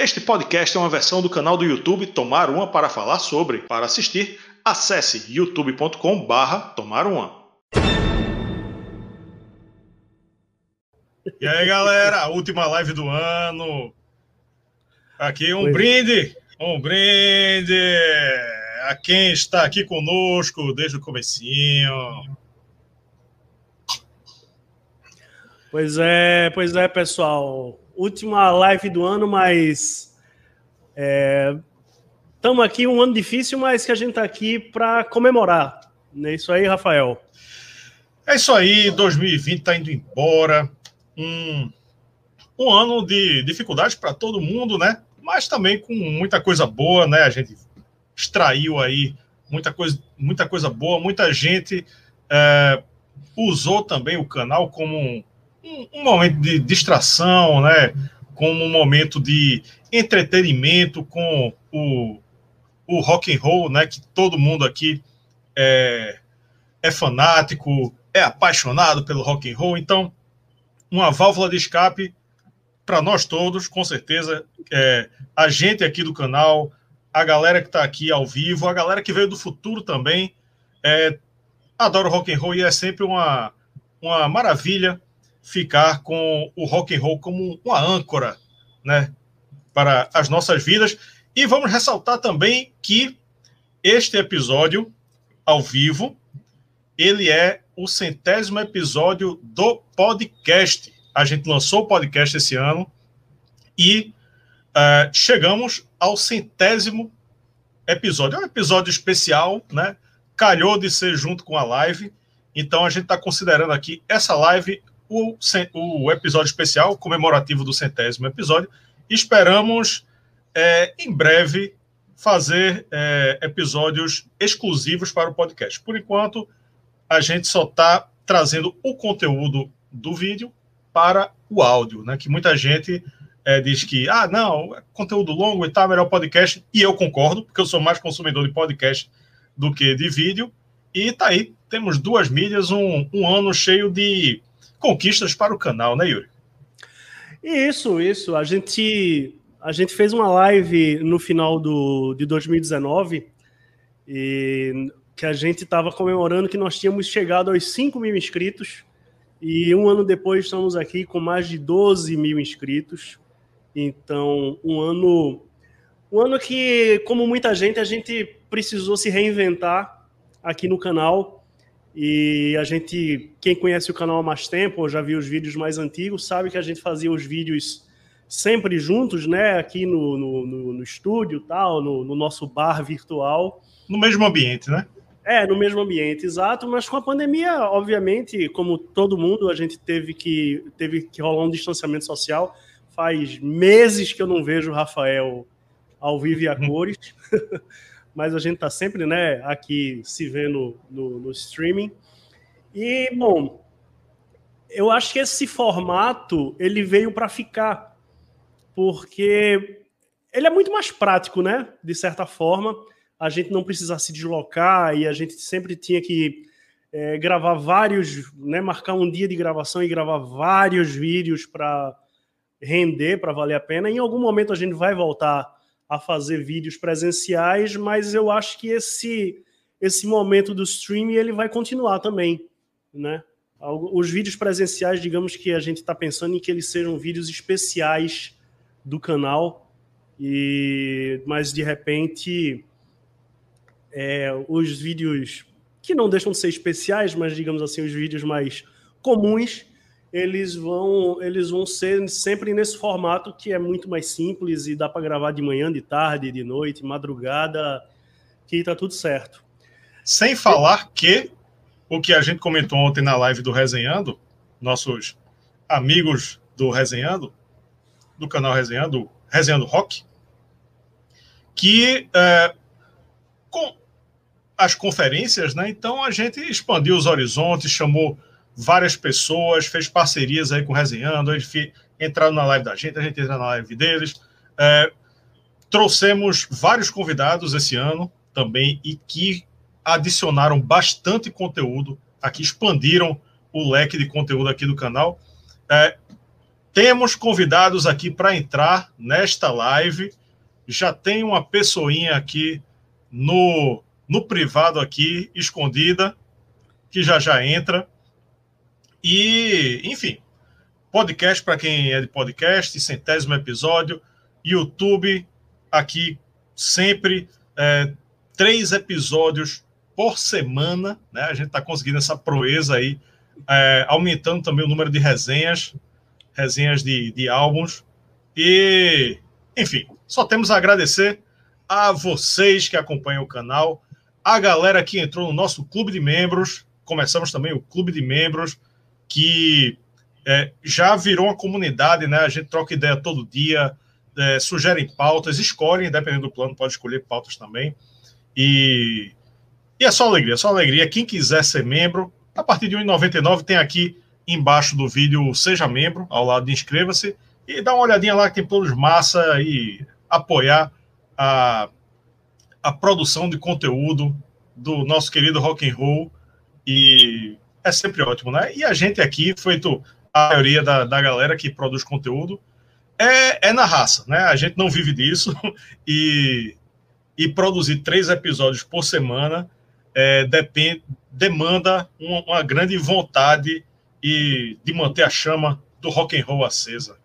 Este podcast é uma versão do canal do YouTube Tomar Uma para falar sobre. Para assistir, acesse youtube.com barra Tomar Uma. E aí, galera, última live do ano. Aqui um Oi. brinde, um brinde a quem está aqui conosco desde o comecinho. Pois é, pois é, pessoal. Última live do ano, mas estamos é, aqui um ano difícil, mas que a gente está aqui para comemorar. É isso aí, Rafael. É isso aí, 2020 está indo embora. Um, um ano de dificuldades para todo mundo, né? Mas também com muita coisa boa, né? A gente extraiu aí muita coisa, muita coisa boa, muita gente é, usou também o canal como um, momento de distração, né? Como um momento de entretenimento com o, o rock and roll, né? Que todo mundo aqui é, é fanático, é apaixonado pelo rock and roll. Então, uma válvula de escape para nós todos, com certeza. É, a gente aqui do canal, a galera que está aqui ao vivo, a galera que veio do futuro também. É, adoro rock and roll e é sempre uma, uma maravilha ficar com o rock and roll como uma âncora, né, para as nossas vidas. E vamos ressaltar também que este episódio ao vivo, ele é o centésimo episódio do podcast. A gente lançou o podcast esse ano e uh, chegamos ao centésimo episódio. É um episódio especial, né? Calhou de ser junto com a live. Então a gente está considerando aqui essa live o, o episódio especial comemorativo do centésimo episódio. Esperamos é, em breve fazer é, episódios exclusivos para o podcast. Por enquanto, a gente só está trazendo o conteúdo do vídeo para o áudio, né? Que muita gente é, diz que, ah, não, é conteúdo longo e tal, melhor podcast. E eu concordo, porque eu sou mais consumidor de podcast do que de vídeo. E tá aí, temos duas mídias, um, um ano cheio de conquistas para o canal, né, Yuri? Isso, isso. A gente, a gente fez uma live no final do, de 2019 e que a gente estava comemorando que nós tínhamos chegado aos 5 mil inscritos e um ano depois estamos aqui com mais de 12 mil inscritos. Então, um ano, um ano que, como muita gente, a gente precisou se reinventar aqui no canal e a gente, quem conhece o canal há mais tempo, ou já viu os vídeos mais antigos, sabe que a gente fazia os vídeos sempre juntos, né? Aqui no, no, no, no estúdio, tal, no, no nosso bar virtual. No mesmo ambiente, né? É, no mesmo ambiente, exato, mas com a pandemia, obviamente, como todo mundo, a gente teve que, teve que rolar um distanciamento social. Faz meses que eu não vejo o Rafael ao vivo e a uhum. cores. mas a gente está sempre né, aqui se vendo no, no streaming. E, bom, eu acho que esse formato ele veio para ficar, porque ele é muito mais prático, né? De certa forma, a gente não precisa se deslocar e a gente sempre tinha que é, gravar vários, né? Marcar um dia de gravação e gravar vários vídeos para render, para valer a pena. Em algum momento a gente vai voltar a fazer vídeos presenciais, mas eu acho que esse esse momento do streaming ele vai continuar também, né? Os vídeos presenciais, digamos que a gente está pensando em que eles sejam vídeos especiais do canal, e mas de repente é, os vídeos que não deixam de ser especiais, mas digamos assim os vídeos mais comuns eles vão eles vão ser sempre nesse formato que é muito mais simples e dá para gravar de manhã, de tarde, de noite, madrugada, que tá tudo certo. Sem falar que o que a gente comentou ontem na live do Resenhando, nossos amigos do Resenhando, do canal Resenhando, Resenhando Rock, que é, com as conferências, né? Então a gente expandiu os horizontes, chamou várias pessoas, fez parcerias aí com o Resenhando, eles entraram na live da gente, a gente entra na live deles. É, trouxemos vários convidados esse ano também e que adicionaram bastante conteúdo aqui, expandiram o leque de conteúdo aqui do canal. É, temos convidados aqui para entrar nesta live. Já tem uma pessoinha aqui no, no privado aqui, escondida, que já já entra. E, enfim, podcast para quem é de podcast, centésimo episódio, YouTube aqui sempre é, três episódios por semana, né? A gente está conseguindo essa proeza aí, é, aumentando também o número de resenhas, resenhas de, de álbuns. E, enfim, só temos a agradecer a vocês que acompanham o canal, a galera que entrou no nosso clube de membros. Começamos também o clube de membros, que é, já virou uma comunidade, né? A gente troca ideia todo dia, é, sugerem pautas, escolhem, dependendo do plano, pode escolher pautas também. E, e é só alegria, é só alegria. Quem quiser ser membro, a partir de R$ 1,99 tem aqui embaixo do vídeo Seja Membro, ao lado de Inscreva-se, e dá uma olhadinha lá que tem planos massa e apoiar a, a produção de conteúdo do nosso querido rock and roll e é sempre ótimo, né? E a gente aqui, feito a maioria da, da galera que produz conteúdo, é, é na raça, né? A gente não vive disso e, e produzir três episódios por semana é, depende, demanda uma, uma, grande vontade e de manter a chama do rock and roll acesa.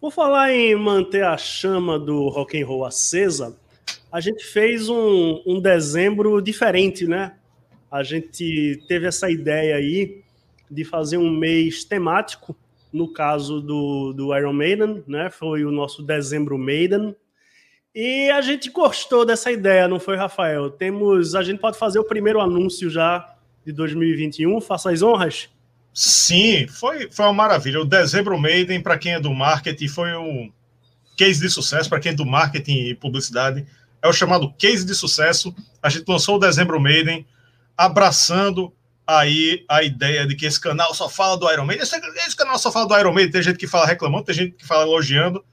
Por falar em manter a chama do rock and roll acesa, a gente fez um, um dezembro diferente, né? A gente teve essa ideia aí de fazer um mês temático no caso do, do Iron Maiden, né? Foi o nosso dezembro Maiden. E a gente gostou dessa ideia, não foi, Rafael? Temos, a gente pode fazer o primeiro anúncio já de 2021. Faça as honras. Sim, foi, foi uma maravilha. O dezembro Maiden, para quem é do marketing, foi um case de sucesso. Para quem é do marketing e publicidade, é o chamado case de sucesso. A gente lançou o dezembro Maiden, abraçando aí a ideia de que esse canal só fala do Iron Maiden. Esse, esse, canal só fala do Iron Maiden. Tem gente que fala reclamando, tem gente que fala elogiando.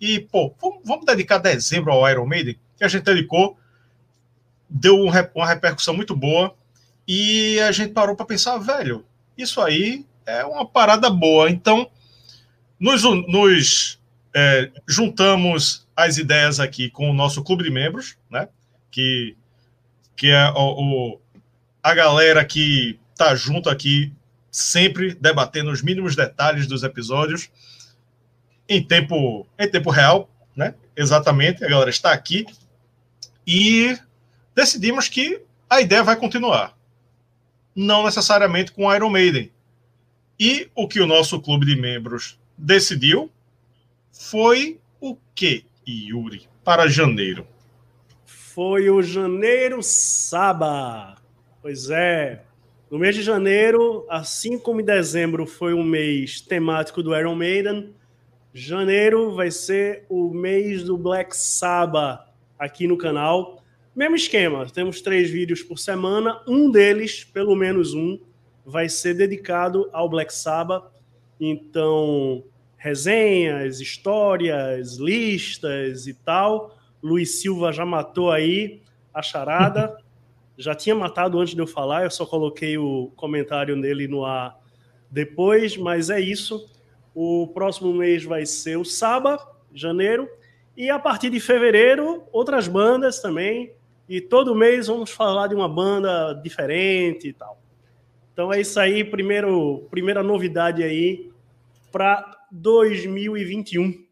E, pô, vamos, vamos dedicar dezembro ao Iron Maiden, que a gente dedicou, deu um, uma repercussão muito boa. E a gente parou para pensar, velho, isso aí é uma parada boa. Então, nos, nos é, juntamos as ideias aqui com o nosso clube de membros, né? Que, que é o, o a galera que tá junto aqui, sempre debatendo os mínimos detalhes dos episódios em tempo, em tempo real, né? Exatamente, a galera está aqui e decidimos que a ideia vai continuar. Não necessariamente com Iron Maiden. E o que o nosso clube de membros decidiu foi o que, Yuri, para janeiro? Foi o Janeiro Saba. Pois é. No mês de janeiro, assim como em dezembro foi um mês temático do Iron Maiden, janeiro vai ser o mês do Black Sabbath aqui no canal. Mesmo esquema, temos três vídeos por semana, um deles, pelo menos um, vai ser dedicado ao Black Sabbath. Então, resenhas, histórias, listas e tal. Luiz Silva já matou aí a charada. já tinha matado antes de eu falar, eu só coloquei o comentário nele no ar depois, mas é isso. O próximo mês vai ser o Saba, janeiro, e a partir de fevereiro, outras bandas também. E todo mês vamos falar de uma banda diferente e tal. Então é isso aí, primeiro, primeira novidade aí para 2021.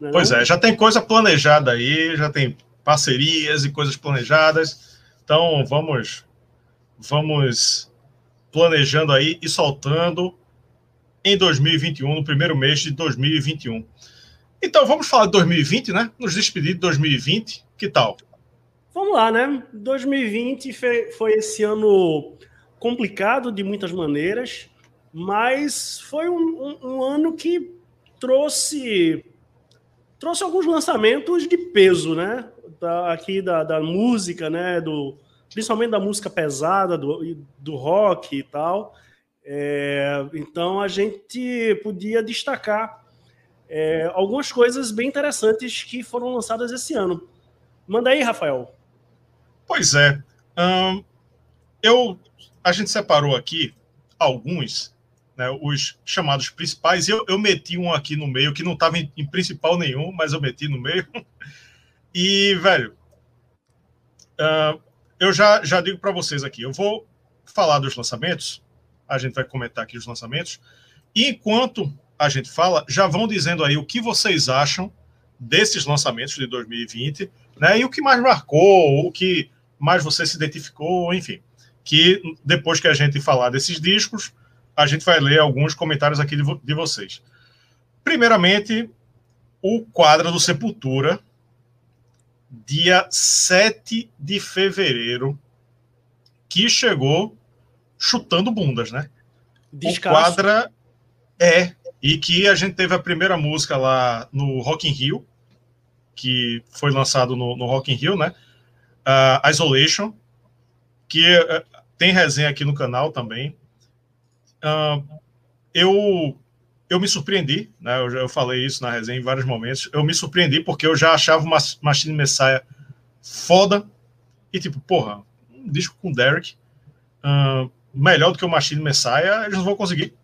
Não é pois é, já tem coisa planejada aí, já tem parcerias e coisas planejadas. Então, vamos vamos planejando aí e soltando em 2021, no primeiro mês de 2021. Então, vamos falar de 2020, né? Nos despedir de 2020. Que tal? Vamos lá, né? 2020 foi esse ano complicado de muitas maneiras, mas foi um, um, um ano que trouxe trouxe alguns lançamentos de peso, né? Da, aqui da, da música, né? Do, principalmente da música pesada, do, do rock e tal. É, então a gente podia destacar é, algumas coisas bem interessantes que foram lançadas esse ano. Manda aí, Rafael. Pois é. eu, a gente separou aqui alguns né, os chamados principais. Eu, eu meti um aqui no meio, que não estava em, em, principal nenhum, mas eu meti no meio. E, velho, uh, eu já, já digo para vocês aqui, eu vou falar dos lançamentos, a gente vai comentar aqui os lançamentos, e enquanto a gente fala, já vão dizendo aí o que vocês acham desses lançamentos de 2020, né? E o que mais marcou, o que mais você se identificou, enfim. Que depois que a gente falar desses discos, a gente vai ler alguns comentários aqui de, de vocês. Primeiramente, o quadro do Sepultura, dia 7 de fevereiro, que chegou chutando bundas, né? Descasso. O quadra é e que a gente teve a primeira música lá no Rock in Rio, que foi lançado no, no Rock in Rio, né? Uh, Isolation, que uh, tem resenha aqui no canal também. Uh, eu eu me surpreendi, né? Eu, eu falei isso na resenha em vários momentos. Eu me surpreendi porque eu já achava uma Machine Messiah foda e tipo, porra, um disco com Derek uh, melhor do que o Machine Messiah, eles não vão conseguir.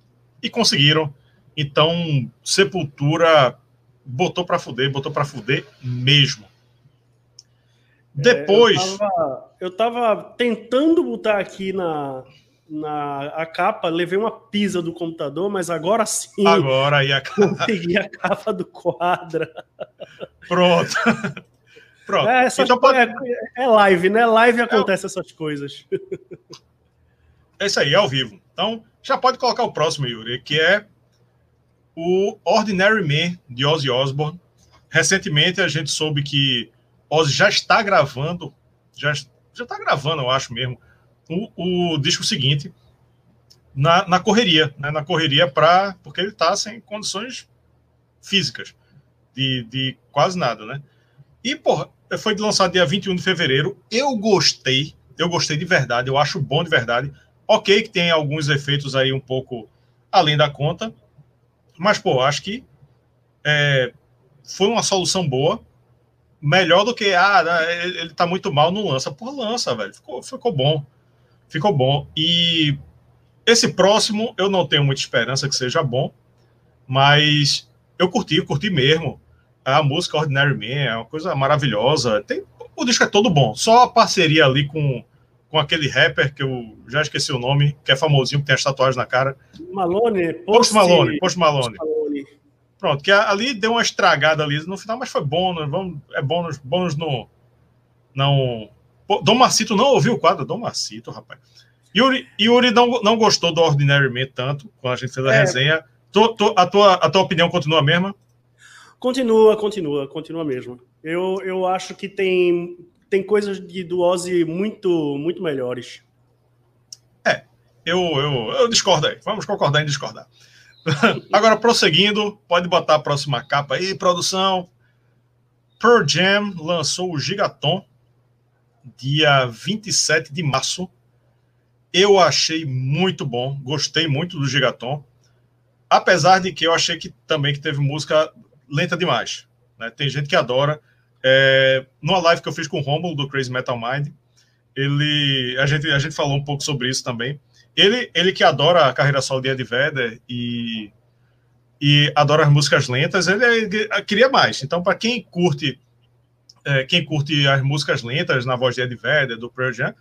E conseguiram. Então, Sepultura botou para fuder, botou para fuder mesmo. Depois. É, eu, tava, eu, tava, tentando botar aqui na, na a capa, levei uma pisa do computador, mas agora sim. Agora aí a capa. Consegui a capa do quadra. Pronto. Pronto. É, então pode... é, é, live, né? Live acontece é, essas coisas. É isso aí, é ao vivo. Então, já pode colocar o próximo, Yuri, que é o Ordinary Man, de Ozzy Osbourne. Recentemente a gente soube que Ozzy já está gravando, já já está gravando, eu acho mesmo, o, o disco seguinte na, na correria, né? Na correria para porque ele está sem condições físicas de, de quase nada, né? E, porra, foi lançado dia 21 de fevereiro. Eu gostei, eu gostei de verdade, eu acho bom de verdade. Ok, que tem alguns efeitos aí um pouco além da conta, mas, pô, acho que é, foi uma solução boa. Melhor do que, ah, né, ele tá muito mal, não lança. Pô, lança, velho. Ficou, ficou bom. Ficou bom. E esse próximo, eu não tenho muita esperança que seja bom, mas eu curti, curti mesmo. A música Ordinary Man é uma coisa maravilhosa. Tem, o disco é todo bom. Só a parceria ali com com aquele rapper que eu já esqueci o nome, que é famosinho, que tem as tatuagens na cara. Malone, Post, Post Malone, Post Malone. Post Malone. Pronto, que ali deu uma estragada ali no final, mas foi bônus, vamos, é bônus, bônus no. Não. Dom Marcito não ouviu o quadro? Dom Marcito, rapaz. Yuri, Yuri não, não gostou do Ordinary Man tanto, quando a gente fez a é. resenha. Tô, tô, a, tua, a tua opinião continua a mesma? Continua, continua, continua mesmo. Eu, eu acho que tem tem coisas de, do Ozzy muito, muito melhores. É, eu, eu, eu discordo aí. Vamos concordar em discordar. Agora, prosseguindo, pode botar a próxima capa aí, produção. Pearl Jam lançou o Gigaton dia 27 de março. Eu achei muito bom, gostei muito do Gigaton. Apesar de que eu achei que também que teve música lenta demais. Né? Tem gente que adora. É, numa live que eu fiz com o Romulo do Crazy Metal Mind, ele, a, gente, a gente falou um pouco sobre isso também. Ele, ele que adora a carreira solo de Ed Vedder e, e adora as músicas lentas, ele, ele queria mais. Então, para quem curte é, quem curte as músicas lentas na voz de Ed Vedder, do Pearl Jam,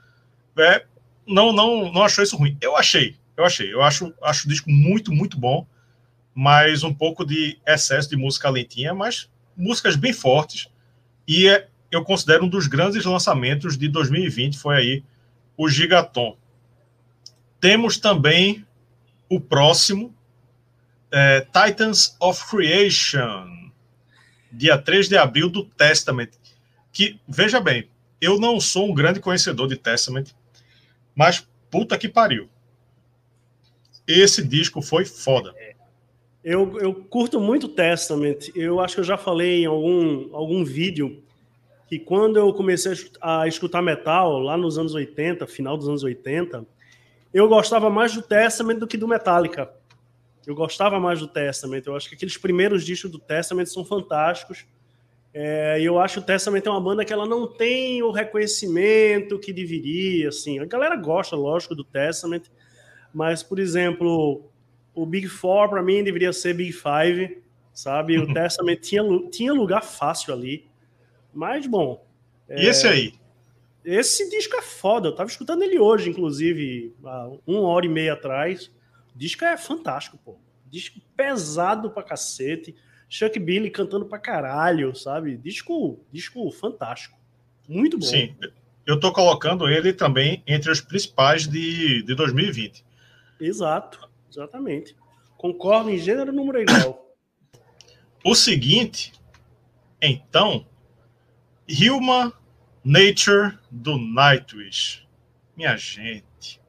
é, não, não, não achou isso ruim. Eu achei, eu achei. Eu acho, acho o disco muito, muito bom, mas um pouco de excesso de música lentinha, mas músicas bem fortes. E é, eu considero um dos grandes lançamentos de 2020 foi aí o Gigaton. Temos também o próximo, é, Titans of Creation, dia 3 de abril do Testament. Que, veja bem, eu não sou um grande conhecedor de Testament, mas puta que pariu. Esse disco foi foda. Eu, eu curto muito Testament. Eu acho que eu já falei em algum, algum vídeo que quando eu comecei a escutar metal, lá nos anos 80, final dos anos 80, eu gostava mais do Testament do que do Metallica. Eu gostava mais do Testament. Eu acho que aqueles primeiros discos do Testament são fantásticos. É, e eu acho o Testament é uma banda que ela não tem o reconhecimento que deveria. Assim. A galera gosta, lógico, do Testament, mas, por exemplo, O Big Four, para mim, deveria ser Big Five, sabe? O Testament tinha, tinha lugar fácil ali. Mas, bom. E é... esse aí? Esse disco é foda. Eu tava escutando ele hoje, inclusive, há uma hora e meia atrás. O disco é fantástico, pô. Disco pesado pra cacete. Chuck Billy cantando pra caralho, sabe? Disco, disco fantástico. Muito bom. Sim, eu tô colocando ele também entre os principais de, de 2020. Exato, exatamente. Concordo em gênero número igual. O seguinte, então, Human Nature do Nightwish. Minha gente.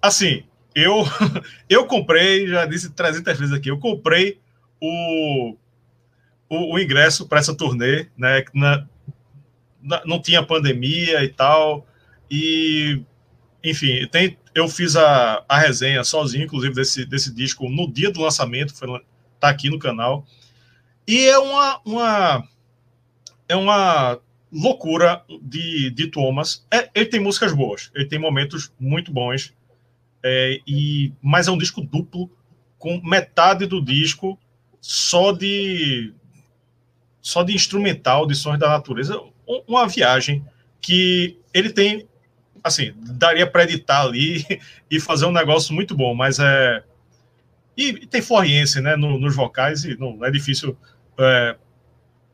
Assim, eu eu comprei, já disse 300 vezes aqui, eu comprei o, o, o ingresso para essa turnê, né? Na, na, não tinha pandemia e tal. E, enfim, tem, eu fiz a, a resenha sozinho, inclusive, desse, desse disco no dia do lançamento, foi, tá aqui no canal. E é uma, uma é uma loucura de, de Thomas. É, ele tem músicas boas, ele tem momentos muito bons, é, e mas é um disco duplo com metade do disco só de só de instrumental, de sons da natureza, uma viagem que ele tem, assim, daria para editar ali e fazer um negócio muito bom, mas é e, tem Floriense, né, no, nos vocais e não é difícil é,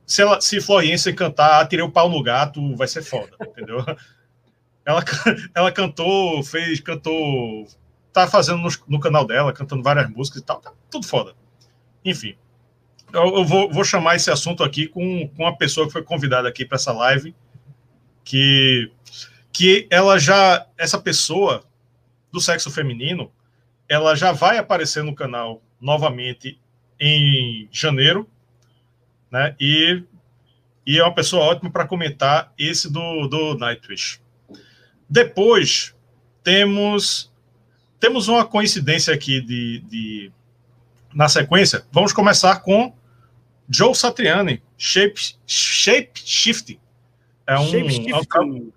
se, ela, se Floriense cantar Atirei o pau no gato, vai ser foda, entendeu? Ela, ela cantou, fez, cantou, tá fazendo no, no, canal dela, cantando várias músicas e tal, tá tudo foda. Enfim, eu, eu vou, vou, chamar esse assunto aqui com, com uma pessoa que foi convidada aqui para essa live, que, que ela já, essa pessoa do sexo feminino, ela já vai aparecer no canal novamente em janeiro, né? E, e é uma pessoa ótima para comentar esse do, do Nightwish. Depois temos temos uma coincidência aqui de, de na sequência. Vamos começar com Joe Satriani, Shape, shape Shifting. É um shape shifting. É um,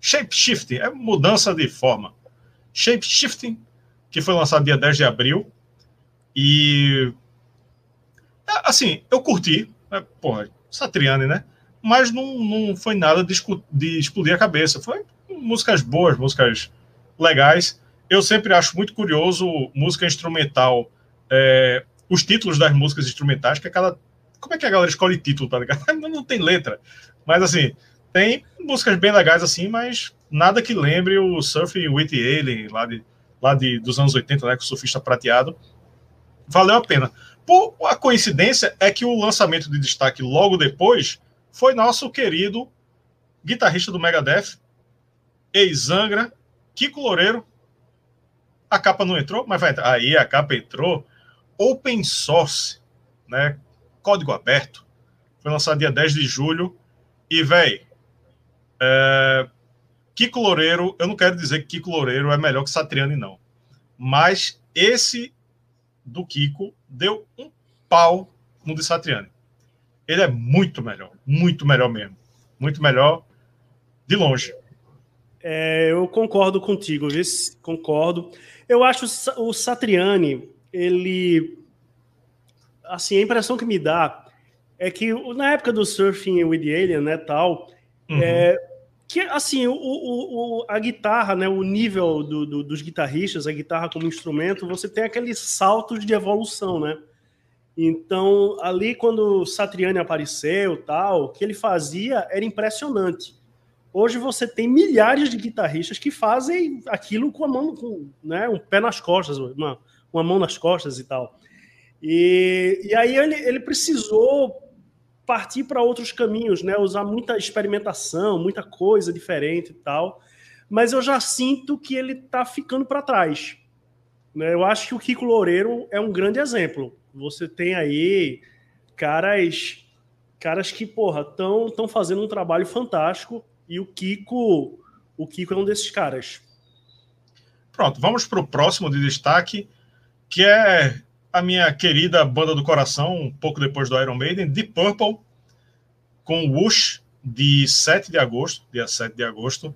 shape shifting é mudança de forma. Shape Shifting, que foi lançado dia 10 de abril. E assim, eu curti, é, porra, Satriani, né? Mas não, não foi nada de, de explodir a cabeça. Foi músicas boas, músicas legais. Eu sempre acho muito curioso música instrumental, é, os títulos das músicas instrumentais, que aquela. Como é que a galera escolhe título, tá ligado? Não tem letra. Mas assim, tem músicas bem legais assim, mas nada que lembre o Surfing with the Alien, lá, de, lá de, dos anos 80, né? Com o surfista prateado. Valeu a pena. Por, a coincidência é que o lançamento de destaque logo depois foi nosso querido guitarrista do Megadeth, ex-Angra, Kiko Loureiro. A capa não entrou, mas vai entrar. Aí a capa entrou. Open Source, né? Código aberto. Foi lançado dia 10 de julho. E, velho, é... Kiko Loureiro, eu não quero dizer que Kiko Loureiro é melhor que Satriani, não. Mas esse do Kiko deu um pau no de Satriani. Ele é muito melhor, muito melhor mesmo. Muito melhor de longe. É, eu concordo contigo, viu? concordo. Eu acho o Satriani, ele. Assim, a impressão que me dá é que na época do Surfing with the Alien, né, tal, uhum. é, que assim o, o, a guitarra, né, o nível do, do, dos guitarristas, a guitarra como instrumento, você tem aqueles saltos de evolução, né? Então ali quando Satriani apareceu, tal, o que ele fazia era impressionante. Hoje você tem milhares de guitarristas que fazem aquilo com a mão, com, né, um pé nas costas, uma, uma mão nas costas e tal. E, e aí ele, ele precisou partir para outros caminhos, né? Usar muita experimentação, muita coisa diferente e tal. Mas eu já sinto que ele está ficando para trás. Né? Eu acho que o Kiko Loureiro é um grande exemplo. Você tem aí caras caras que, porra, estão tão fazendo um trabalho fantástico e o Kiko, o Kiko é um desses caras. Pronto, vamos para o próximo de destaque, que é a minha querida banda do coração, um pouco depois do Iron Maiden, Deep Purple, com Whoosh, de 7 de agosto, dia 7 de agosto,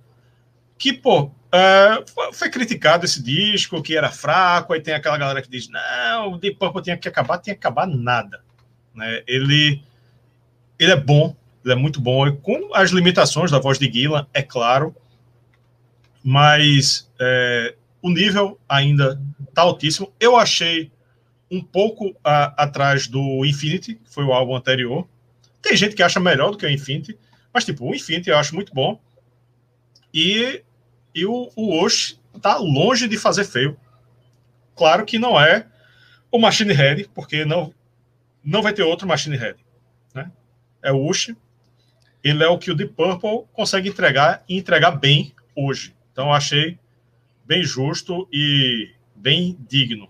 que, pô, Uh, foi criticado esse disco, que era fraco, aí tem aquela galera que diz, não, o Deep Purple tinha que acabar, tinha que acabar nada. Né? Ele, ele é bom, ele é muito bom, com as limitações da voz de Gillan, é claro, mas é, o nível ainda está altíssimo. Eu achei um pouco a, atrás do Infinity, que foi o álbum anterior. Tem gente que acha melhor do que o Infinity, mas tipo, o Infinity eu acho muito bom. E, e o, o Osh tá longe de fazer feio. Claro que não é o Machine Head, porque não, não vai ter outro Machine Head. Né? É o Osh. Ele é o que o Deep Purple consegue entregar e entregar bem hoje. Então achei bem justo e bem digno.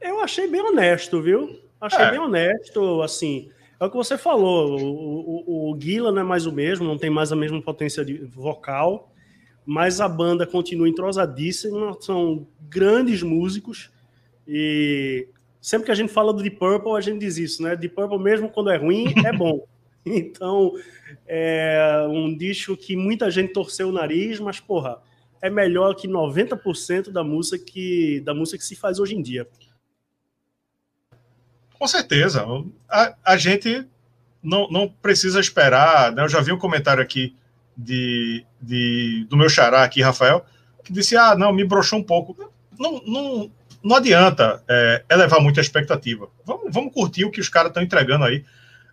Eu achei bem honesto, viu? Achei é. bem honesto, assim. É o que você falou. O, o, o Guila não é mais o mesmo, não tem mais a mesma potência de vocal, mas a banda continua entrosadíssima, são grandes músicos e sempre que a gente fala do Deep Purple, a gente diz isso, né? Deep Purple, mesmo quando é ruim, é bom. Então, é um disco que muita gente torceu o nariz, mas, porra, é melhor que 90% da música que, da música que se faz hoje em dia. Com certeza. A, a gente não, não precisa esperar. Né? Eu já vi um comentário aqui de, de, do meu xará aqui, Rafael, que disse: Ah, não, me broxou um pouco. Não, não, não adianta é, elevar muito a expectativa. Vamos, vamos curtir o que os caras estão entregando aí.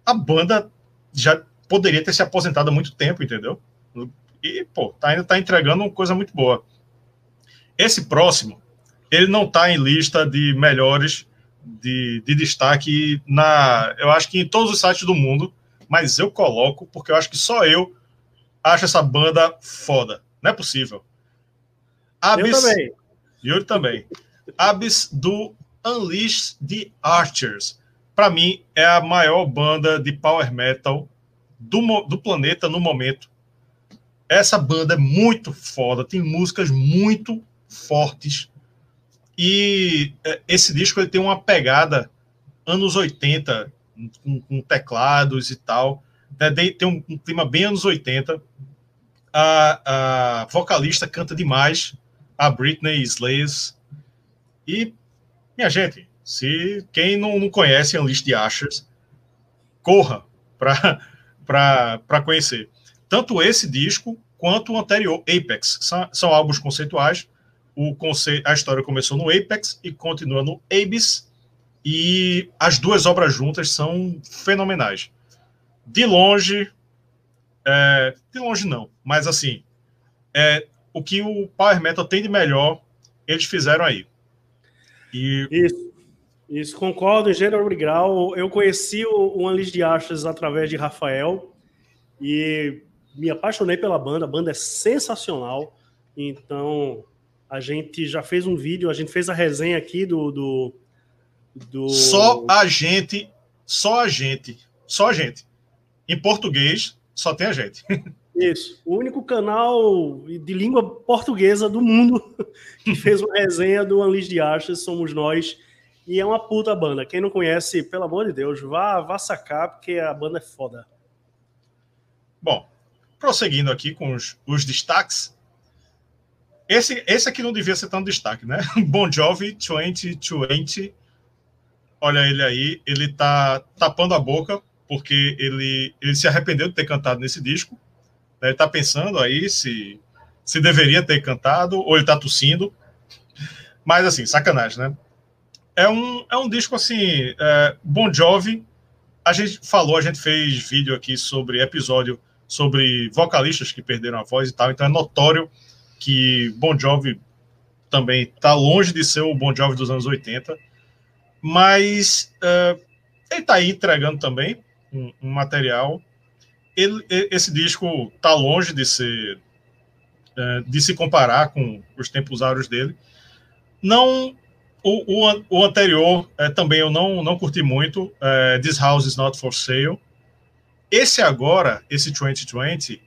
A banda já poderia ter se aposentado há muito tempo, entendeu? E, pô, tá, ainda tá entregando uma coisa muito boa. Esse próximo, ele não tá em lista de melhores de, de destaque na, eu acho que em todos os sites do mundo, mas eu coloco porque eu acho que só eu acho essa banda foda. Não é possível. Abyss, eu também. Yuri também. Abyss do Unleash the Archers. Para mim, é a maior banda de power metal do, do planeta no momento. Essa banda é muito foda, tem músicas muito fortes e é, esse disco ele tem uma pegada anos 80, com, com teclados e tal. Né? Tem um, um, clima bem anos 80. A, a vocalista canta demais, a Britney Slayes. E, minha gente, se quem não, não conhece Unleashed the Ashers, corra para conhecer. Tanto esse disco quanto o anterior, Apex. São, são álbuns conceituais o conceito, a história começou no Apex e continua no Abyss, e as duas obras juntas são fenomenais. De longe, é, de longe não, mas assim, é, o que o Power Metal tem de melhor, eles fizeram aí. E... Isso, isso, concordo em gênero. Eu conheci o, o Unleashed de Ashes através de Rafael e me apaixonei pela banda, a banda é sensacional, então a gente já fez um vídeo, a gente fez a resenha aqui do. do, do... Só a gente, só a gente, só a gente. Em português, só tem a gente. Isso. O único canal de língua portuguesa do mundo que fez uma resenha do Unleashed de Arches somos nós. E é uma puta banda. Quem não conhece, pelo amor de Deus, vá, vá sacar, porque a banda é foda. Bom, prosseguindo aqui com os, os destaques, esse, esse aqui não devia ser tão destaque, né? Bon Jovi 2020. Olha ele aí, ele tá tapando a boca porque ele, ele se arrependeu de ter cantado nesse disco. Né? Ele tá pensando aí se, se deveria ter cantado ou ele tá tossindo. Mas assim, sacanagem, né? É um, é um disco assim, é, Bon Jovi. A gente falou, a gente fez vídeo aqui sobre episódio sobre vocalistas que perderam a voz e tal, então é notório que Bon Jovi também está longe de ser o Bon Jovi dos anos 80, mas uh, ele está aí entregando também um, um material. Ele, esse disco está longe de ser uh, de se comparar com os tempos áureos dele. Não o, o, o anterior uh, também eu não, não curti muito. This House is Not for Sale. Esse agora, esse 2020,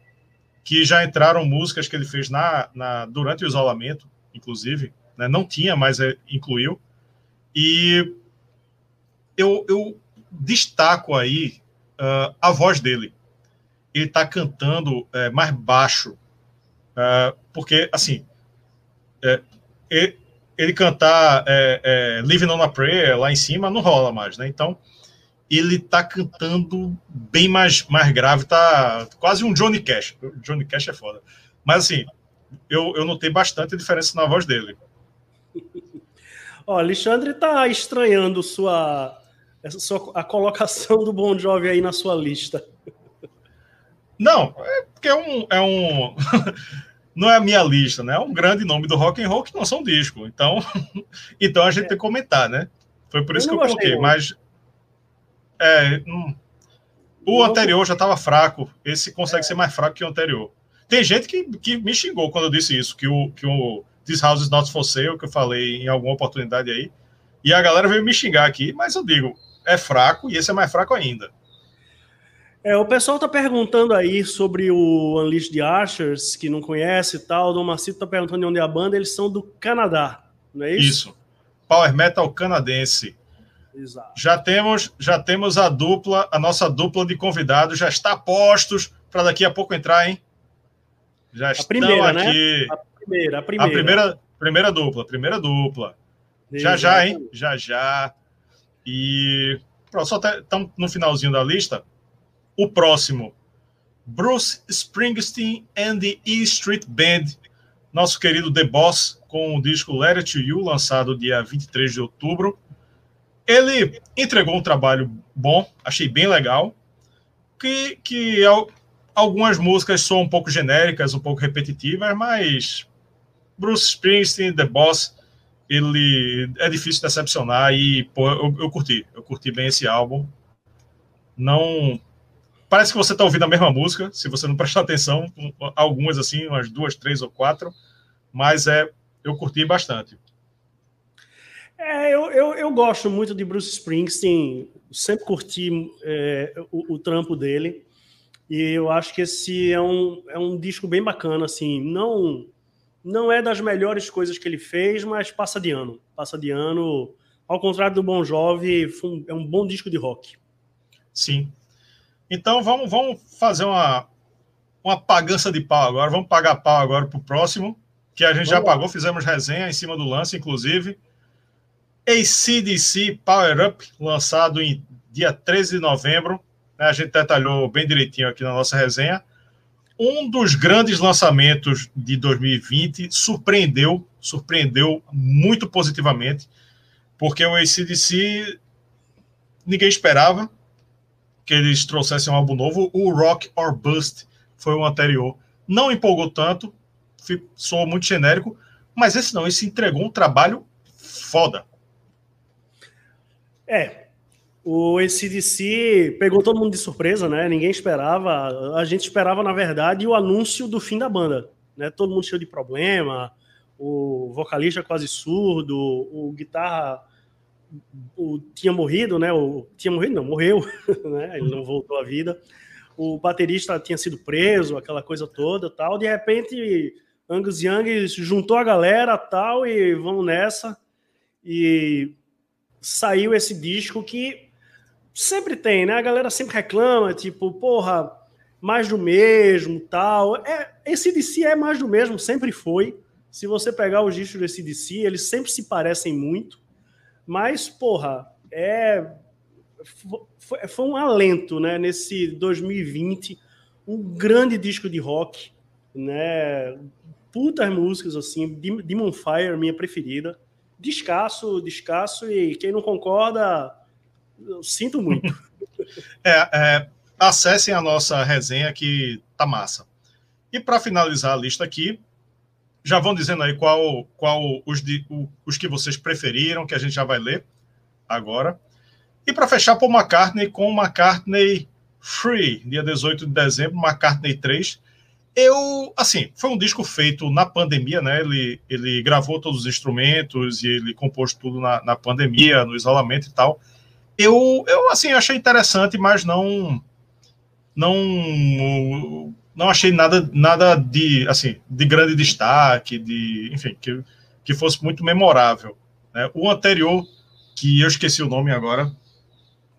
que já entraram músicas que ele fez na, na durante o isolamento, inclusive, né? não tinha, mas é, incluiu. E eu, eu destaco aí uh, a voz dele. Ele está cantando uh, mais baixo, uh, porque, assim, é, ele cantar é, é, Living on a Prayer lá em cima não rola mais, né? Então ele tá cantando bem mais, mais grave, tá quase um Johnny Cash. Johnny Cash é foda. Mas assim, eu, eu notei bastante diferença na voz dele. Ó, Alexandre tá estranhando sua, essa sua, a colocação do Bon Jovi aí na sua lista. Não, é porque é um. É um não é a minha lista, né? É um grande nome do rock and roll que lançou um disco. Então, então a gente é. tem que comentar, né? Foi por isso eu que eu coloquei, mas. É, hum, o anterior já estava fraco. Esse consegue é. ser mais fraco que o anterior. Tem gente que, que me xingou quando eu disse isso, que o, que o This House is Not For Sale, que eu falei em alguma oportunidade aí. E a galera veio me xingar aqui, mas eu digo, é fraco e esse é mais fraco ainda. É, o pessoal tá perguntando aí sobre o Unleashed the Archers, que não conhece e tal. O Dom Macito tá perguntando de onde é a banda. Eles são do Canadá, não é isso? Isso. Power Metal canadense. Exato. Já temos, já temos a dupla, a nossa dupla de convidados já está postos para daqui a pouco entrar, hein? Já a estão primeira, né? aqui. Né? A primeira, a primeira. A primeira, primeira dupla, primeira dupla. Já já, hein? Já já. E pronto, só estamos no finalzinho da lista. O próximo, Bruce Springsteen and the E Street Band, nosso querido The Boss, com o disco Let It To You, lançado dia 23 de outubro. Ele entregou um trabalho bom, achei bem legal, que, que algumas músicas são um pouco genéricas, um pouco repetitivas, mas Bruce Springsteen, The Boss, ele é difícil decepcionar e pô, eu, eu curti, eu curti bem esse álbum. Não parece que você está ouvindo a mesma música, se você não prestar atenção, algumas assim, umas duas, três ou quatro, mas é, eu curti bastante. É, eu, eu, eu gosto muito de Bruce Springsteen, sempre curti é, o, o, trampo dele, e eu acho que esse é um, é um disco bem bacana, assim, não, não é das melhores coisas que ele fez, mas passa de ano, passa de ano, ao contrário do Bon Jovi, é um bom disco de rock. Sim, então vamos, vamos fazer uma, uma pagança de pau agora. Vamos pagar pau agora para o próximo, que a gente vamos já lá. pagou, fizemos resenha em cima do lance, inclusive. ACDC Power Up, lançado em dia 13 de novembro. Né? A gente detalhou bem direitinho aqui na nossa resenha. Um dos grandes lançamentos de 2020 surpreendeu, surpreendeu muito positivamente, porque o ACDC ninguém esperava que eles trouxessem um álbum novo. O Rock or Bust foi o anterior. Não empolgou tanto, soou muito genérico, mas esse não, esse entregou um trabalho foda. É, o ACDC pegou todo mundo de surpresa, né? Ninguém esperava. A gente esperava, na verdade, o anúncio do fim da banda. Né? Todo mundo cheio de problema, o vocalista quase surdo, o guitarra o, tinha morrido, né? O, tinha morrido, não, morreu, né? Ele não voltou à vida. O baterista tinha sido preso, aquela coisa toda, tal. De repente, Angus Young juntou a galera, tal, e vamos nessa. E saiu esse disco que sempre tem, né? A galera sempre reclama, tipo, porra, mais do mesmo, tal. É, esse DC é mais do mesmo, sempre foi. Se você pegar os discos desse DC, eles sempre se parecem muito. Mas, porra, é, foi, foi um alento, né? Nesse 2020, um grande disco de rock, né? Putas músicas, assim, Demon Fire, minha preferida. Descasso, descasso, e quem não concorda, eu sinto muito. é, é, acessem a nossa resenha que tá massa. E para finalizar a lista aqui, já vão dizendo aí qual, qual os, de, o, os que vocês preferiram, que a gente já vai ler agora. E para fechar, Paul McCartney com McCartney Free, dia 18 de dezembro, McCartney 3. Eu, assim, foi um disco feito na pandemia, né? Ele, ele gravou todos os instrumentos e ele compôs tudo na, na pandemia, no isolamento e tal. Eu, eu, assim, achei interessante, mas não. Não não achei nada, nada de, assim, de grande destaque, de, enfim, que, que fosse muito memorável. Né? O anterior, que eu esqueci o nome agora,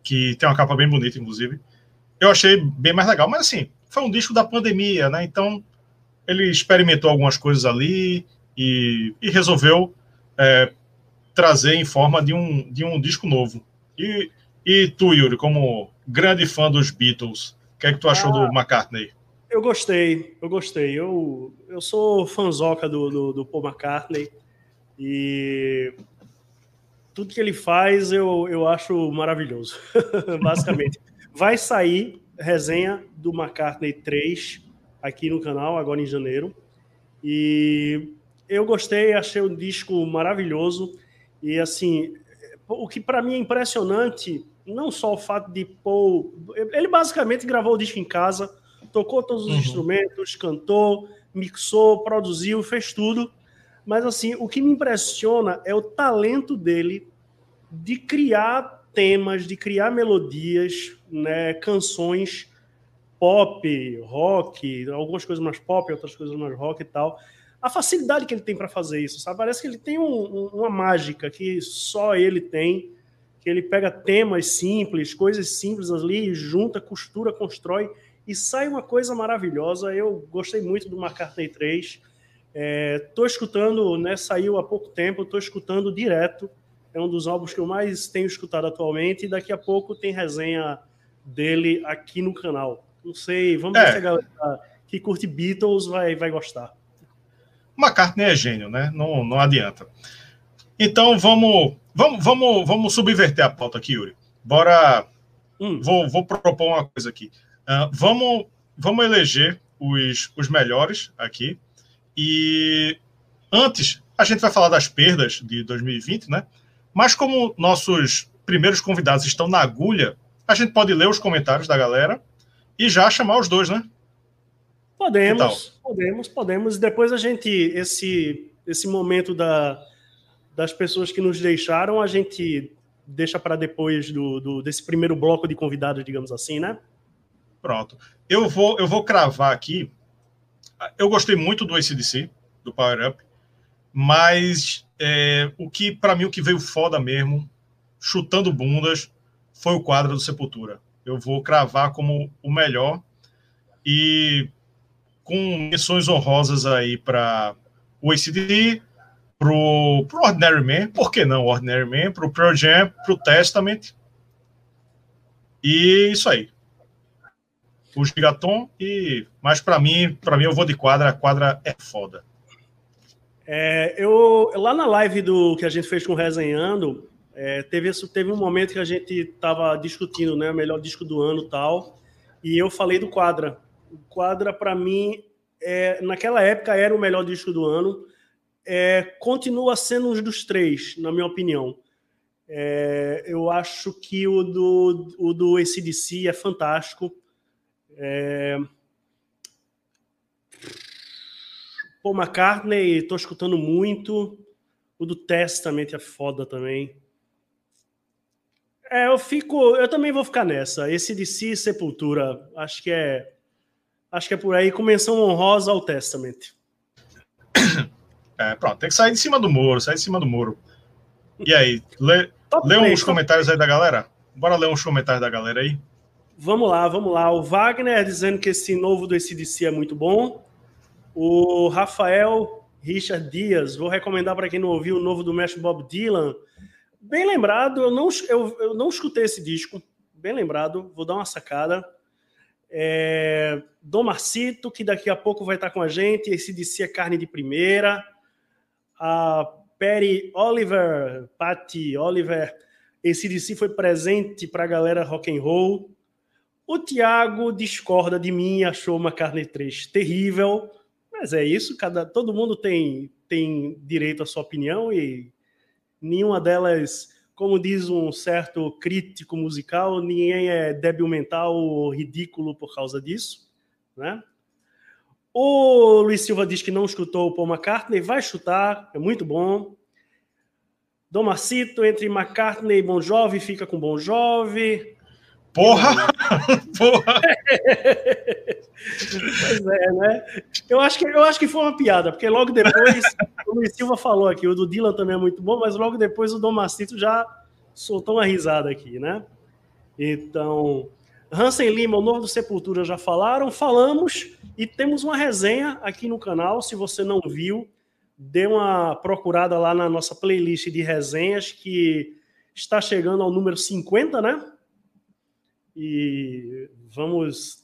que tem uma capa bem bonita, inclusive, eu achei bem mais legal. Mas, assim, foi um disco da pandemia, né? Então, ele experimentou algumas coisas ali e, e resolveu é, trazer em forma de um, de um disco novo. E, e tu, Yuri, como grande fã dos Beatles, o que é que tu achou ah, do McCartney? Eu gostei, eu gostei. Eu, eu sou fãzoca do, do, do Paul McCartney e tudo que ele faz eu, eu acho maravilhoso, basicamente. Vai sair resenha do McCartney 3 aqui no canal, agora em janeiro. E eu gostei, achei o disco maravilhoso. E assim, o que para mim é impressionante, não só o fato de Paul. Ele basicamente gravou o disco em casa, tocou todos os uhum. instrumentos, cantou, mixou, produziu, fez tudo. Mas assim, o que me impressiona é o talento dele de criar temas, de criar melodias, né, canções pop, rock, algumas coisas mais pop, outras coisas mais rock e tal. A facilidade que ele tem para fazer isso, sabe? Parece que ele tem um, um, uma mágica que só ele tem, que ele pega temas simples, coisas simples ali, junta, costura, constrói e sai uma coisa maravilhosa. Eu gostei muito do McCartney 3. Estou é, escutando, né, saiu há pouco tempo, estou escutando direto. É um dos álbuns que eu mais tenho escutado atualmente e daqui a pouco tem resenha dele aqui no canal. Não sei, vamos é. ver se a galera que curte Beatles vai, vai gostar. McCartney é gênio, né? Não, não adianta. Então vamos, vamos, vamos, vamos subverter a pauta aqui, Yuri. Bora. Hum. Vou, vou propor uma coisa aqui. Uh, vamos, vamos eleger os, os melhores aqui. E antes, a gente vai falar das perdas de 2020, né? Mas como nossos primeiros convidados estão na agulha, a gente pode ler os comentários da galera e já chamar os dois, né? Podemos, podemos, podemos. Depois a gente, esse, esse momento da, das pessoas que nos deixaram, a gente deixa para depois do, do, desse primeiro bloco de convidados, digamos assim, né? Pronto. Eu vou, eu vou cravar aqui. Eu gostei muito do ACDC, do Power Up, mas é, o que, para mim, o que veio foda mesmo, chutando bundas, foi o quadro do Sepultura eu vou cravar como o melhor e com missões honrosas aí para o ACD, para o Ordinary Man, por que não Ordinary Man, para o Pearl Jam, para o Testament e isso aí. O Gigaton e mas para mim, para mim eu vou de quadra, a quadra é foda. É, eu lá na live do que a gente fez com o Resenhando, é, teve, teve um momento que a gente estava discutindo, né, melhor disco do ano tal, e eu falei do Quadra. O Quadra, para mim, é, naquela época era o melhor disco do ano, é, continua sendo um dos três, na minha opinião. É, eu acho que o do, o do ACDC é fantástico. É... Paul McCartney, estou escutando muito. O do Testament é foda também. É, eu fico. Eu também vou ficar nessa. Esse de si Sepultura. Acho que é. Acho que é por aí. Com menção honrosa ao Testament. É, pronto, tem que sair de cima do muro, sair de cima do muro. E aí, lê, lê uns comentários aí da galera? Bora ler uns comentários da galera aí. Vamos lá, vamos lá. O Wagner dizendo que esse novo do ACDC é muito bom. O Rafael Richard Dias, vou recomendar para quem não ouviu o novo do mestre Bob Dylan. Bem lembrado, eu não, eu, eu não escutei esse disco. Bem lembrado, vou dar uma sacada. É, Dom Marcito, que daqui a pouco vai estar com a gente. Esse DC é carne de primeira. A Perry Oliver, Patty Oliver, esse DC foi presente para a galera rock and roll. O Thiago discorda de mim, achou uma carne 3 terrível, mas é isso, cada todo mundo tem tem direito à sua opinião e nenhuma delas, como diz um certo crítico musical, ninguém é débil mental ou ridículo por causa disso, né? O Luiz Silva diz que não escutou o Paul McCartney, vai chutar, é muito bom. Dom Marcito, entre McCartney e Bon Jovi, fica com Bon Jovi. Porra! Porra! pois é, né? Eu acho, que, eu acho que foi uma piada, porque logo depois, o Luiz Silva falou aqui, o do Dylan também é muito bom, mas logo depois o Dom Macito já soltou uma risada aqui, né? Então, Hansen Lima, o novo do Sepultura, já falaram, falamos e temos uma resenha aqui no canal, se você não viu, dê uma procurada lá na nossa playlist de resenhas, que está chegando ao número 50, né? E vamos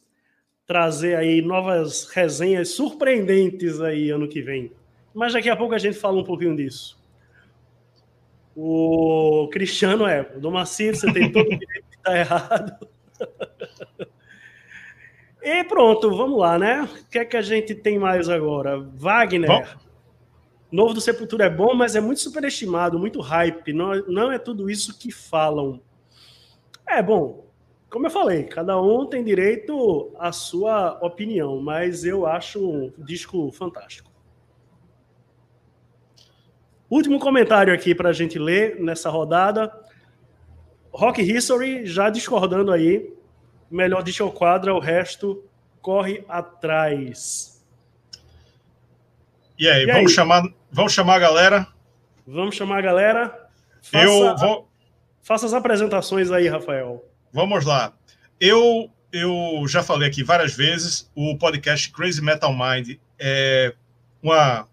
trazer aí novas resenhas surpreendentes aí ano que vem. Mas daqui a pouco a gente fala um pouquinho disso. O Cristiano é, o Domacir, você tem todo o direito de estar errado. e pronto, vamos lá, né? O que é que a gente tem mais agora? Wagner. Bom. Novo do Sepultura é bom, mas é muito superestimado, muito hype. Não, não é tudo isso que falam. É bom, como eu falei, cada um tem direito à sua opinião, mas eu acho um disco fantástico. Último comentário aqui para a gente ler nessa rodada. Rock History, já discordando aí. Melhor disco quadra, o resto corre atrás. E aí, e vamos, aí? Chamar, vamos chamar a galera? Vamos chamar a galera. Faça, eu vou. Faça as apresentações aí, Rafael. Vamos lá. Eu, eu já falei aqui várias vezes, o podcast Crazy Metal Mind é uma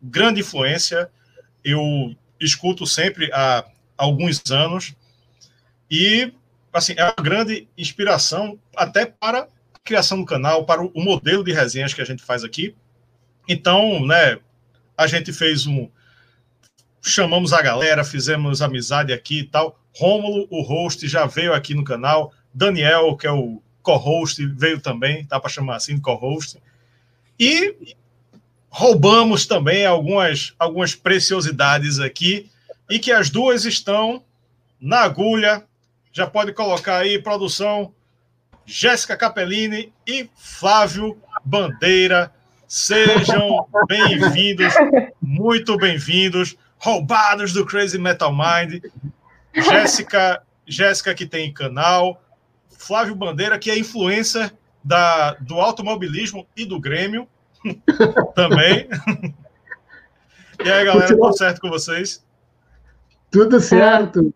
grande influência. Eu escuto sempre há alguns anos e assim é uma grande inspiração até para a criação do canal, para o modelo de resenhas que a gente faz aqui. Então, né, a gente fez um chamamos a galera, fizemos amizade aqui e tal. Rômulo, o host, já veio aqui no canal. Daniel, que é o co-host, veio também, tá para chamar assim, co-host. E roubamos também algumas, algumas preciosidades aqui e que as duas estão na agulha. Já pode colocar aí, produção, Jéssica Capellini e Flávio Bandeira. Sejam bem-vindos, muito bem-vindos, roubados do Crazy Metal Mind. Jéssica, Jéssica que tem canal, Flávio Bandeira, que é influência da, do automobilismo e do Grêmio também. e aí, galera, tudo certo com vocês? Tudo certo.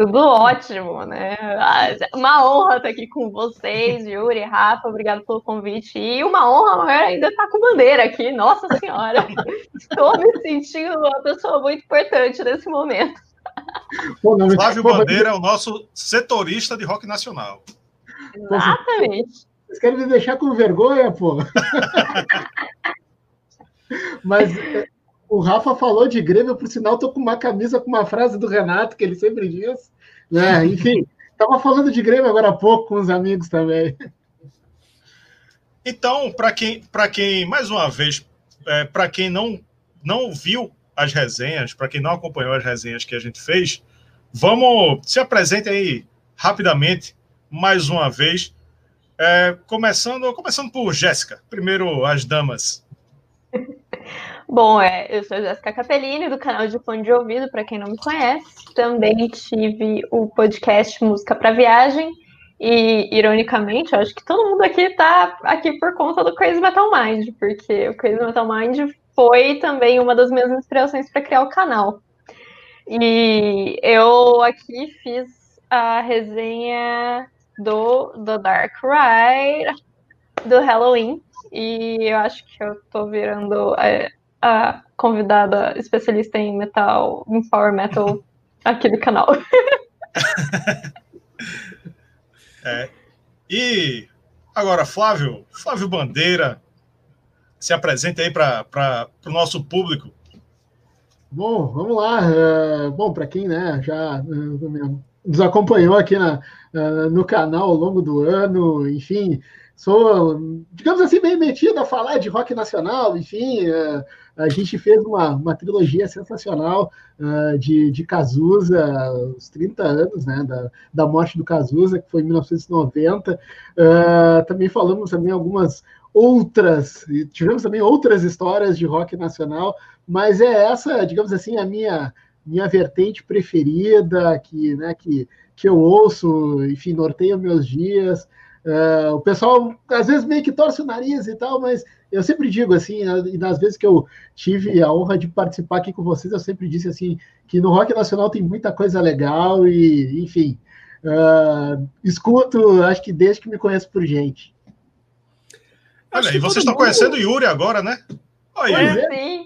Tudo ótimo, né? Ah, uma honra estar aqui com vocês, Yuri, Rafa, obrigado pelo convite. E uma honra maior ainda estar com bandeira aqui, nossa senhora. Estou me sentindo uma pessoa muito importante nesse momento. Pô, não, Flávio Bandeira é o nosso setorista de rock nacional. Exatamente. Vocês querem me deixar com vergonha, pô? Mas o Rafa falou de Grêmio, por sinal, estou com uma camisa com uma frase do Renato, que ele sempre diz. Né? Enfim, estava falando de Grêmio agora há pouco com os amigos também. Então, para quem, quem, mais uma vez, é, para quem não, não viu as resenhas, para quem não acompanhou as resenhas que a gente fez, vamos se apresente aí rapidamente, mais uma vez. É, começando, começando por Jéssica. Primeiro, as damas. Bom, é, eu sou Jéssica Capellini, do canal de Fone de Ouvido, para quem não me conhece. Também tive o podcast Música para Viagem. E, ironicamente, eu acho que todo mundo aqui está aqui por conta do Crazy Metal Mind, porque o Crazy Metal Mind foi também uma das minhas inspirações para criar o canal. E eu aqui fiz a resenha do, do Dark Ride, do Halloween, e eu acho que eu tô virando a, convidada especialista em metal, em power metal aqui do canal. é. E agora, Flávio, Flávio Bandeira, se apresente aí para o nosso público. Bom, vamos lá. Uh, bom, para quem né, já uh, nos acompanhou aqui na, uh, no canal ao longo do ano, enfim, sou, digamos assim, bem metido a falar de rock nacional, enfim, a gente fez uma, uma trilogia sensacional de, de Cazuza, os 30 anos né, da, da morte do Cazuza, que foi em 1990. também falamos também algumas outras, tivemos também outras histórias de rock nacional, mas é essa, digamos assim, a minha minha vertente preferida, que, né, que, que eu ouço, enfim, norteio meus dias. Uh, o pessoal às vezes meio que torce o nariz e tal, mas eu sempre digo assim, e nas vezes que eu tive a honra de participar aqui com vocês, eu sempre disse assim que no rock nacional tem muita coisa legal e, enfim, uh, escuto, acho que desde que me conheço por gente. Olha, e vocês estão mundo... conhecendo o Yuri agora, né? Olha, é,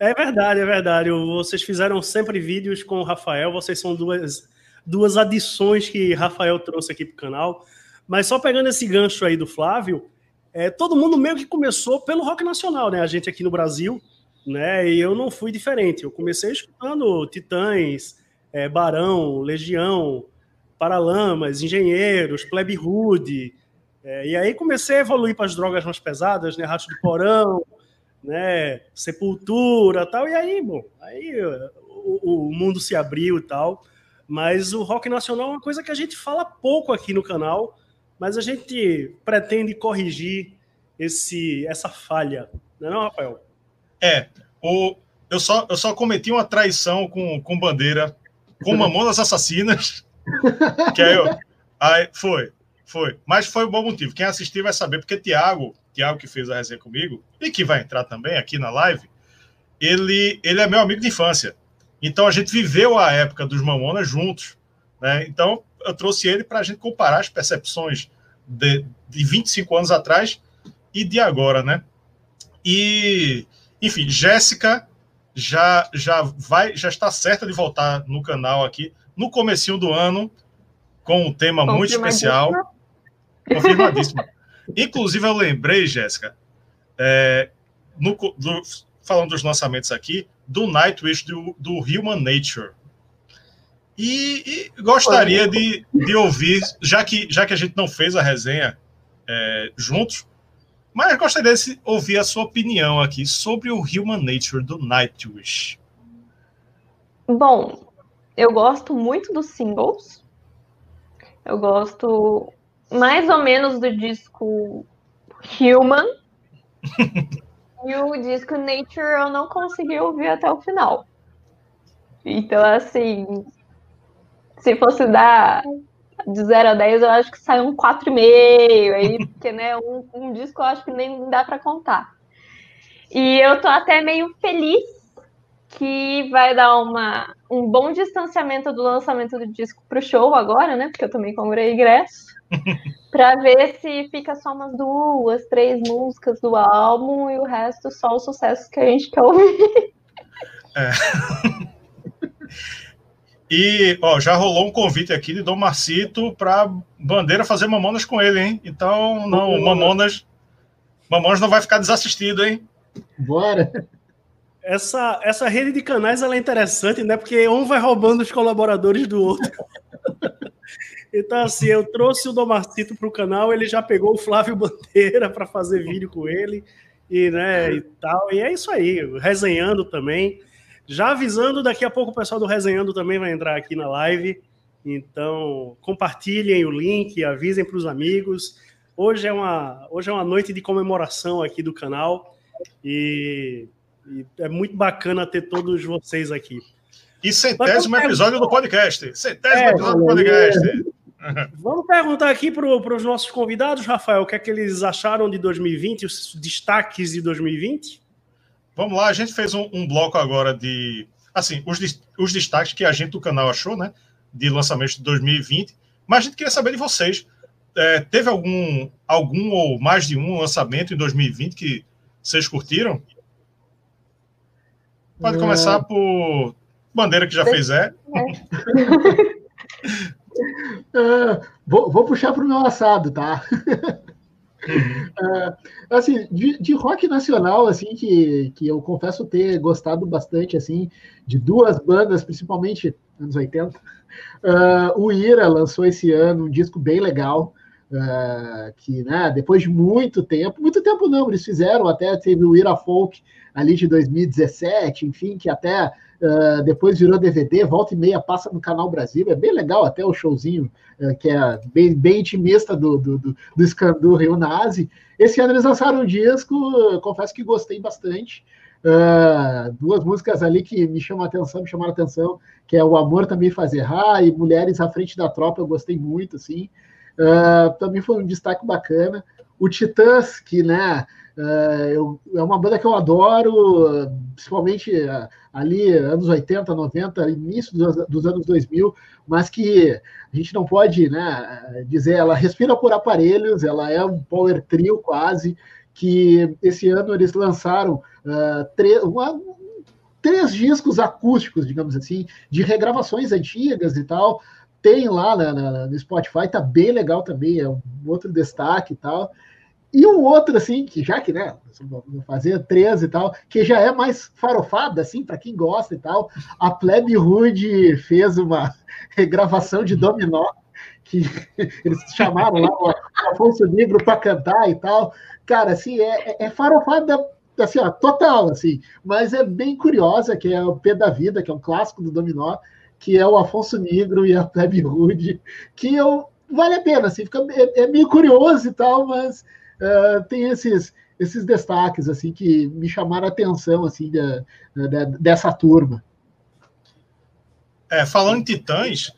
é verdade, é verdade. Vocês fizeram sempre vídeos com o Rafael, vocês são duas, duas adições que Rafael trouxe aqui para o canal. Mas só pegando esse gancho aí do Flávio, é, todo mundo meio que começou pelo rock nacional, né? A gente aqui no Brasil, né? E eu não fui diferente. Eu comecei escutando Titãs, é, Barão, Legião, Paralamas, Engenheiros, Plebe Hood. É, e aí comecei a evoluir para as drogas mais pesadas, né? Rato de Porão, né? Sepultura tal. E aí, bom, aí o, o mundo se abriu e tal. Mas o rock nacional é uma coisa que a gente fala pouco aqui no canal, mas a gente pretende corrigir esse, essa falha, não é não, Rafael? É, o, eu, só, eu só cometi uma traição com, com bandeira, com Mamonas Assassinas, que aí, eu, aí foi, foi, mas foi um bom motivo. Quem assistiu vai saber, porque Tiago, Tiago que fez a resenha comigo, e que vai entrar também aqui na live, ele, ele é meu amigo de infância. Então a gente viveu a época dos Mamonas juntos. Né? Então eu trouxe ele para a gente comparar as percepções de, de 25 anos atrás e de agora, né? E, enfim, Jéssica já já vai já está certa de voltar no canal aqui no comecinho do ano com um tema muito especial. Confirmadíssimo. Inclusive eu lembrei, Jéssica, é, no, do, falando dos lançamentos aqui, do Nightwish do, do Human Nature. E, e gostaria de, de ouvir, já que, já que a gente não fez a resenha é, juntos, mas gostaria de ouvir a sua opinião aqui sobre o Human Nature do Nightwish. Bom, eu gosto muito dos singles. Eu gosto mais ou menos do disco Human. e o disco Nature eu não consegui ouvir até o final. Então, assim, se fosse dar de 0 a 10, eu acho que sai um 4,5 aí, porque né, um, um disco eu acho que nem dá para contar. E eu tô até meio feliz que vai dar uma, um bom distanciamento do lançamento do disco pro show agora, né? Porque eu também comprei ingresso. para ver se fica só umas duas, três músicas do álbum e o resto só os sucessos que a gente quer ouvir. É. E ó, já rolou um convite aqui de Dom Marcito para Bandeira fazer Mamonas com ele, hein? Então, não, Mamonas, Mamonas não vai ficar desassistido, hein? Bora! Essa, essa rede de canais ela é interessante, né? Porque um vai roubando os colaboradores do outro. então, assim, eu trouxe o Domarcito para o canal, ele já pegou o Flávio Bandeira para fazer vídeo com ele e, né, e tal. E é isso aí, resenhando também. Já avisando, daqui a pouco o pessoal do Resenhando também vai entrar aqui na live. Então, compartilhem o link, avisem para os amigos. Hoje é, uma, hoje é uma noite de comemoração aqui do canal e, e é muito bacana ter todos vocês aqui. E centésimo episódio do podcast. Centésimo é, episódio do podcast. Vamos perguntar aqui para os nossos convidados, Rafael, o que é que eles acharam de 2020, os destaques de 2020? Vamos lá, a gente fez um, um bloco agora de. Assim, os, os destaques que a gente do canal achou, né? De lançamento de 2020. Mas a gente queria saber de vocês. É, teve algum, algum ou mais de um lançamento em 2020 que vocês curtiram? Pode é... começar por Bandeira, que já fez é. é vou, vou, puxar para o meu assado, tá? Uh, assim, de, de, rock nacional, assim, que, que eu confesso ter gostado bastante, assim, de duas bandas, principalmente anos 80. Uh, ah, o Ira lançou esse ano um disco bem legal, uh, que, né, depois de muito tempo, muito tempo não, eles fizeram, até teve o Ira Folk ali de 2017, enfim, que até Uh, depois virou DVD, volta e meia passa no Canal Brasil, é bem legal até o showzinho, uh, que é bem, bem intimista do, do, do, do, do Rio Nazi. Esse ano eles lançaram um disco, confesso que gostei bastante. Uh, duas músicas ali que me chamam a atenção, me chamaram a atenção, que é O Amor Também Faz Errar e Mulheres à Frente da Tropa, eu gostei muito, assim. também foi um destaque bacana. O Titãs, que, né, é, eu, é uma banda que eu adoro, principalmente é, ali anos 80, 90, início dos, dos, anos 2000, mas que a gente não pode né, dizer, ela respira por aparelhos, ela é um power trio quase, que esse ano eles lançaram uh, uma, três discos acústicos, digamos assim, de regravações antigas e tal. Tem lá na, na, no Spotify, tá bem legal também, é um outro destaque e tal. E um outro, assim, que já que, né, vou fazer três e tal, que já é mais farofada, assim, para quem gosta e tal, a Plebe Hood fez uma regravação de Dominó, que eles chamaram lá o Afonso Negro para cantar e tal. Cara, assim, é, é, é farofada assim, ó, total, assim, mas é bem curiosa, que é o P da Vida, que é um clássico do Dominó, que é o Afonso Negro e a Plebe Rude, que eu, vale a pena, assim, fica, é, é meio curioso e tal, mas uh, tem esses, esses destaques, assim, que me chamaram a atenção, assim, da, da, dessa turma. É, falando em Titãs,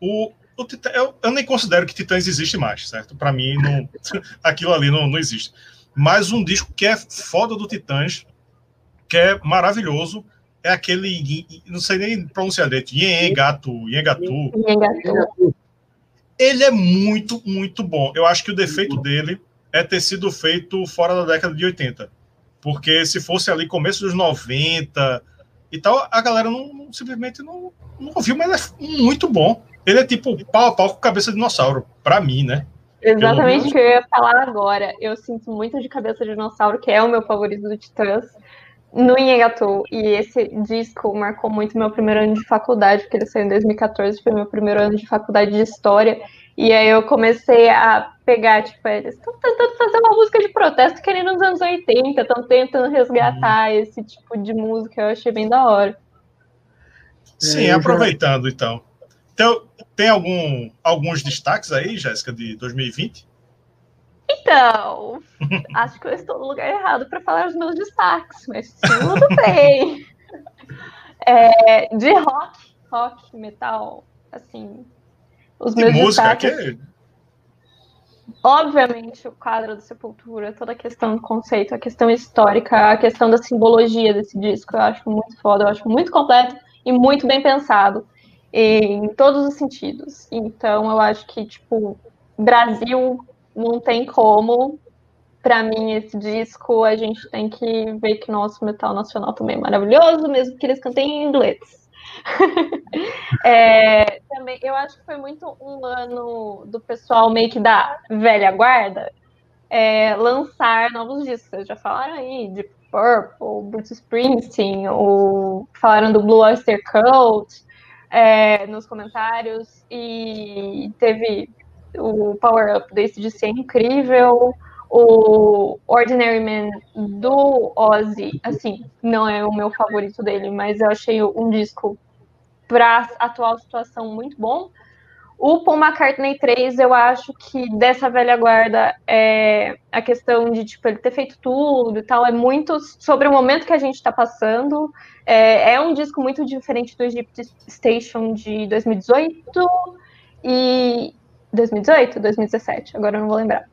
o, o Titã, eu, eu, nem considero que Titãs existe mais, certo? Para mim, não, aquilo ali não, não existe. Mas um disco que é foda do Titãs, que é maravilhoso, é aquele, não sei nem pronunciar direito, Yengatu, Yengatu. Ele é muito, muito bom. Eu acho que o defeito dele é ter sido feito fora da década de 80. Porque se fosse ali começo dos 90 e tal, a galera não, simplesmente não, não ouviu, mas é muito bom. Ele é tipo pau a pau com cabeça de dinossauro, para mim, né? Exatamente o que eu ia falar agora. Eu sinto muito de Cabeça de Dinossauro, que é o meu favorito do Titãs, no Inhegatu. E esse disco marcou muito meu primeiro ano de faculdade, porque ele saiu em 2014, foi meu primeiro ano de faculdade de História. E aí eu comecei a pegar, tipo, eles estão tentando fazer uma música de protesto que nem nos anos 80, estão tentando resgatar uhum. esse tipo de música, eu achei bem da hora. Sim, é, aproveitando então. Então, tem algum, alguns destaques aí, Jéssica, de 2020? Então, acho que eu estou no lugar errado para falar os meus destaques, mas tudo bem. É, de rock, rock, metal, assim, os meus música, destaques. Que... Obviamente, o quadro da Sepultura, toda a questão do conceito, a questão histórica, a questão da simbologia desse disco, eu acho muito foda, eu acho muito completo e muito bem pensado em todos os sentidos. Então, eu acho que, tipo, Brasil não tem como. Para mim, esse disco, a gente tem que ver que nosso metal nacional também é maravilhoso, mesmo que eles cantem em inglês. é, também, eu acho que foi muito um ano do pessoal meio que da velha guarda é, lançar novos discos. Vocês já falaram aí de Purple, Bruce Springsteen, ou falaram do Blue Oyster Cult é, nos comentários e teve o Power Up desse de ser incrível. O Ordinary Man do Ozzy, assim, não é o meu favorito dele, mas eu achei um disco para a atual situação muito bom. O Paul McCartney 3, eu acho que dessa velha guarda é a questão de tipo ele ter feito tudo e tal, é muito sobre o momento que a gente está passando. É, é, um disco muito diferente do Egypt Station de 2018 e 2018, 2017, agora eu não vou lembrar.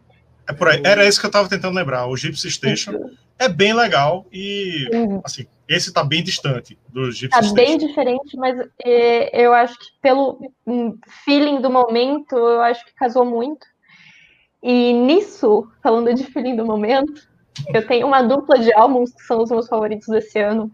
É por aí. Era isso que eu estava tentando lembrar. O Gypsy Station uhum. é bem legal e uhum. assim esse está bem distante do Gypsy Está bem diferente, mas é, eu acho que pelo feeling do momento, eu acho que casou muito. E nisso, falando de feeling do momento, eu tenho uma dupla de álbuns que são os meus favoritos desse ano,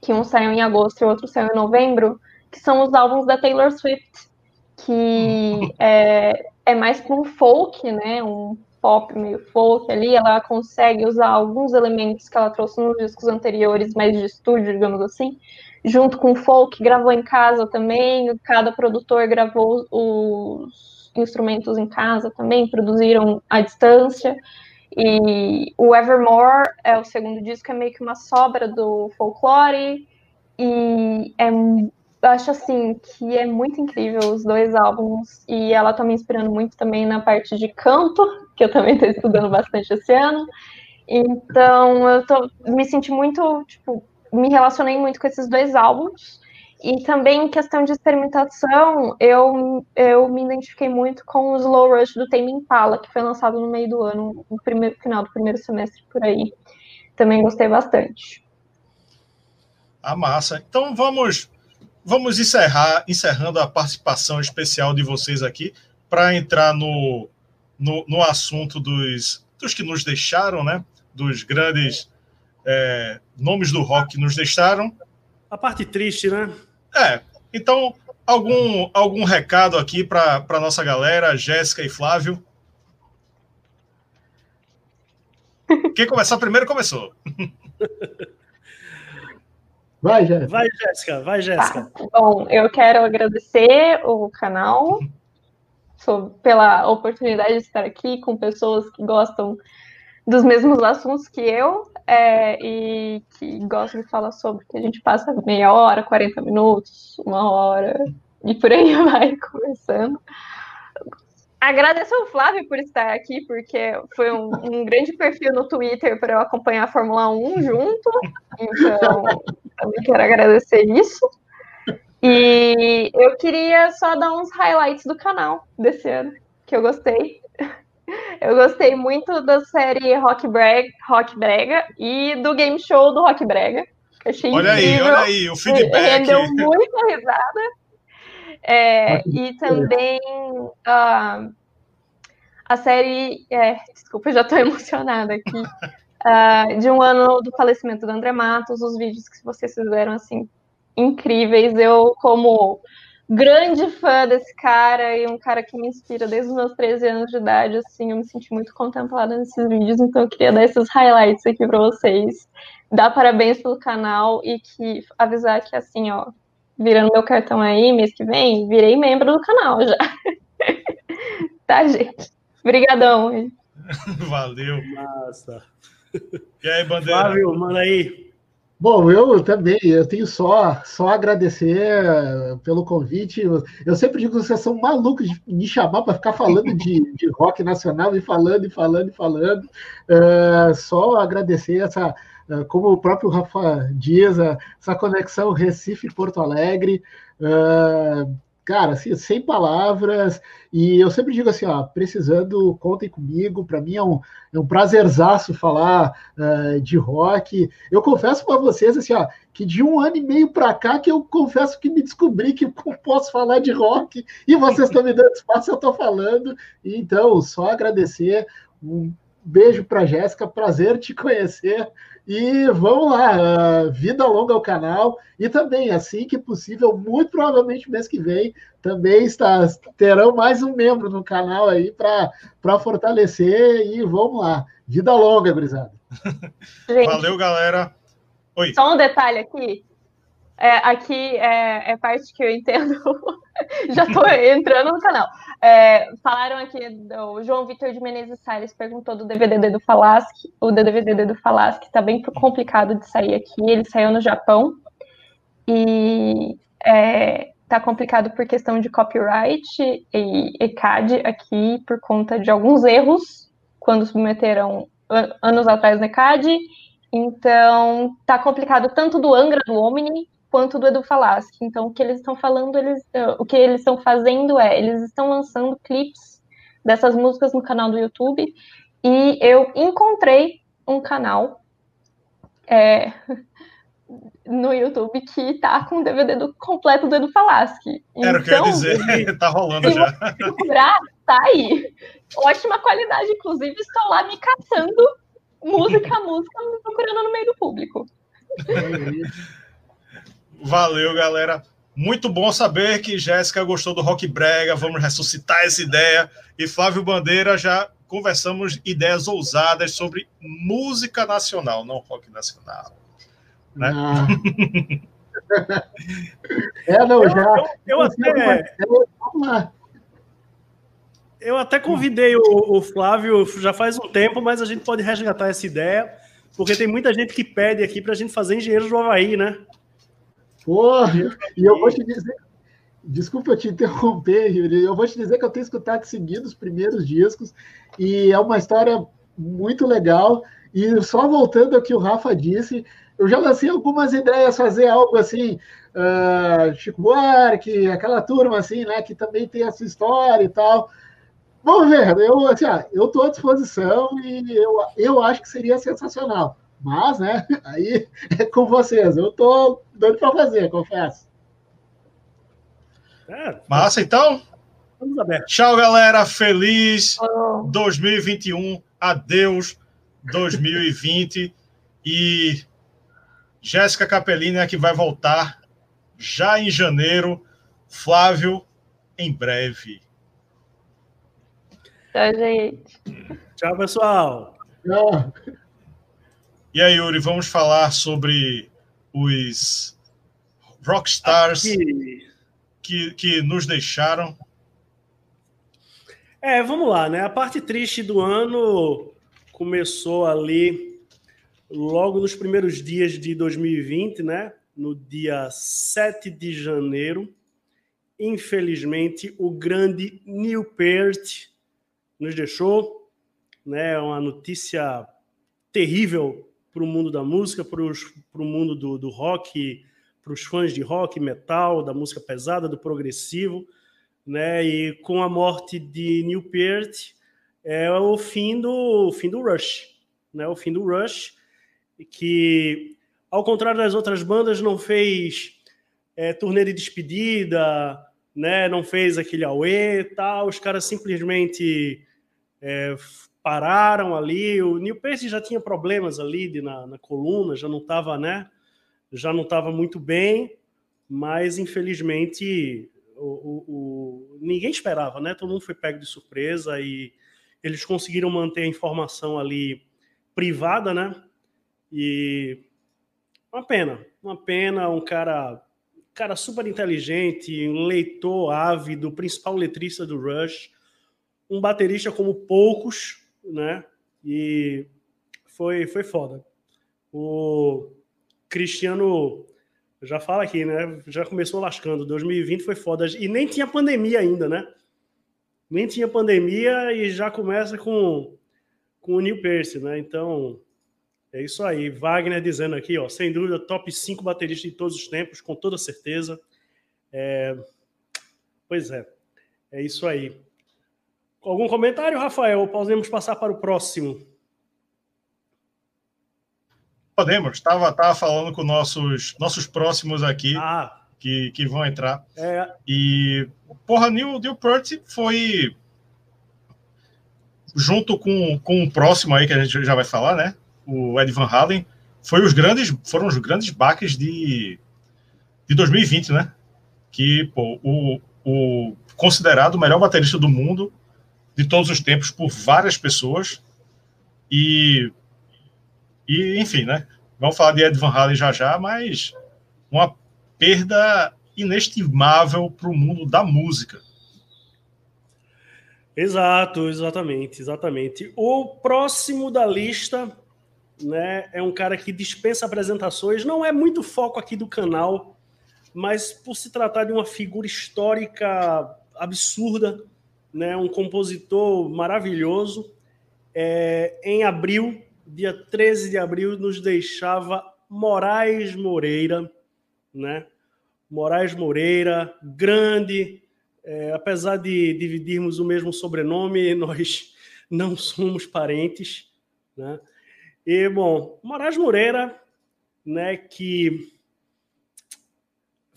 que um saiu em agosto e o outro saiu em novembro, que são os álbuns da Taylor Swift, que é, é mais para um folk, né? Um pop, meio folk ali, ela consegue usar alguns elementos que ela trouxe nos discos anteriores, mais de estúdio, digamos assim, junto com folk, gravou em casa também, cada produtor gravou os instrumentos em casa também, produziram à distância, e o Evermore é o segundo disco, é meio que uma sobra do folklore, e é eu acho assim que é muito incrível os dois álbuns e ela tá me inspirando muito também na parte de canto, que eu também estou estudando bastante esse ano. Então eu tô, me senti muito, tipo, me relacionei muito com esses dois álbuns. E também em questão de experimentação, eu, eu me identifiquei muito com o Slow Rush do Tame Impala, que foi lançado no meio do ano, no primeiro final do primeiro semestre por aí. Também gostei bastante. A massa. Então vamos vamos encerrar encerrando a participação especial de vocês aqui para entrar no, no, no, assunto dos, dos que nos deixaram, né? dos grandes é, nomes do rock nos deixaram. A parte triste, né? É. Então, algum, algum recado aqui para a nossa galera, Jéssica e Flávio? Quem começar primeiro começou. Vai, Jéssica. Vai, Jéssica. Vai, Jéssica. Tá. Bom, eu quero agradecer o canal pela oportunidade de estar aqui com pessoas que gostam dos mesmos assuntos que eu é, e que gostam de falar sobre que a gente passa meia hora, 40 minutos, uma hora e por aí vai conversando. Agradeço ao Flávio por estar aqui, porque foi um, um grande perfil no Twitter para eu acompanhar a Fórmula 1 junto. Então, também quero agradecer isso. E eu queria só dar uns highlights do canal desse ano, que eu gostei. Eu gostei muito da série Rock Brega, Rock Brega e do game show do Rock Brega. Achei olha incrível. aí, olha aí, o feedback. Rendeu muita risada. É, e também uh, a série. É, desculpa, eu já estou emocionada aqui. Uh, de um ano do falecimento do André Matos, os vídeos que vocês fizeram assim incríveis. Eu, como grande fã desse cara e um cara que me inspira desde os meus 13 anos de idade, assim, eu me senti muito contemplada nesses vídeos, então eu queria dar esses highlights aqui para vocês. Dar parabéns pelo canal e que avisar que assim, ó, virando meu cartão aí mês que vem, virei membro do canal já. tá, gente? Obrigadão. Valeu. Massa. E aí, Bandeira? Flávio, manda aí. Bom, eu também, eu tenho só, só agradecer pelo convite. Eu sempre digo que vocês são malucos de me chamar para ficar falando de, de, rock nacional e falando e falando e falando. Uh, só agradecer essa, uh, como o próprio Rafa diz, essa conexão Recife-Porto Alegre. Uh, cara, assim, sem palavras. E eu sempre digo assim, ó, precisando, contem comigo. Para mim é um, é um prazerzaço falar uh, de rock. Eu confesso para vocês assim, ó, que de um ano e meio para cá que eu confesso que me descobri que posso falar de rock e vocês estão me dando espaço, eu estou falando. Então, só agradecer. Um beijo para Jéssica, prazer te conhecer. E vamos lá, uh, vida longa ao canal. E também, assim que possível, muito provavelmente mês que vem, também está, terão mais um membro no canal aí para fortalecer. E vamos lá, vida longa, gurizada. Valeu, galera. Oi. Só um detalhe aqui. É, aqui é, é, parte que eu entendo. Já estou entrando no canal. É, falaram aqui, o João Vitor de Menezes Salles perguntou do DVD do Falasque. O DVD do Falasque está bem complicado de sair aqui. Ele saiu no Japão e está é, complicado por questão de copyright e ECAD aqui por conta de alguns erros quando submeteram anos atrás no ECAD. Então, está complicado tanto do Angra do Omni quanto do Edu Falaschi. Então, o que eles estão falando, eles, uh, o que eles estão fazendo é, eles estão lançando clipes dessas músicas no canal do YouTube, e eu encontrei um canal é, no YouTube que tá com o DVD do, completo do Edu Falaschi. Era o que eu ia então, dizer, tá rolando já. Procurar, tá aí. Ótima qualidade, inclusive estou lá me caçando música a música, procurando no meio do público. Valeu, galera. Muito bom saber que Jéssica gostou do rock brega. Vamos ressuscitar essa ideia. E Flávio Bandeira já conversamos ideias ousadas sobre música nacional, não rock nacional. Né? Ah. é, não, já. Eu, eu, eu até. Eu até convidei o, o, Flávio já faz um tempo, mas a gente pode resgatar essa ideia, porque tem muita gente que pede aqui para a gente fazer Engenheiros do Havaí, né? Porra, e eu vou te dizer, desculpa eu te interromper, Yuri, eu vou te dizer que eu tenho escutado seguido os primeiros discos e é uma história muito legal. E só voltando ao que o Rafa disse, eu já lancei algumas ideias, fazer algo assim, uh, Chico Buarque, aquela turma assim, né, que também tem essa história e tal. Vamos ver, eu assim, ah, eu estou à disposição e eu, eu acho que seria sensacional. Mas, né, aí é com vocês. Eu tô doido para fazer, confesso. É, Massa, então. Tchau, galera. Feliz 2021. Adeus. 2020 e Jéssica Capellini é que vai voltar já em janeiro. Flávio, em breve. Tchau, gente. Tchau, pessoal. Tchau. E aí, Yuri, vamos falar sobre os rockstars que, que nos deixaram. É, vamos lá, né? A parte triste do ano começou ali logo nos primeiros dias de 2020, né? No dia 7 de janeiro. Infelizmente, o grande Neil Peart nos deixou, né? Uma notícia terrível para o mundo da música, para o mundo do, do rock, para os fãs de rock, metal, da música pesada, do progressivo, né? E com a morte de Neil Peart é o fim do o fim do Rush, né? O fim do Rush que ao contrário das outras bandas não fez é, turnê de despedida, né? Não fez aquele auê, tal. Os caras simplesmente é, pararam ali. O Neil Peart já tinha problemas ali de, na, na coluna, já não estava, né? Já não estava muito bem, mas infelizmente o, o, o, ninguém esperava, né? Todo mundo foi pego de surpresa e eles conseguiram manter a informação ali privada, né? E uma pena, uma pena, um cara, cara super inteligente, um leitor ávido, principal letrista do Rush, um baterista como poucos, né? E foi, foi foda. O Cristiano já fala aqui, né? Já começou lascando. 2020 foi foda. E nem tinha pandemia ainda, né? Nem tinha pandemia e já começa com, com o Neil Pearce, né? Então, é isso aí. Wagner dizendo aqui, ó, sem dúvida, top 5 baterista de todos os tempos, com toda certeza. É... Pois é, é isso aí. Algum comentário, Rafael? Podemos passar para o próximo. Podemos. Estava tava falando com nossos nossos próximos aqui ah. que, que vão entrar. É. E, porra, Neil, Neil Peart foi junto com, com o próximo aí que a gente já vai falar, né? O Ed Van Halen, foi os grandes, foram os grandes baques de, de 2020, né? Que pô, o, o considerado o melhor baterista do mundo de todos os tempos por várias pessoas. E, e enfim, né? Vamos falar de Ed Van Halen já já, mas uma perda inestimável para o mundo da música. Exato, exatamente, exatamente. O próximo da lista, né, é um cara que dispensa apresentações, não é muito foco aqui do canal, mas por se tratar de uma figura histórica absurda, né, um compositor maravilhoso. É, em abril, dia 13 de abril, nos deixava Moraes Moreira, né? Moraes Moreira, grande, é, apesar de dividirmos o mesmo sobrenome, nós não somos parentes, né? E, bom, Moraes Moreira, né, que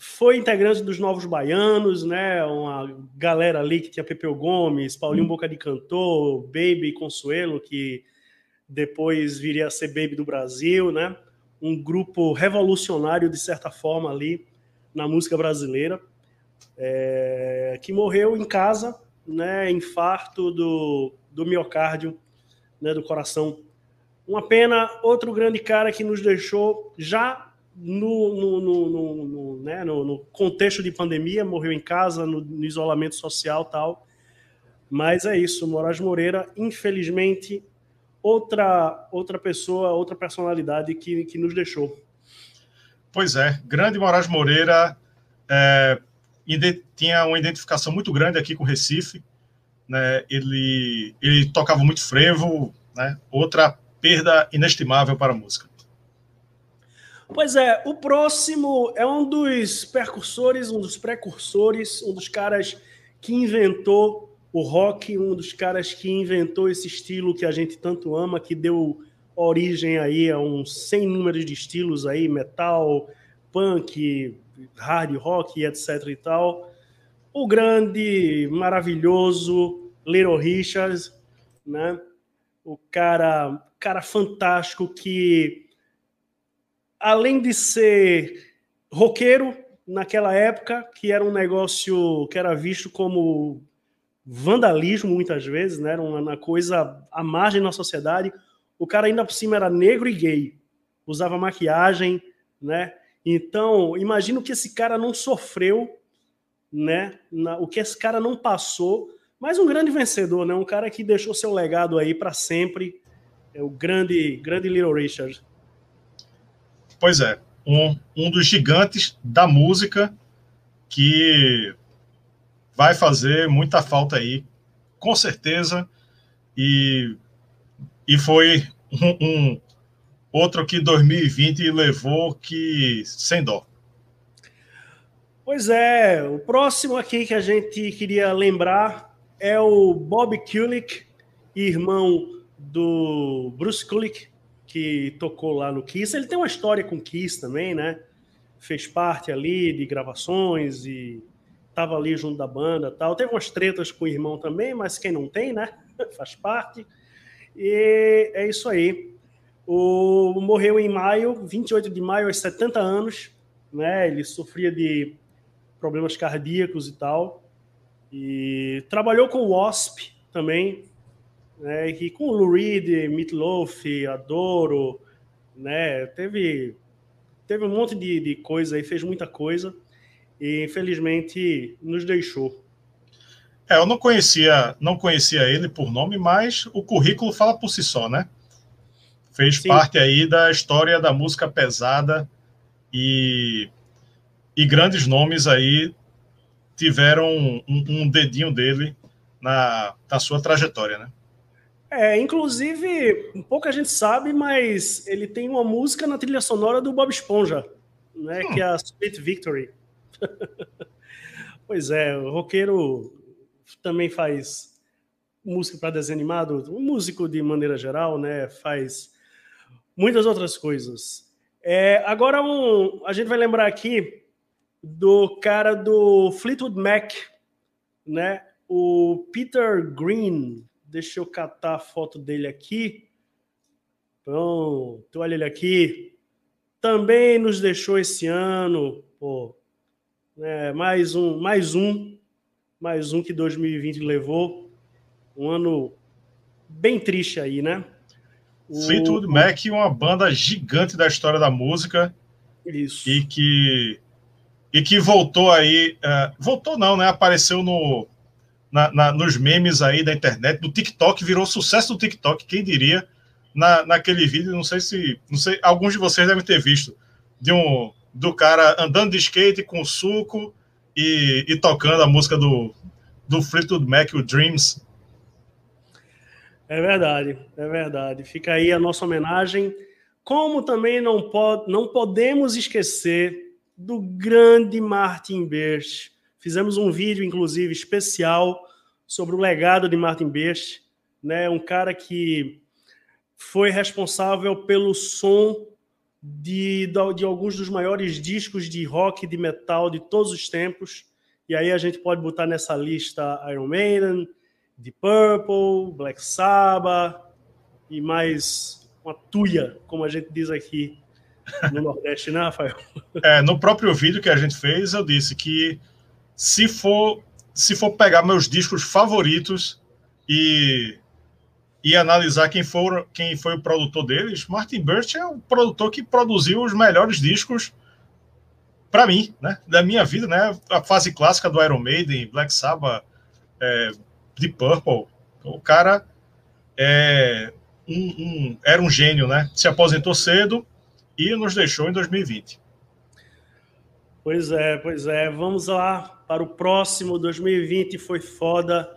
foi integrante dos Novos Baianos, né? Uma galera ali que tinha Pepeu Gomes, Paulinho Boca de Cantor, Baby Consuelo, que depois viria a ser Baby do Brasil, né? Um grupo revolucionário, de certa forma, ali na música brasileira, é, que morreu em casa, né? Infarto do, do miocárdio, né? Do coração. Uma pena, outro grande cara que nos deixou já no, no, no, no, né, no, contexto de pandemia, morreu em casa, no, no, isolamento social tal. Mas é isso, Moraes Moreira, infelizmente, outra outra pessoa, outra personalidade que, que nos deixou. Pois é, grande Moraes Moreira é, tinha uma identificação muito grande aqui com o Recife. Né, ele, ele tocava muito frevo, né, outra perda inestimável para a música. Pois é, o próximo é um dos percursores, um dos precursores, um dos caras que inventou o rock, um dos caras que inventou esse estilo que a gente tanto ama, que deu origem aí a uns 100 números de estilos aí, metal, punk, hard rock, etc e tal. O grande, maravilhoso Little Richards, né? o cara, cara fantástico que, além de ser roqueiro naquela época, que era um negócio que era visto como vandalismo muitas vezes, né? Era uma coisa à margem na sociedade. O cara ainda por cima era negro e gay, usava maquiagem, né? Então, imagino que esse cara não sofreu, né? Na, o que esse cara não passou, mas um grande vencedor, né? Um cara que deixou seu legado aí para sempre. É o grande, grande Little Richard. Pois é, um, um dos gigantes da música que vai fazer muita falta aí, com certeza. E, e foi um, um outro que 2020 levou que sem dó. Pois é, o próximo aqui que a gente queria lembrar é o Bob Kulick, irmão do Bruce Kulick, que tocou lá no Kiss. Ele tem uma história com Kiss também, né? Fez parte ali de gravações e estava ali junto da banda tal. Teve umas tretas com o irmão também, mas quem não tem, né? Faz parte. E é isso aí. O, morreu em maio, 28 de maio, aos 70 anos. Né? Ele sofria de problemas cardíacos e tal. E trabalhou com o Wasp também, né? E com o Lou Reed, Meatloaf, Adoro, né? Teve, teve um monte de, de coisa aí, fez muita coisa e infelizmente nos deixou. É, eu não conhecia, não conhecia ele por nome, mas o currículo fala por si só, né? fez Sim. parte aí da história da música pesada e, e grandes nomes aí tiveram um, um dedinho dele na, na sua trajetória, né? É, inclusive, pouca gente sabe, mas ele tem uma música na trilha sonora do Bob Esponja, né? Hum. Que é a Sweet Victory. pois é, o roqueiro também faz música para desenho animado, um músico de maneira geral, né? Faz muitas outras coisas. É, agora um, a gente vai lembrar aqui do cara do Fleetwood Mac, né? O Peter Green. Deixa eu catar a foto dele aqui. Pronto, olha ele aqui. Também nos deixou esse ano, pô. É, mais um, mais um, mais um que 2020 levou. Um ano bem triste aí, né? Fleetwood Mac, uma banda gigante da história da música. Isso. E que, e que voltou aí. Uh, voltou não, né? Apareceu no, na, na, nos memes aí da internet, do TikTok, virou sucesso do TikTok, quem diria? Na, naquele vídeo, não sei se. Não sei, alguns de vocês devem ter visto. De um, do cara andando de skate com suco e, e tocando a música do, do Fleetwood Mac, o Dreams. É verdade, é verdade. Fica aí a nossa homenagem. Como também não, pode, não podemos esquecer do grande Martin Birch. Fizemos um vídeo, inclusive, especial sobre o legado de Martin Birch, né? um cara que foi responsável pelo som de, de alguns dos maiores discos de rock de metal de todos os tempos. E aí a gente pode botar nessa lista Iron Maiden, Deep Purple, Black Sabbath e mais uma tuia, como a gente diz aqui no Nordeste, né, Rafael? É, no próprio vídeo que a gente fez, eu disse que se for se for pegar meus discos favoritos e, e analisar quem, for, quem foi o produtor deles, Martin Birch é o produtor que produziu os melhores discos para mim, né? Da minha vida, né? A fase clássica do Iron Maiden, Black Sabbath, é, Purple. O cara é um, um, era um gênio, né? Se aposentou cedo e nos deixou em 2020. Pois é, pois é. Vamos lá para o próximo 2020 foi foda.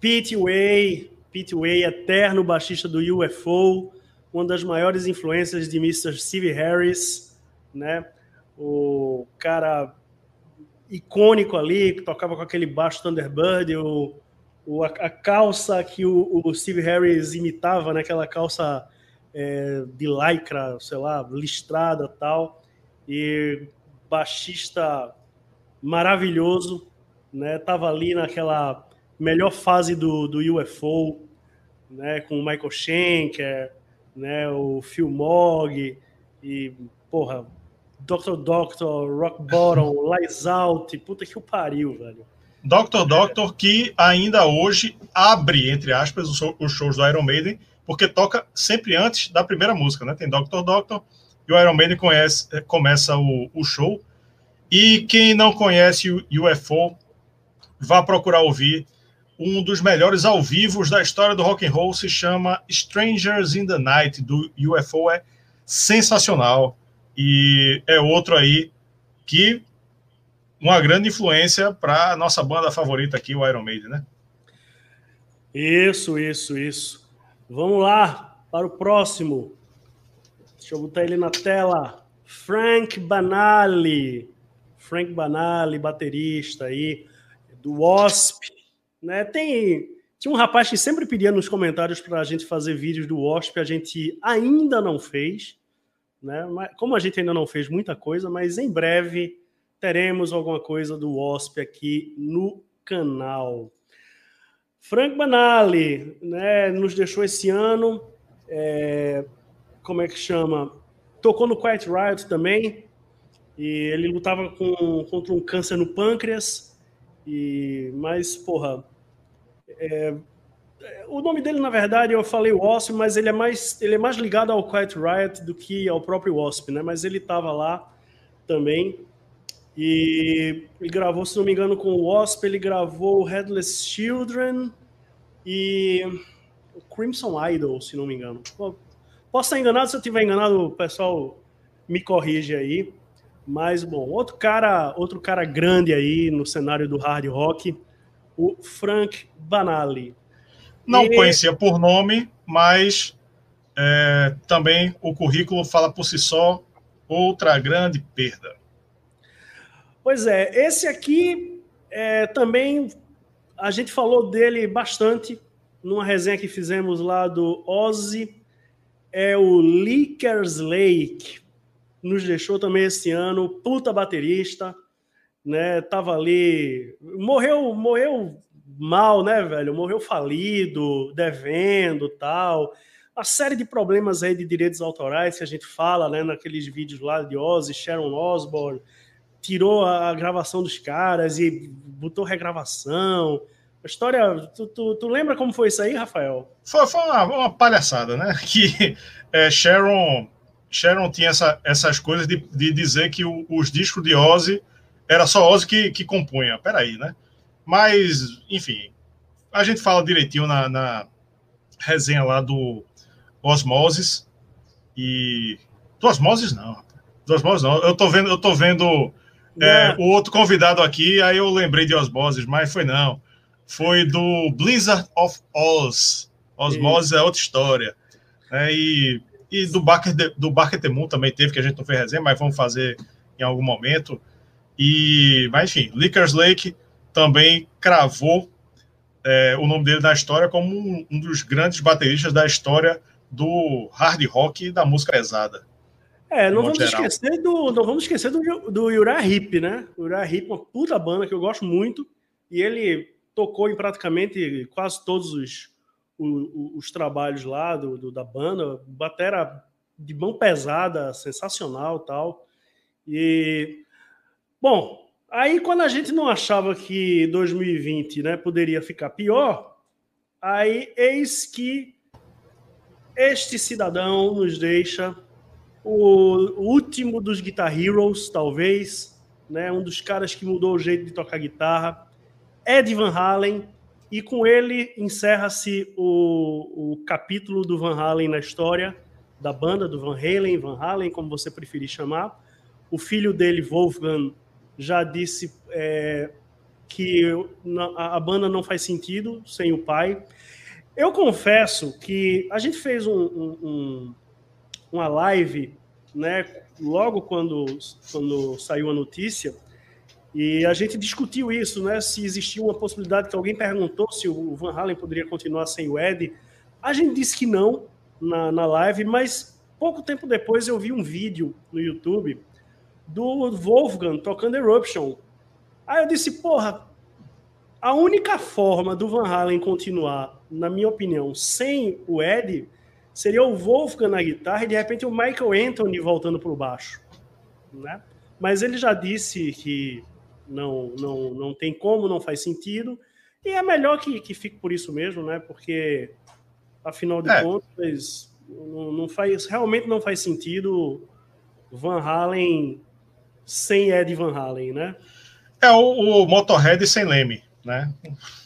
Pete Way, Pete Way, eterno baixista do UFO, uma das maiores influências de Mr. Steve Harris, né? O cara icônico ali, que tocava com aquele baixo Thunderbird, o o, a, calça que o, o, Steve Harris imitava, né? Aquela calça é, de lycra, sei lá, listrada tal. E baixista maravilhoso, né? Tava ali naquela melhor fase do, do UFO. né, com o Michael Schenker, né, o Phil Mogg e, porra, Dr. Doctor, Rock Bottom, Lights Out, puta que o pariu, velho. Dr. Doctor que ainda hoje abre, entre aspas, os shows do Iron Maiden, porque toca sempre antes da primeira música, né? Tem Dr. Doctor e o Iron Maiden conhece, começa o, o show. E quem não conhece o UFO, vá procurar ouvir um dos melhores ao vivo da história do rock and roll se chama Strangers in the Night do UFO é sensacional e é outro aí que uma grande influência para nossa banda favorita aqui, o Iron Maiden, né? Isso, isso, isso. Vamos lá para o próximo. Deixa eu botar ele na tela. Frank Banali. Frank Banali, baterista aí do Wasp. Né? Tem, tinha um rapaz que sempre pedia nos comentários para a gente fazer vídeos do Wasp, a gente ainda não fez. Né? Mas, como a gente ainda não fez muita coisa, mas em breve teremos alguma coisa do Wasp aqui no canal. Frank Banali né, nos deixou esse ano. É, como é que chama? Tocou no Quiet Riot também. E ele lutava com, contra um câncer no pâncreas. E, mas, porra. É, o nome dele, na verdade, eu falei Wasp, mas ele é mais, ele é mais ligado ao Quiet Riot do que ao próprio Wasp, né? Mas ele estava lá também. E ele gravou, se não me engano, com o Wasp, ele gravou Headless Children e Crimson Idol, se não me engano. Posso estar enganado, se eu estiver enganado, o pessoal me corrige aí. Mas, bom, outro cara, outro cara grande aí no cenário do hard rock, o Frank Banali. Não e... conhecia por nome, mas é, também o currículo fala por si só, outra grande perda. Pois é, esse aqui é, também a gente falou dele bastante numa resenha que fizemos lá do Ozzy, é o Lickers Lake. Nos deixou também esse ano, puta baterista, né? Tava ali, morreu, morreu mal, né, velho? Morreu falido, devendo, tal. Uma série de problemas aí de direitos autorais que a gente fala, né, naqueles vídeos lá de Ozzy, Sharon Osbourne, tirou a gravação dos caras e botou regravação. A história. Tu, tu, tu, lembra como foi isso aí, Rafael? Foi, foi uma, uma, palhaçada, né? Que é, Sharon, Sharon tinha essa, essas coisas de, de dizer que o, os discos de Ozzy era só Ozzy que, que compunha. Peraí, né? Mas, enfim, a gente fala direitinho na, na resenha lá do Osmosis. E. Do Osmosis, não. Do Osmosis, não. Eu tô vendo, eu tô vendo é, o outro convidado aqui, aí eu lembrei de Osmosis, mas foi não. Foi do Blizzard of Oz. Osmosis é outra história. É, e, e do Barker, do Barker Moon também teve, que a gente não fez resenha, mas vamos fazer em algum momento. E, mas enfim, Lickers Lake também cravou é, o nome dele na história como um, um, dos grandes bateristas da história do hard rock e da música pesada. É, não vamos, esquecer do, não vamos esquecer do, do Uriah Heep, né? Uriah Heep, uma puta banda que eu gosto muito, e ele tocou em praticamente quase todos os, os, os trabalhos lá do, do, da banda, batera de mão pesada, sensacional tal. E, bom, aí quando a gente não achava que 2020 né, poderia ficar pior, aí eis que este cidadão nos deixa o último dos Guitar Heroes, talvez, né? um dos caras que mudou o jeito de tocar guitarra, Ed Van Halen, e com ele encerra-se o, o capítulo do Van Halen na história da banda, do Van Halen, Van Halen, como você preferir chamar. O filho dele, Wolfgang, já disse é, que a, banda não faz sentido sem o pai. Eu confesso que a gente fez um, um uma live, né, logo quando, quando saiu a notícia, e a gente discutiu isso, né, se existia uma possibilidade que alguém perguntou se o Van Halen poderia continuar sem o Ed. A gente disse que não na, na live, mas pouco tempo depois eu vi um vídeo no YouTube do Wolfgang tocando Eruption. Aí eu disse, porra, a única forma do Van Halen continuar, na minha opinião, sem o Ed, seria o Wolfgang na guitarra e de repente o Michael Anthony voltando para o baixo, né? Mas ele já disse que não, não, não tem como, não faz sentido. E é melhor que, que fique por isso mesmo, né? Porque, afinal de é. contas, não, não, faz, realmente não faz sentido Van Halen sem Ed Van Halen, né? É o, o Motorhead sem Leme, né?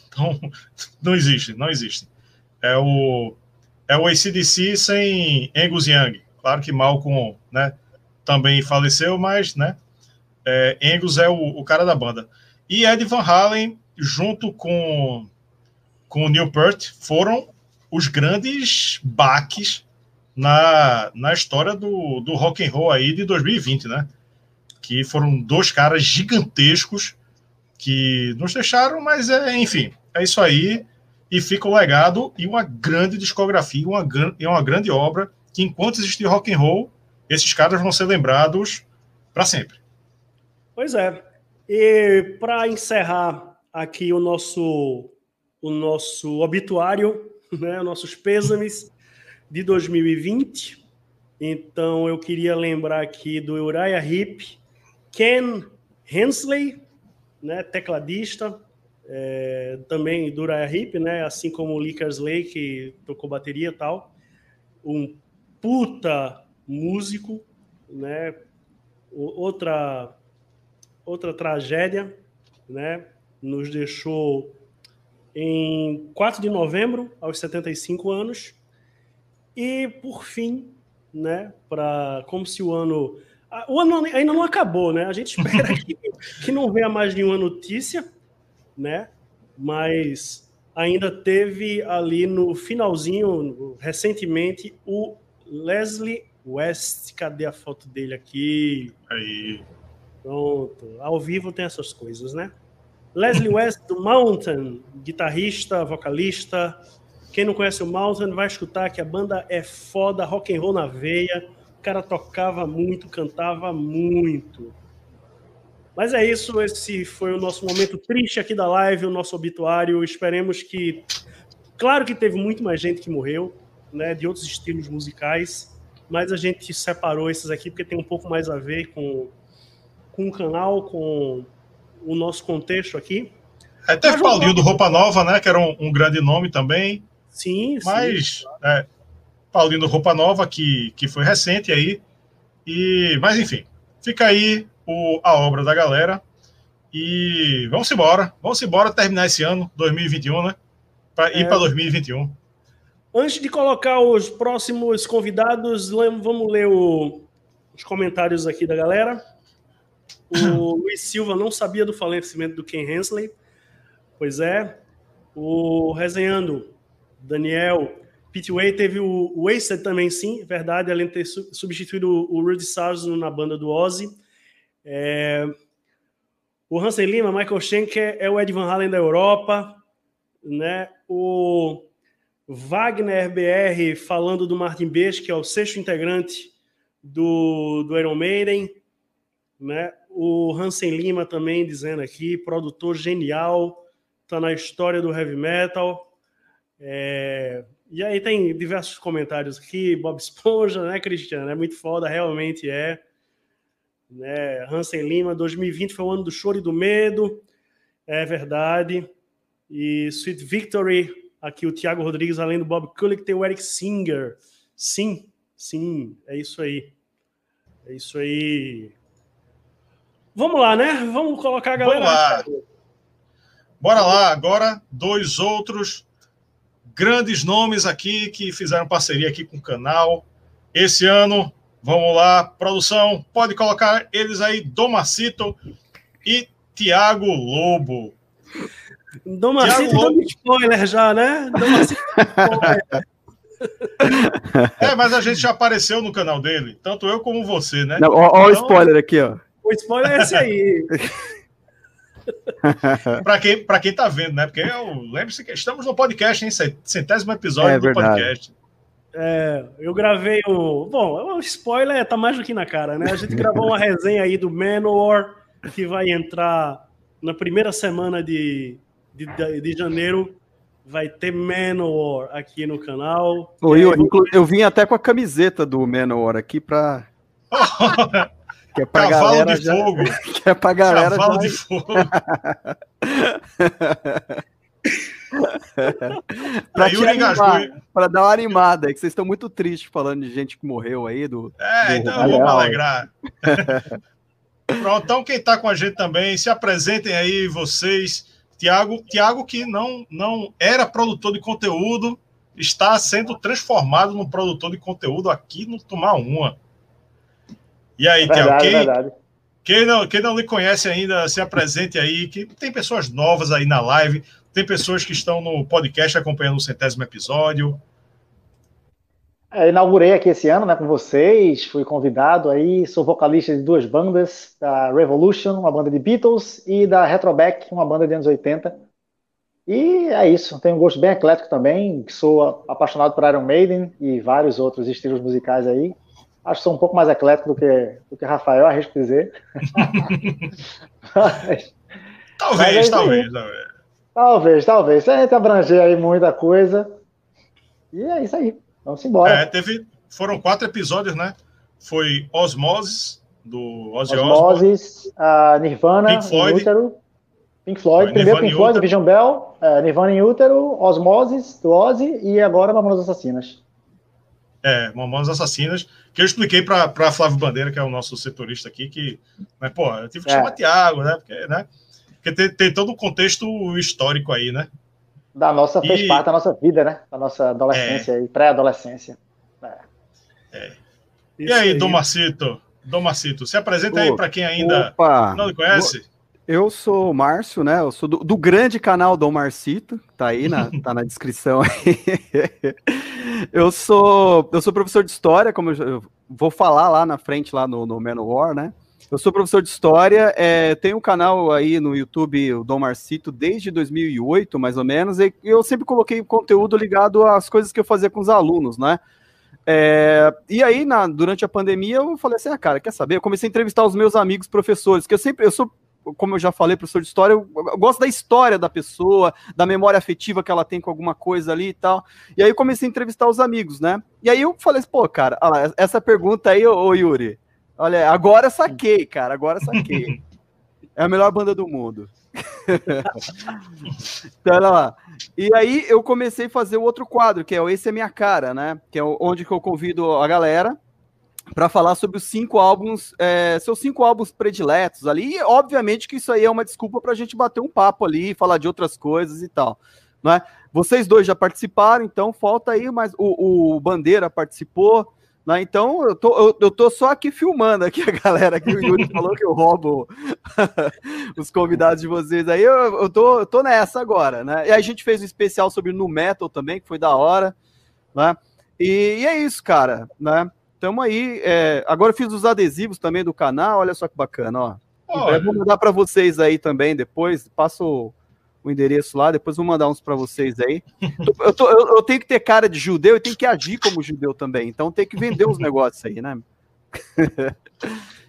Então, não existe, não existe. É o, é o ACDC sem Angus Young. Claro que Malcolm, né, também faleceu, mas, né, é, Angus é o, o cara da banda. E Ed Van Halen junto com, com o Neil Peart, foram os grandes baques na, na história do, do rock and roll aí de 2020, né? Que foram dois caras gigantescos que nos deixaram, mas é, enfim, é isso aí. E fica o legado e uma grande discografia, uma, e uma grande obra que enquanto existir rock and roll, esses caras vão ser lembrados para sempre. Pois é. E para encerrar aqui o nosso, o nosso obituário, né, nossos pêsames de 2020. Então eu queria lembrar aqui do Uriah Heep, Ken Hensley, né, tecladista, é, também do Uriah Heep, né, assim como o Lee Kersley, que tocou bateria e tal. Um puta músico, né, outra, outra tragédia, né, nos deixou em 4 de novembro, aos 75 anos. E, por fim, né, para como se o ano. O ano ainda não acabou, né? A gente espera que, que não venha mais nenhuma notícia, né? Mas ainda teve ali no finalzinho, recentemente, o Leslie West. Cadê a foto dele aqui? Aí. Pronto. Ao vivo tem essas coisas, né? Leslie West do Mountain, guitarrista, vocalista. Quem não conhece o Mountain vai escutar que a banda é foda, rock and roll na veia. O cara tocava muito, cantava muito. Mas é isso, esse foi o nosso momento triste aqui da live, o nosso obituário. Esperemos que. Claro que teve muito mais gente que morreu, né, de outros estilos musicais, mas a gente separou esses aqui porque tem um pouco mais a ver com, com o canal, com o nosso contexto aqui. É, teve Paulinho do Roupa Nova, né? Que era um, um grande nome também. Sim, mas, sim. É, Paulinho do Roupa Nova, que, que foi recente aí. E, mas enfim, fica aí o, a obra da galera. E vamos embora. Vamos embora terminar esse ano, 2021, né? Para é. ir para 2021. Antes de colocar os próximos convidados, vamos ler o, os comentários aqui da galera. O Luiz Silva não sabia do falecimento do Ken Hensley. Pois é. O resenhando, Daniel Pitway teve o Wasted também, sim, verdade, além de ter substituído o Rudy Sarzo na banda do Ozzy. É... O Hansen Lima, Michael Schenker é o Ed Van Halen da Europa, né? O Wagner BR falando do Martin Beix, que é o sexto integrante do, do Iron Maiden, né? O Hansen Lima também dizendo aqui, produtor genial, tá na história do heavy metal. É... E aí tem diversos comentários aqui, Bob Esponja, né, Cristiano? É muito foda, realmente é. Né? Hansen Lima, 2020 foi o ano do choro e do medo, é verdade. E Sweet Victory, aqui o Thiago Rodrigues, além do Bob Kulick, tem o Eric Singer. Sim, sim, é isso aí. É isso aí. Vamos lá, né? Vamos colocar a galera. Lá. Bora lá, agora dois outros grandes nomes aqui que fizeram parceria aqui com o canal. Esse ano, vamos lá, produção, pode colocar eles aí, Domacito e Tiago Lobo. Domacito Lobo... spoiler já, né? Domacito É, mas a gente já apareceu no canal dele, tanto eu como você, né? Olha então... o spoiler aqui, ó. O spoiler é esse aí. para quem, pra quem tá vendo, né? Porque lembre-se que estamos no podcast, hein? Centésimo episódio é, do verdade. podcast. É, eu gravei o. Bom, o spoiler tá mais do que na cara, né? A gente gravou uma resenha aí do Manowar, que vai entrar na primeira semana de, de, de janeiro vai ter Manowar aqui no canal. Oi, eu, eu, vim até com a camiseta do Manowar aqui para que é pra Cavalo galera de já... fogo. que é pra galera Cavalo já... de fogo. pra, animar, pra dar uma animada, é que vocês estão muito tristes falando de gente que morreu aí. Do, é, do então vamos alegrar. Pronto, então quem está com a gente também, se apresentem aí vocês. Tiago, Tiago que não, não era produtor de conteúdo, está sendo transformado num produtor de conteúdo aqui no Tomar Uma. E aí, Tiago, quem, quem, não, quem não lhe conhece ainda, se apresente aí, que tem pessoas novas aí na live, tem pessoas que estão no podcast acompanhando o centésimo episódio. É, inaugurei aqui esse ano né, com vocês, fui convidado aí, sou vocalista de duas bandas, da Revolution, uma banda de Beatles, e da Retroback, uma banda de anos 80. E é isso, tenho um gosto bem eclético também, sou apaixonado por Iron Maiden e vários outros estilos musicais aí. Acho que sou um pouco mais eclético do que, do que Rafael, arrisco dizer. mas, talvez, mas é talvez, talvez. Talvez, talvez. Se a gente abranger aí muita coisa. E é isso aí. Vamos embora. É, teve, foram quatro episódios, né? Foi Osmosis, do Ozzy Osmosis, a Nirvana, Pink Floyd. Útero, Pink Floyd, primeiro Pink Floyd, Vision Bell, uh, Nirvana em Útero, Osmosis, do Ozzy, e agora Mamonas Assassinas. É, Mamonas Assassinas, que eu expliquei para Flávio Bandeira, que é o nosso setorista aqui, que, né, pô, eu tive que é. chamar Tiago, né, porque, né, porque tem, tem, todo o contexto histórico aí, né? Da nossa, fez e... parte da nossa vida, né? Da nossa adolescência é. e pré-adolescência. É. É. E aí, aí, Dom Marcito? Dom Marcito, se apresenta aí para quem ainda Opa. não lhe conhece. Eu sou o Márcio, né? Eu sou do, do, grande canal Dom Marcito, tá aí na, tá na descrição aí. eu sou eu sou professor de história, como eu, eu vou falar lá na frente, lá no, no Manowar, né? Eu sou professor de história, é, tenho um canal aí no YouTube, o Dom Marcito, desde 2008, mais ou menos, e eu sempre coloquei conteúdo ligado às coisas que eu fazia com os alunos, né? É, e aí, na, durante a pandemia, eu falei assim, ah, cara, quer saber? Eu comecei a entrevistar os meus amigos professores, que eu sempre, eu sou, como eu já falei, professor de história, eu, eu gosto da história da pessoa, da memória afetiva que ela tem com alguma coisa ali e tal. E aí eu comecei a entrevistar os amigos, né? E aí eu falei assim, pô, cara, essa pergunta aí, ô, ô Yuri, Olha, agora saquei, cara. Agora saquei. É a melhor banda do mundo. então, olha lá. E aí eu comecei a fazer o outro quadro, que é o Esse é Minha Cara, né? Que é onde que eu convido a galera para falar sobre os cinco álbuns, é, seus cinco álbuns prediletos ali. E, obviamente que isso aí é uma desculpa para a gente bater um papo ali, falar de outras coisas e tal. Né? Vocês dois já participaram, então falta aí, mas o, o Bandeira participou, né? Então, eu tô, eu, eu, tô só aqui filmando aqui a galera que o Yuri falou que eu roubo os convidados de vocês aí. Eu, eu, tô, eu tô nessa agora, né? E a gente fez um especial sobre no metal também, que foi da hora, né? E, e é isso, cara, né? Tamo aí. É, agora eu fiz os adesivos também do canal, olha só que bacana, ó. Olha. Vou mandar para vocês aí também depois. Passo o endereço lá, depois vou mandar uns para vocês aí. Eu, tô, eu, eu, tenho que ter cara de judeu e tenho que agir como judeu também, então tem que vender os negócios aí, né?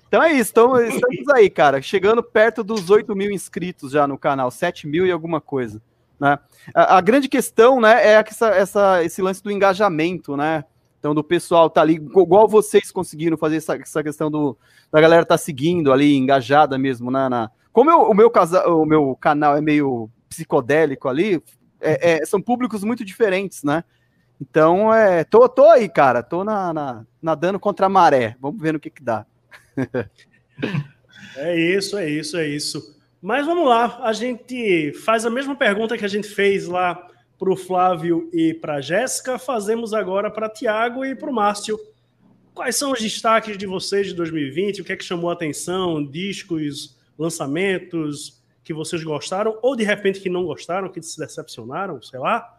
então é isso, então, estamos aí, cara, chegando perto dos 8 mil inscritos já no canal, 7 mil e alguma coisa. Né? A, a grande questão né, é essa, essa, esse lance do engajamento, né? Então, do pessoal tá ali, igual vocês conseguiram fazer essa, essa questão do, da galera tá seguindo ali, engajada mesmo, né? Na, como eu, o, meu casa, o meu canal é meio psicodélico ali, é, é, são públicos muito diferentes, né? Então, é, tô, tô aí, cara, tô na, na, nadando contra a maré. Vamos ver no que que dá. é isso, é isso, é isso. Mas vamos lá, a gente faz a mesma pergunta que a gente fez lá para o Flávio e para a Jéssica, fazemos agora para Tiago e para o Márcio. Quais são os destaques de vocês de 2020? O que é que chamou a atenção? Discos, lançamentos, que vocês gostaram, ou de repente que não gostaram, que se decepcionaram, sei lá?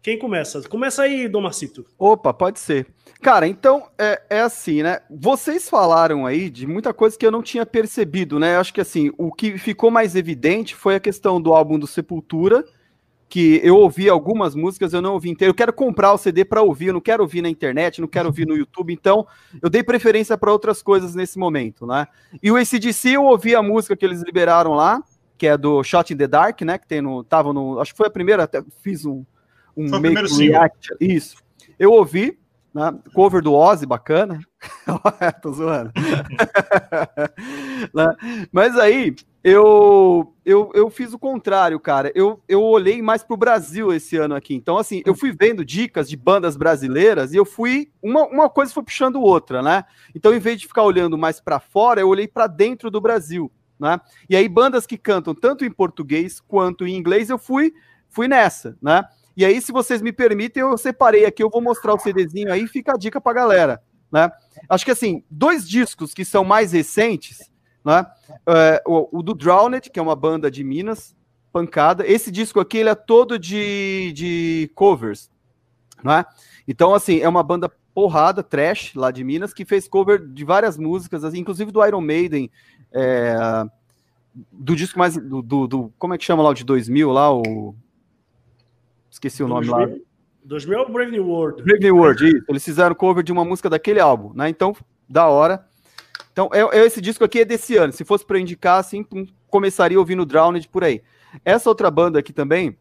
Quem começa? Começa aí, Dom Marcito. Opa, pode ser. Cara, então é, é, assim, né? Vocês falaram aí de muita coisa que eu não tinha percebido, né? Acho que assim, o que ficou mais evidente foi a questão do álbum do Sepultura, que eu ouvi algumas músicas, eu não ouvi inteiro. Eu quero comprar o CD para ouvir, eu não quero ouvir na internet, não quero ouvir no YouTube, então eu dei preferência para outras coisas nesse momento, né? E o ACDC eu ouvi a música que eles liberaram lá, que é do Shot in the Dark, né? Que tem no. Tava no. Acho que foi a primeira, até fiz um. um foi o primeiro react. Isso. Eu ouvi, né? Cover do Ozzy, bacana. Tô zoando. Né, mas aí, eu, eu, eu fiz o contrário, cara. Eu, eu olhei mais pro Brasil esse ano aqui. Então, assim, eu fui vendo dicas de bandas brasileiras e eu fui. Uma, uma coisa foi puxando outra, né? Então, em vez de ficar olhando mais para fora, eu olhei para dentro do Brasil, né? E aí, bandas que cantam tanto em português quanto em inglês, eu fui, fui nessa, né? E aí, se vocês me permitem, eu separei aqui, eu vou mostrar o CDzinho aí, fica a dica pra galera, né? Acho que assim, dois discos que são mais recentes né? É, o, o, do Drowned, que é uma banda de Minas, pancada. Esse disco aqui ele é todo de, de covers, né? Então, assim, é uma banda porrada, trash, lá de Minas, que fez cover de várias músicas, assim, inclusive do Iron Maiden, é, do disco mais. Do, do, do, Como é que chama lá o de 2000 lá? O. Esqueci o 2000, nome lá. 2000 é o Brave New World. Brave New World, isso. Eles fizeram cover de uma música daquele álbum, né? Então, da hora. Então, é, é, esse disco aqui é desse ano. Se fosse para indicar, assim, começaria ouvindo Drowned por aí. Essa outra banda aqui também,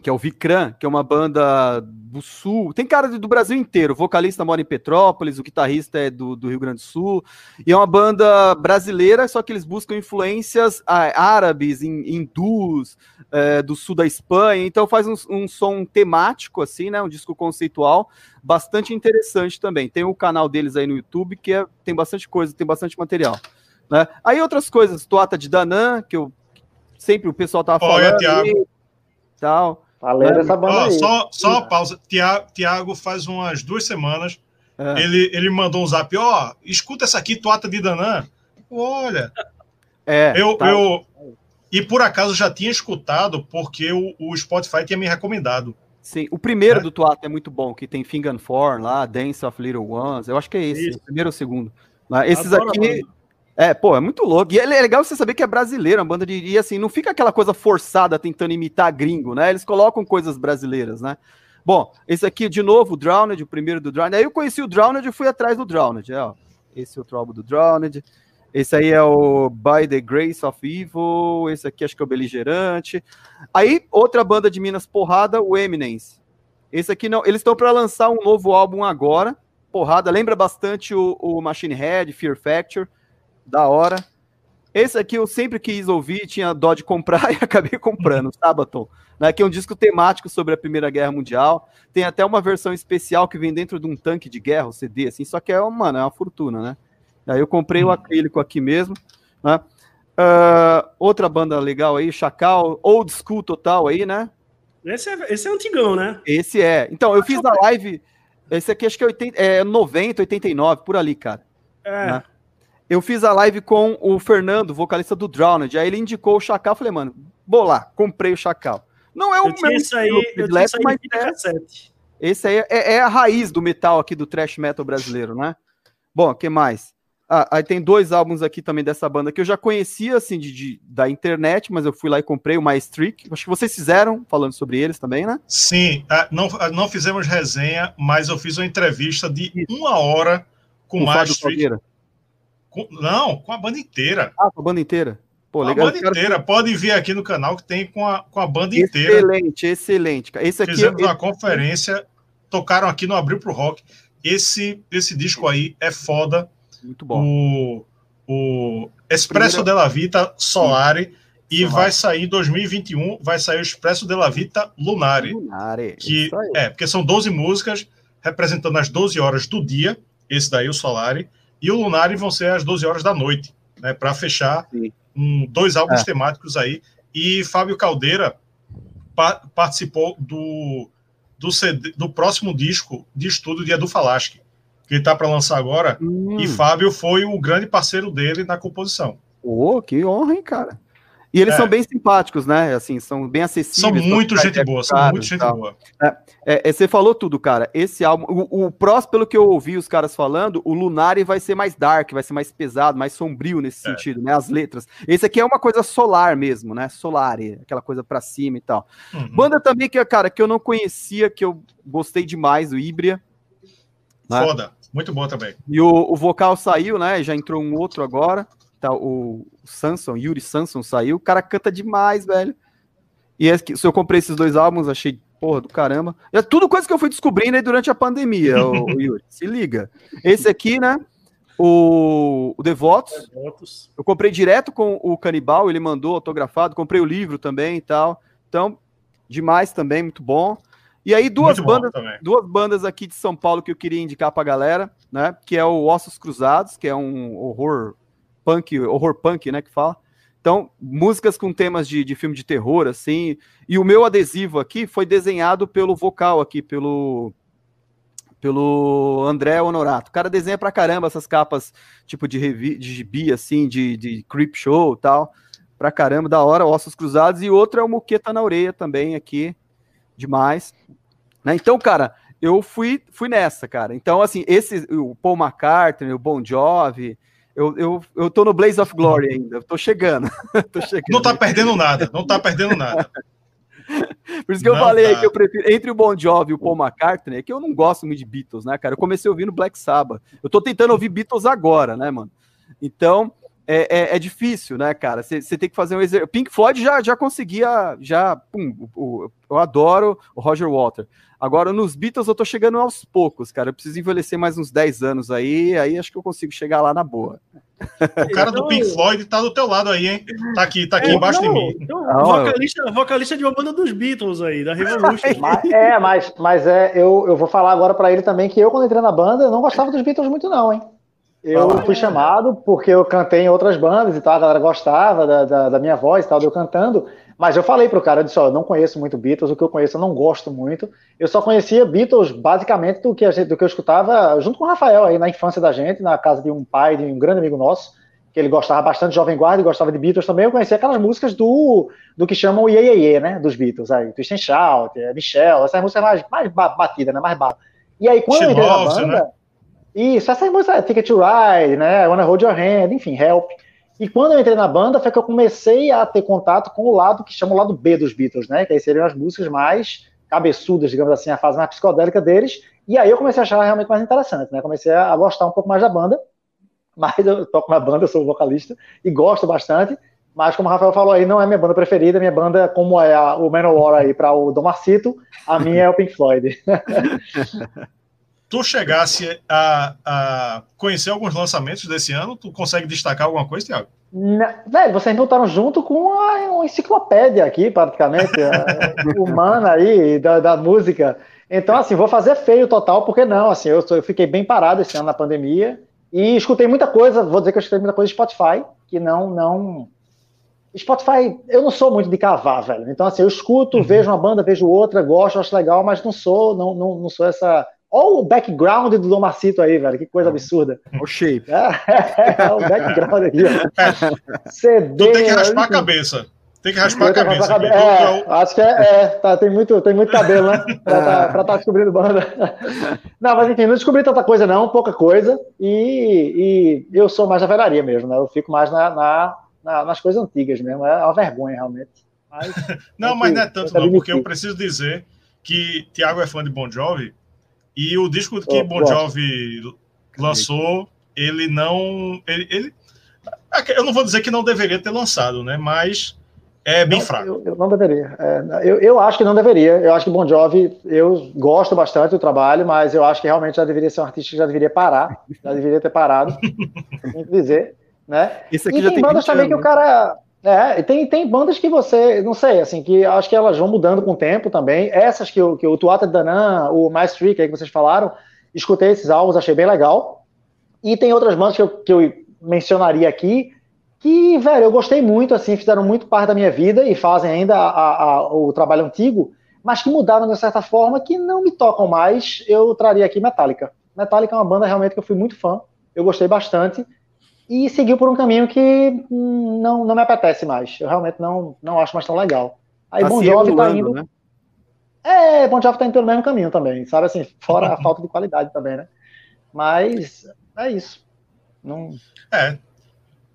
que é o Vikram, que é uma banda do Sul. Tem cara do Brasil inteiro. O vocalista mora em Petrópolis, o guitarrista é do, do Rio Grande do Sul. E é uma banda brasileira, só que eles buscam influências árabes, hindus, é, do sul da Espanha. Então faz um, um, som temático, assim, né? Um disco conceitual, bastante interessante também. Tem o canal deles aí no YouTube, que é, tem bastante coisa, tem bastante material. Né? Aí outras coisas, Toata de Danã, que eu sempre o pessoal tava falando. Olha, Tiago. Tal. Falei dessa banda aí. Só, só uma pausa. Tiago, faz umas duas semanas, é. ele, ele mandou um zap, ó, oh, escuta essa aqui, Toata de Danã. Olha. É, eu, tá. eu, e por acaso já tinha escutado, porque o, o Spotify tinha me recomendado. Sim, o primeiro é. do Tuata é muito bom, que tem Finger and Four lá, Dance of Little Ones. Eu acho que é esse, Isso. o primeiro ou o segundo. Mas esses Adoro aqui. É, pô, é muito louco. E é legal você saber que é brasileiro, uma banda de. E assim, não fica aquela coisa forçada tentando imitar gringo, né? Eles colocam coisas brasileiras, né? Bom, esse aqui, de novo, o Drowned, o primeiro do Drowned. Aí eu conheci o Drowned e fui atrás do Drowned. É, ó. Esse é outro álbum do Drowned. Esse aí é o By the Grace of Evil. Esse aqui acho que é o Beligerante. Aí, outra banda de Minas Porrada, o Eminence. Esse aqui não. Eles estão para lançar um novo álbum agora. Porrada. Lembra bastante o, o Machine Head, Fear Factor da hora. Esse aqui eu sempre quis ouvir, tinha dó de comprar e acabei comprando, Sabaton, né, que é um disco temático sobre a Primeira Guerra Mundial. Tem até uma versão especial que vem dentro de um tanque de guerra, o CD, assim, só que é, mano, é uma fortuna, né? Aí eu comprei o uhum. acrílico aqui mesmo, né? Uh, outra banda legal aí, Chacal, Old School Total aí, né? Esse é, esse é antigão, né? Esse é. Então, eu fiz a live, esse aqui acho que é, 80, é 90, 89, por ali, cara. É. Né? Eu fiz a live com o Fernando, vocalista do Drowned. Aí ele indicou o Chacal. Falei, mano, vou lá, comprei o Chacal. Não é o meu isso aí, predileto, mas é, esse aí é, é, a raiz do metal aqui, do thrash metal brasileiro, né? Bom, o que mais? Ah, aí tem dois álbuns aqui também dessa banda que eu já conhecia, assim, de, de da internet, mas eu fui lá e comprei o Maestric. Acho que vocês fizeram, falando sobre eles também, né? Sim, ah, não, ah, não fizemos resenha, mas eu fiz uma entrevista de uma hora com o Maestric. Com, não, com a banda inteira. Ah, com a banda inteira. Pô, legal. A banda inteira. Pode vir aqui no canal que tem com a, com a banda excelente, inteira. Excelente, excelente. Esse aqui, Fizemos uma conferência, tocaram aqui no Abril pro Rock. Esse, esse disco aí é foda. Muito bom. O, o Expresso Primeiro... della Vita Solare. E Solare. vai sair em 2021, vai sair o Expresso della Vita Lunare. Lunare. Que, é, porque são 12 músicas representando as 12 horas do dia. Esse daí, o Solare e o Lunari vão ser às 12 horas da noite, né, para fechar um, dois álbuns é. temáticos aí. E Fábio Caldeira pa participou do, do, CD, do próximo disco de estudo de Edu Falaschi, que ele está para lançar agora. Hum. E Fábio foi o grande parceiro dele na composição. Oh, que honra, hein, cara? E eles é. são bem simpáticos, né? Assim, são bem acessíveis. São muito gente boa, são muito gente boa. É, é, é, você falou tudo, cara. Esse álbum, o, o próximo, pelo que eu ouvi os caras falando, o Lunari vai ser mais dark, vai ser mais pesado, mais sombrio nesse é. sentido, né? As letras. Esse aqui é uma coisa solar mesmo, né? Solar, aquela coisa pra cima e tal. Uhum. Banda também que, cara, que eu não conhecia, que eu gostei demais, o Ibria. Né? Foda, muito bom também. E o, o vocal saiu, né? Já entrou um outro agora. Tá, o Samson, Yuri Samson saiu, o cara canta demais, velho. E é, se eu comprei esses dois álbuns, achei porra do caramba. É tudo coisa que eu fui descobrindo aí durante a pandemia, o, o Yuri. Se liga. Esse aqui, né? O, o Devotos, Devotos. Eu comprei direto com o Canibal, ele mandou autografado. Comprei o livro também e tal. Então, demais também, muito bom. E aí, duas bandas, duas bandas aqui de São Paulo que eu queria indicar pra galera, né? Que é o Ossos Cruzados, que é um horror punk, horror punk, né? Que fala. Então, músicas com temas de, de filme de terror, assim. E o meu adesivo aqui foi desenhado pelo vocal aqui, pelo pelo André Honorato. O cara desenha pra caramba essas capas, tipo de, revi de gibi, assim, de, de creep show e tal. Pra caramba, da hora, Ossos Cruzados. E outro é o Moqueta na Orelha também aqui, demais. Né? Então, cara, eu fui, fui nessa, cara. Então, assim, esse, o Paul McCartney, o Bon Jovi, eu, eu, eu tô no Blaze of Glory ainda, eu tô chegando. tô chegando. Não tá perdendo nada, não tá perdendo nada. Por isso que eu não falei tá. que eu prefiro, entre o Bon Jovi e o Paul McCartney, é que eu não gosto muito de Beatles, né, cara? Eu comecei ouvindo Black Sabbath. Eu tô tentando ouvir Beatles agora, né, mano? Então, é, é, é difícil, né, cara? Você tem que fazer um exercício. Pink Floyd já, já conseguia, já, pum, o, o, eu adoro o Roger Walter. Agora, nos Beatles, eu tô chegando aos poucos, cara. Eu preciso envelhecer mais uns 10 anos aí, aí acho que eu consigo chegar lá na boa. O cara do Pink Floyd tá do teu lado aí, hein? Tá aqui, tá aqui é, embaixo não, de mim. Então, vocalista, vocalista de uma banda dos Beatles aí, da Revolution. mas, é, mas, mas é, eu, eu vou falar agora para ele também que eu, quando entrei na banda, eu não gostava dos Beatles muito, não, hein? Eu fui chamado porque eu cantei em outras bandas e tal, a galera gostava da, da, da minha voz e tal, eu cantando. Mas eu falei pro cara, eu disse, ó, eu não conheço muito Beatles, o que eu conheço eu não gosto muito. Eu só conhecia Beatles basicamente do que, gente, do que eu escutava junto com o Rafael aí na infância da gente, na casa de um pai, de um grande amigo nosso, que ele gostava bastante de Jovem Guarda e gostava de Beatles também. Eu conhecia aquelas músicas do, do que chamam o Ye, Ye, Ye né, dos Beatles, aí, Twist and Shout, é, Michelle, essas músicas mais, mais batidas, né, mais bala. E aí quando eu entrei na banda... Né? Isso, essas músicas, Ticket to Ride, né, I Wanna Hold Your Hand, enfim, Help... E quando eu entrei na banda, foi que eu comecei a ter contato com o lado que chama o lado B dos Beatles, né? Que aí seriam as músicas mais cabeçudas, digamos assim, a fase mais psicodélica deles. E aí eu comecei a achar realmente mais interessante, né? Comecei a gostar um pouco mais da banda. Mas eu toco na banda, eu sou vocalista e gosto bastante. Mas como o Rafael falou aí, não é minha banda preferida. Minha banda, como é a, o Manowar aí para o Domacito, a minha é o Pink Floyd. tu chegasse a, a, conhecer alguns lançamentos desse ano, tu consegue destacar alguma coisa, Thiago? velho, vocês voltaram junto com uma, uma enciclopédia aqui, praticamente, humana aí, da, da, música. Então, assim, vou fazer feio total, porque não, assim, eu, eu fiquei bem parado esse ano na pandemia e escutei muita coisa, vou dizer que eu escutei muita coisa de Spotify, que não, não... Spotify, eu não sou muito de cavar, velho. Então, assim, eu escuto, uhum. vejo uma banda, vejo outra, gosto, acho legal, mas não sou, não, não, não sou essa Olha o background do Domacito aí, velho. Que coisa absurda. O shape. É, é o background aqui, ó. CD. Tu tem que raspar a cabeça. Tem que raspar a cabeça. Raspar a É, acho que é, é tá, tem, muito, tem muito cabelo, né? Pra tá, pra tá descobrindo banda. Não, mas enfim, não descobri tanta coisa, não, pouca coisa. E, e eu sou mais da velharia mesmo, né? Eu fico mais na, na, na, nas coisas antigas mesmo. É uma vergonha, realmente. Mas, não, mas não é tanto, não, porque eu preciso dizer que Tiago é fã de Bon Jovi e o disco que oh, Bon Jovi gosto. lançou, ele não. Ele, ele, eu não vou dizer que não deveria ter lançado, né? Mas é bem não, fraco. Eu, eu não deveria. É, eu, eu acho que não deveria. Eu acho que Bon Jovi, eu gosto bastante do trabalho, mas eu acho que realmente já deveria ser um artista que já deveria parar. Já deveria ter parado. tem que dizer. Né? Isso aqui e já tem, tem bandas também anos, que o cara. É, tem, tem bandas que você, não sei, assim, que acho que elas vão mudando com o tempo também. Essas que, que o Tuata Danan, o Mais Trick aí que vocês falaram, escutei esses álbuns, achei bem legal. E tem outras bandas que eu, que eu mencionaria aqui, que, velho, eu gostei muito, assim, fizeram muito parte da minha vida e fazem ainda a, a, o trabalho antigo, mas que mudaram de certa forma, que não me tocam mais. Eu traria aqui Metallica. Metallica é uma banda realmente que eu fui muito fã, eu gostei bastante e seguiu por um caminho que hum, não, não me apetece mais. Eu realmente não, não acho mais tão legal. Aí tá Bon Jovi tá indo. Né? É, Bon Jovi tá indo pelo mesmo caminho também, sabe assim, fora a falta de qualidade também, né? Mas é isso. Não... É.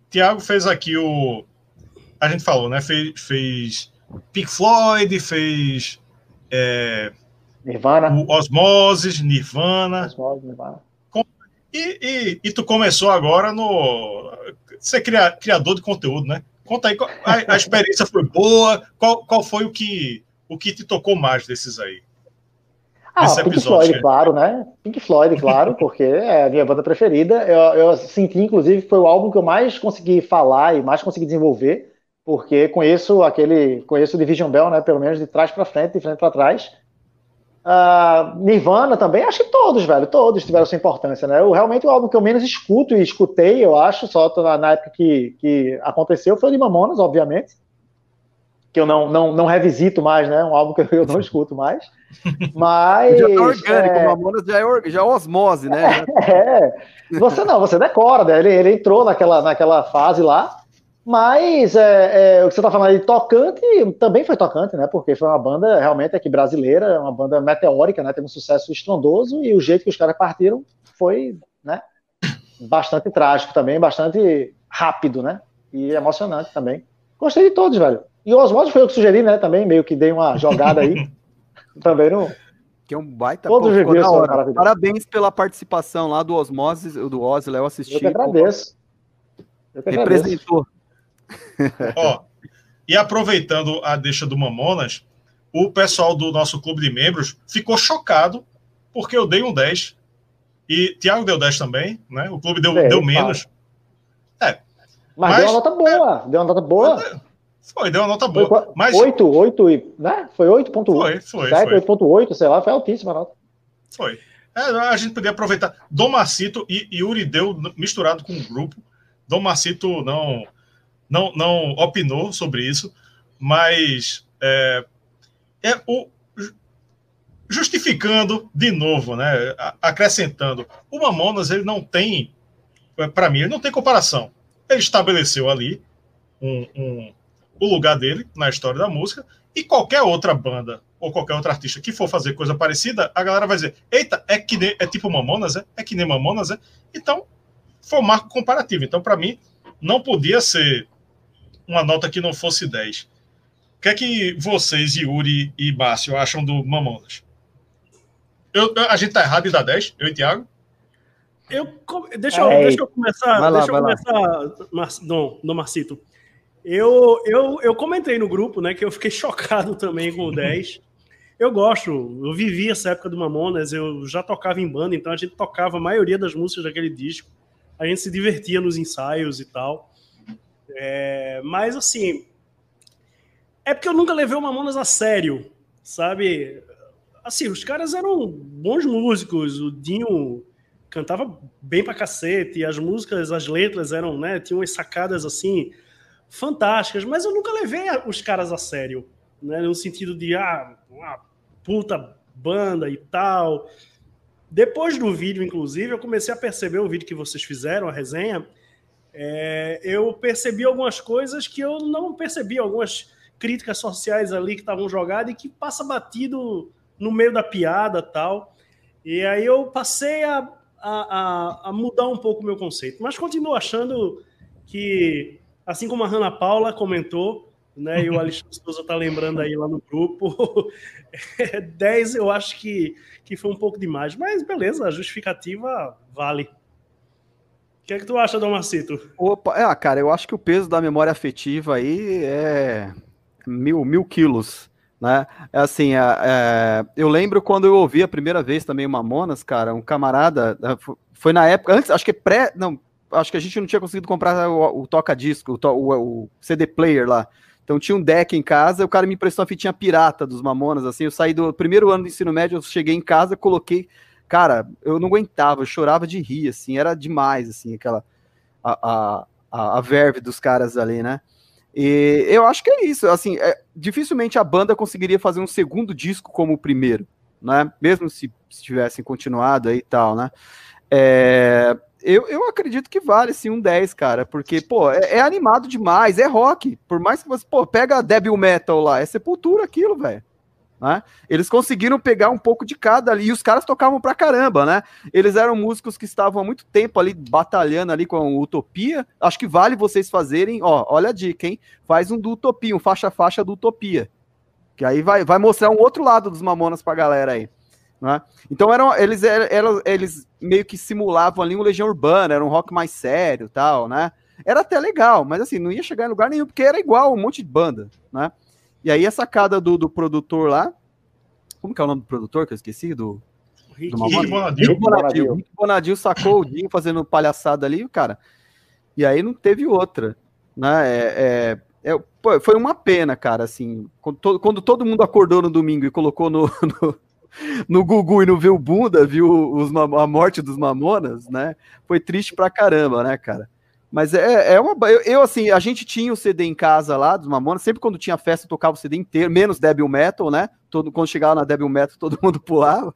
Tiago fez aqui o. A gente falou, né? Fez, fez Pink Floyd, fez. É... Nirvana. O Osmosis, Nirvana. Osmosis, Nirvana. E, e, e, tu começou agora no. Ser criador de conteúdo, né? Conta aí, a, a experiência foi boa? Qual, qual foi o que, o que te tocou mais desses aí? Ah, Pink Floyd, que... claro, né? Pink Floyd, claro, porque é a minha banda preferida. Eu, eu senti, inclusive, foi o álbum que eu mais consegui falar e mais consegui desenvolver, porque conheço aquele, conheço o Division Bell, né? Pelo menos de trás para frente, de frente para trás. Uh, Nirvana também, acho que todos, velho, todos tiveram sua importância, né? Eu, realmente o álbum que eu menos escuto e escutei, eu acho, só na, na época que, que aconteceu, foi o de Mamonas, obviamente que eu não, não, não revisito mais, né? Um álbum que eu não escuto mais. Mas. Já tá orgânico, é... Mamonas já é, já é osmose, né? É, você não, você decora, né? Ele, ele entrou naquela, naquela fase lá. Mas é, é, o que você tá falando aí, tocante, também foi tocante, né? Porque foi uma banda realmente aqui brasileira, uma banda meteórica, né? Teve um sucesso estrondoso e o jeito que os caras partiram foi, né? Bastante trágico também, bastante rápido, né? E emocionante também. Gostei de todos, velho. E o Osmose foi eu que sugeri, né? Também, meio que dei uma jogada aí. também não. Que é um baita Todos pô, hora. Parabéns pela participação lá do Osmose, do Ozzy, eu assisti. Eu que agradeço. Eu que Representou. Ó, e aproveitando a deixa do Mamonas, o pessoal do nosso clube de membros ficou chocado porque eu dei um 10. E Thiago deu 10 também, né? O clube deu, é, deu menos. É. Mas, mas, deu uma nota boa. É, deu uma nota boa. Foi, deu uma nota boa. Foi, mas... 8, 8, né? Foi 8.8. Foi, foi. 8.8, sei lá, foi altíssima a nota. Foi. É, a gente podia aproveitar. Dom Marcito e Yuri deu misturado com o grupo. Dom Marcito não, não, não opinou sobre isso, mas é, é o, justificando de novo, né? Acrescentando, o Mamonas ele não tem, para mim, ele não tem comparação. Ele estabeleceu ali um, um o lugar dele na história da música, e qualquer outra banda ou qualquer outro artista que for fazer coisa parecida, a galera vai dizer: eita, é que nem, é tipo Mamonas, é? É que nem Mamonas, é? Então, foi um marco comparativo. Então, para mim, não podia ser uma nota que não fosse 10. O que é que vocês, Yuri e Márcio, acham do Mamonas? Eu, a gente tá errado em dar 10, eu e Thiago? Eu, deixa, eu, deixa eu começar. Lá, deixa eu começar, Mar, no, no Marcito. Eu, eu, eu comentei no grupo, né, que eu fiquei chocado também com o 10. Eu gosto, eu vivi essa época do Mamonas, eu já tocava em banda, então a gente tocava a maioria das músicas daquele disco. A gente se divertia nos ensaios e tal. É, mas assim, é porque eu nunca levei o Mamonas a sério, sabe? Assim, os caras eram bons músicos, o Dinho cantava bem pra cacete, as músicas, as letras eram, né, tinham umas sacadas assim, fantásticas, mas eu nunca levei os caras a sério, né? No sentido de, ah, uma puta banda e tal. Depois do vídeo, inclusive, eu comecei a perceber o vídeo que vocês fizeram, a resenha. É, eu percebi algumas coisas que eu não percebi, algumas críticas sociais ali que estavam jogadas e que passa batido no meio da piada tal. E aí eu passei a, a, a mudar um pouco o meu conceito, mas continuo achando que Assim como a Hanna Paula comentou, né, e o Alexandre Souza está lembrando aí lá no grupo, 10 eu acho que, que foi um pouco demais, mas beleza, a justificativa vale. O que é que tu acha, Domacito? Opa, é, cara, eu acho que o peso da memória afetiva aí é mil, mil quilos, né? É assim, é, é, eu lembro quando eu ouvi a primeira vez também o Mamonas, cara, um camarada, foi na época, antes, acho que pré, não, acho que a gente não tinha conseguido comprar o, o toca-disco, o, o, o, CD player lá. Então tinha um deck em casa, o cara me emprestou uma fitinha pirata dos Mamonas, assim, eu saí do primeiro ano do ensino médio, eu cheguei em casa, coloquei, cara, eu não aguentava, eu chorava de rir, assim, era demais, assim, aquela, a, a, a verve dos caras ali, né? E eu acho que é isso, assim, é, dificilmente a banda conseguiria fazer um segundo disco como o primeiro, né? Mesmo se, se tivessem continuado aí e tal, né? É, eu, eu acredito que vale sim um 10, cara, porque, pô, é, é, animado demais, é rock. Por mais que você, pô, pega a Devil Metal lá, é sepultura aquilo, velho. Né? Eles conseguiram pegar um pouco de cada ali, e os caras tocavam pra caramba, né? Eles eram músicos que estavam há muito tempo ali batalhando ali com a Utopia. Acho que vale vocês fazerem, ó, olha a dica, hein? Faz um do Utopia, um faixa-faixa do Utopia. Que aí vai, vai mostrar um outro lado dos Mamonas pra galera aí. Né? Então eram, eles, eram, eles meio que simulavam ali um Legião Urbana, era um rock mais sério tal, né? Era até legal, mas assim, não ia chegar em lugar nenhum, porque era igual um monte de banda, né? E aí a sacada do, do produtor lá, como que é o nome do produtor que eu esqueci? Do, Rick, do Rick Bonadil. Rick Bonadil. Rick Bonadil sacou o Dinho fazendo palhaçada ali, cara. E aí não teve outra, né? É, é, é, foi uma pena, cara, assim, quando todo, quando todo mundo acordou no domingo e colocou no, no, no Google e não viu bunda, viu os, a morte dos mamonas, né? Foi triste pra caramba, né, cara? Mas é, é uma. Eu, eu, assim, a gente tinha o CD em casa lá dos Mamonas, sempre quando tinha festa tocava o CD inteiro, menos Devil Metal, né? Todo, quando chegava na Devil Metal todo mundo pulava.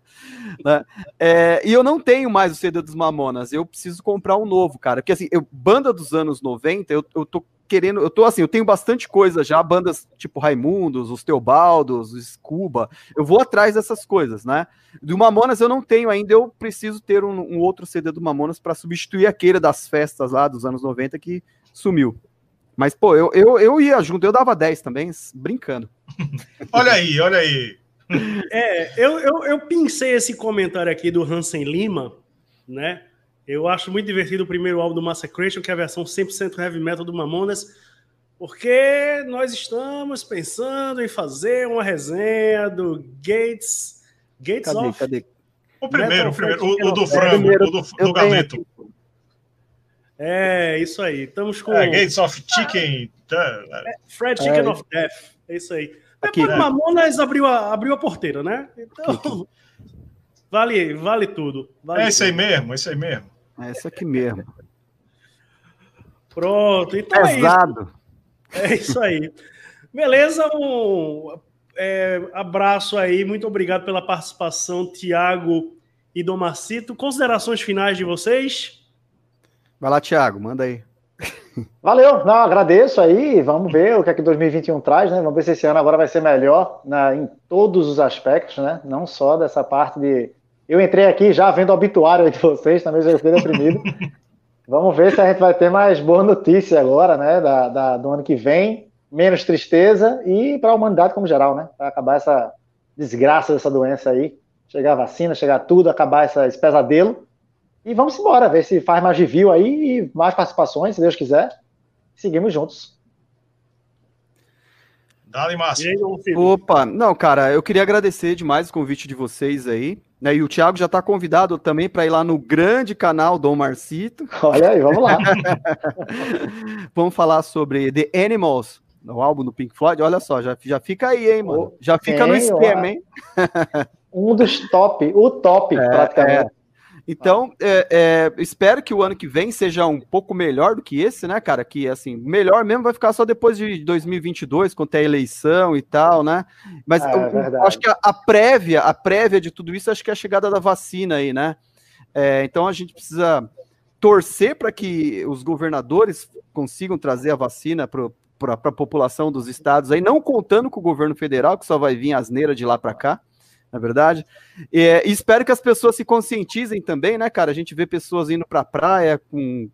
Né? É, e eu não tenho mais o CD dos Mamonas, eu preciso comprar um novo, cara. Porque assim, eu, banda dos anos 90, eu, eu tô querendo. Eu tô assim, eu tenho bastante coisa já, bandas tipo Raimundos, os Teobaldos, os Scuba. Eu vou atrás dessas coisas, né? Do Mamonas eu não tenho ainda, eu preciso ter um, um outro CD do Mamonas para substituir aquele das festas lá dos anos 90 que sumiu. Mas, pô, eu, eu, eu ia junto, eu dava 10 também, brincando. olha aí, olha aí. É, eu, eu, eu pensei esse comentário aqui do Hansen Lima, né? Eu acho muito divertido o primeiro álbum do Massacration, que é a versão 100% heavy metal do Mamonas, porque nós estamos pensando em fazer uma resenha do Gates. Gates cadê, of. Cadê? O primeiro, o, primeiro, o, o do frango, é, o do, do galeto. É, isso aí. Estamos com. É, Gates of Chicken. É, Fred Chicken é. of Death. É isso aí. Aqui, Depois o Mamonas abriu a, abriu a porteira, né? Então. Vale, vale tudo. Vale é isso aí mesmo, é isso aí mesmo. É essa aqui mesmo. Pronto, então Pesado. é isso. É isso aí. Beleza, um é, abraço aí, muito obrigado pela participação, Tiago e Domacito. Considerações finais de vocês? Vai lá, Tiago, manda aí. Valeu, não, agradeço aí, vamos ver o que é que 2021 traz, né? Vamos ver se esse ano agora vai ser melhor na, em todos os aspectos, né? Não só dessa parte de eu entrei aqui já vendo o obituário de vocês, também já fiquei deprimido. Vamos ver se a gente vai ter mais boa notícia agora, né, da, da do ano que vem, menos tristeza e para a humanidade como geral, né, para acabar essa desgraça dessa doença aí, chegar a vacina, chegar tudo, acabar essa, esse pesadelo. E vamos embora, ver se faz mais review aí e mais participações, se Deus quiser. Seguimos juntos. Dale, Márcio. Opa, não, cara, eu queria agradecer demais o convite de vocês aí. Né, e o Thiago já está convidado também para ir lá no grande canal Dom Marcito. Olha aí, vamos lá. vamos falar sobre The Animals, o álbum do Pink Floyd. Olha só, já, já fica aí, hein, mano. Já fica no esquema, hein? um dos top, o top, é, praticamente. É. Então, é, é, espero que o ano que vem seja um pouco melhor do que esse, né, cara? Que, assim, melhor mesmo vai ficar só depois de 2022, quando tem a eleição e tal, né? Mas é, eu, eu acho que a, a, prévia, a prévia de tudo isso, acho que é a chegada da vacina aí, né? É, então, a gente precisa torcer para que os governadores consigam trazer a vacina para a população dos estados aí, não contando com o governo federal, que só vai vir asneira de lá para cá na é verdade. E, e, espero que as pessoas se conscientizem também, né, cara? A gente vê pessoas indo para a praia com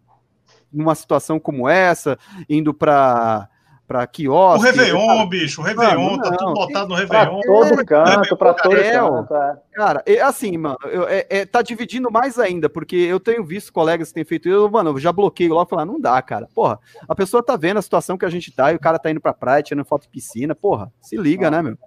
uma situação como essa, indo para para quiosque. O Réveillon, bicho, o Réveillon, tá tudo lotado no Réveillon. Pra todo canto, para todo canto. É. Cara, é assim, mano, eu, é, é, tá dividindo mais ainda, porque eu tenho visto colegas que têm feito isso, mano, eu já bloqueio lá e falar, não dá, cara. Porra, a pessoa tá vendo a situação que a gente tá e o cara tá indo pra praia, tirando foto de piscina, porra, se liga, ah. né, meu?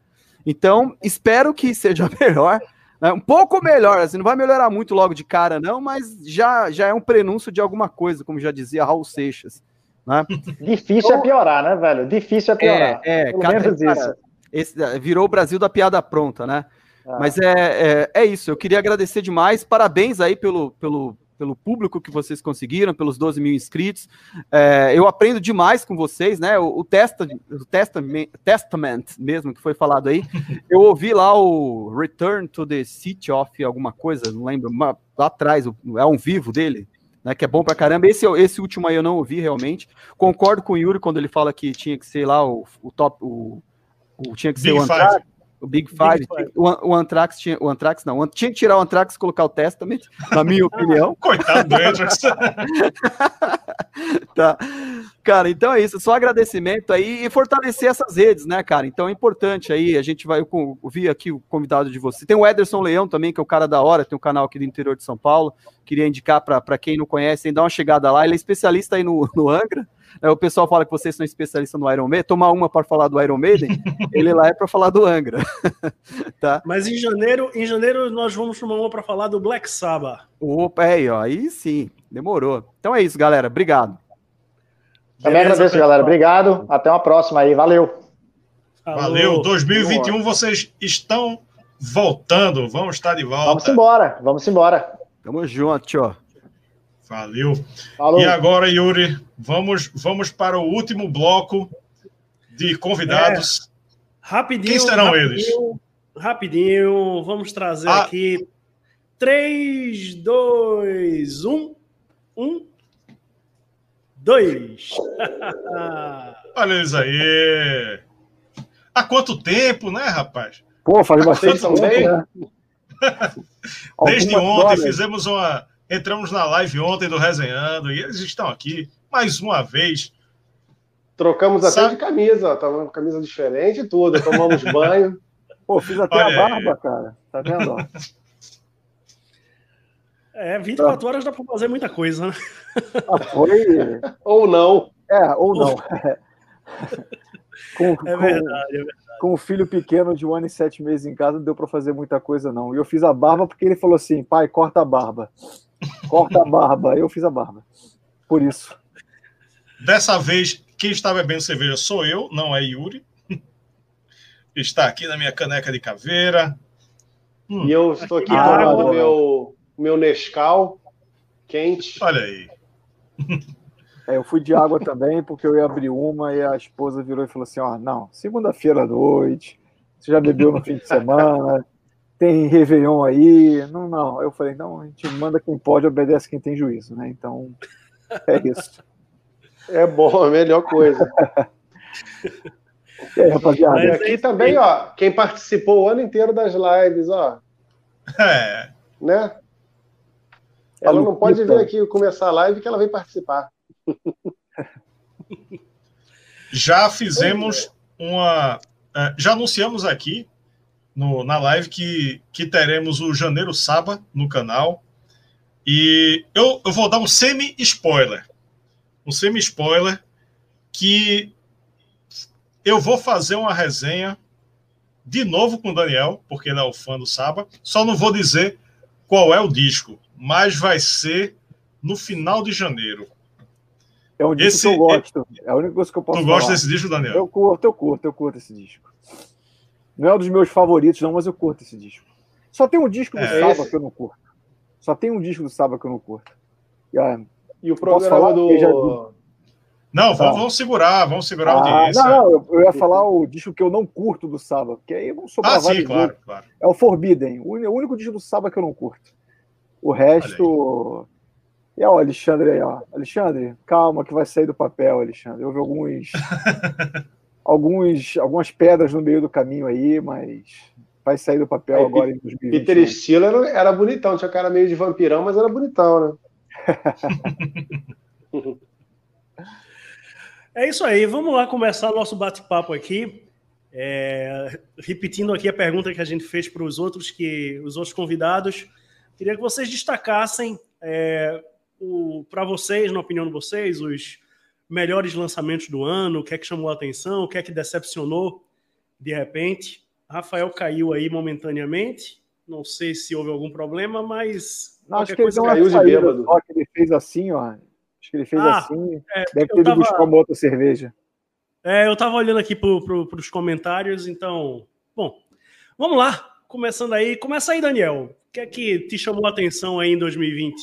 Então, espero que seja melhor. Né? Um pouco melhor, assim, não vai melhorar muito logo de cara, não, mas já, já é um prenúncio de alguma coisa, como já dizia Raul Seixas. Né? Difícil então, é piorar, né, velho? Difícil é piorar. É, é Pelo cara, menos isso. esse, é, virou o Brasil da piada pronta, né? Ah. Mas é, é, é, isso, eu queria agradecer demais, parabéns aí pelo, pelo, pelo público que vocês conseguiram, pelos 12 mil inscritos. É, eu aprendo demais com vocês, né? O, o, testa, o testament, testament mesmo que foi falado aí. Eu ouvi lá o Return to the City of alguma coisa, não lembro, lá atrás, é um vivo dele. Né, que é bom pra caramba. Esse, esse último aí eu não ouvi realmente. Concordo com o Yuri quando ele fala que tinha que ser lá o, o top, o, o tinha que ser Big o Antrax, o Big Five, Big Five. O, o, Anthrax tinha, o Anthrax não, tinha que tirar o Anthrax e colocar o Testament, na minha opinião. Coitado do Andrews. tá. Cara, então é isso. Só agradecimento aí e fortalecer essas redes, né, cara? Então é importante aí. A gente vai ouvir aqui o convidado de você. Tem o Ederson Leão também, que é o cara da hora, tem um canal aqui do interior de São Paulo. Queria indicar para quem não conhece, dá uma chegada lá. Ele é especialista aí no, no Angra. É, o pessoal fala que vocês são especialistas no Iron Maiden. Tomar uma para falar do Iron Maiden, ele lá é para falar do Angra. tá? Mas em janeiro, em janeiro nós vamos tomar uma para falar do Black Sabbath. Opa, aí, ó, aí sim, demorou. Então é isso, galera. Obrigado. Também Beleza, agradeço, galera. Obrigado. Até uma próxima aí. Valeu. Valeu. 2021 vocês estão voltando. Vamos estar de volta. Vamos embora. Vamos embora. Tamo junto, tio. Valeu. Falou. E agora, Yuri, vamos, vamos para o último bloco de convidados. É, rapidinho. Quem serão rapidinho, eles? Rapidinho, vamos trazer ah. aqui 3, 2, 1. 1, 2. Olha eles aí. Há quanto tempo, né, rapaz? Pô, faz bastante tempo, né? Desde ontem fizemos uma Entramos na live ontem do Resenhando e eles estão aqui mais uma vez. Trocamos até Sabe... de camisa, tava com camisa diferente e tudo. Tomamos banho. Pô, fiz até Olha a barba, aí. cara. Tá vendo? É, 24 horas dá para fazer muita coisa, né? Ah, foi. ou não. É, ou não. com, é, verdade, é verdade. Com o filho pequeno de um ano e sete meses em casa, não deu para fazer muita coisa, não. E eu fiz a barba porque ele falou assim: pai, corta a barba. Corta a barba. Eu fiz a barba. Por isso. Dessa vez, quem está bebendo cerveja sou eu, não é Yuri. Está aqui na minha caneca de caveira. Hum. E eu estou aqui ah, tomando o meu, meu Nescau quente. Olha aí. É, eu fui de água também, porque eu ia abrir uma e a esposa virou e falou assim: ó, não, segunda-feira à noite, você já bebeu no fim de semana, tem Réveillon aí. Não, não. Eu falei, não, a gente manda quem pode, obedece quem tem juízo, né? Então, é isso. É bom, é a melhor coisa. e aí, rapaziada? E aqui também, ó, quem participou o ano inteiro das lives, ó. É. Né? Ela não pode vir aqui começar a live que ela vem participar. Já fizemos uma. É, já anunciamos aqui no, na live que, que teremos o Janeiro Saba no canal. E eu, eu vou dar um semi-spoiler. Um semi-spoiler que eu vou fazer uma resenha de novo com o Daniel, porque ele é o fã do Saba. Só não vou dizer qual é o disco, mas vai ser no final de janeiro. É um disco esse, que eu gosto. É a única coisa que eu posso Tu gosta desse disco, Daniel? Eu curto, eu curto, eu curto esse disco. Não é um dos meus favoritos, não, mas eu curto esse disco. Só tem um disco do é, Saba esse... que eu não curto. Só tem um disco do Saba que eu não curto. E, ah, e o programa do. Já... Não, tá. vamos, segurar, vamos segurar ah, o audiência. Não, não, eu, eu, ia falar o disco que eu não curto do Saba, porque aí não sou Ah, sim, claro, claro. É o Forbidden, o único disco do Saba que eu não curto. O resto. E ó, o Alexandre aí, ó. Alexandre, calma que vai sair do papel, Alexandre. Houve alguns. alguns, algumas pedras no meio do caminho aí, mas vai sair do papel é, agora em 2020. Peter Steele era, era, bonitão, tinha cara meio de vampirão, mas era bonitão, né? é isso aí, vamos lá começar nosso bate-papo aqui. É, repetindo aqui a pergunta que a gente fez para os outros, que os outros convidados, queria que vocês destacassem é, para vocês, na opinião de vocês, os melhores lançamentos do ano, o que é que chamou a atenção, o que é que decepcionou de repente. Rafael caiu aí momentaneamente. Não sei se houve algum problema, mas. Não, acho que ele caiu de bêbado. Só que ele fez assim, ó. Acho que ele fez ah, assim. É, deve ter tava... buscar uma outra cerveja. É, eu tava olhando aqui para pro, os comentários, então. Bom, vamos lá. Começando aí. Começa aí, Daniel. O que é que te chamou a atenção aí em 2020?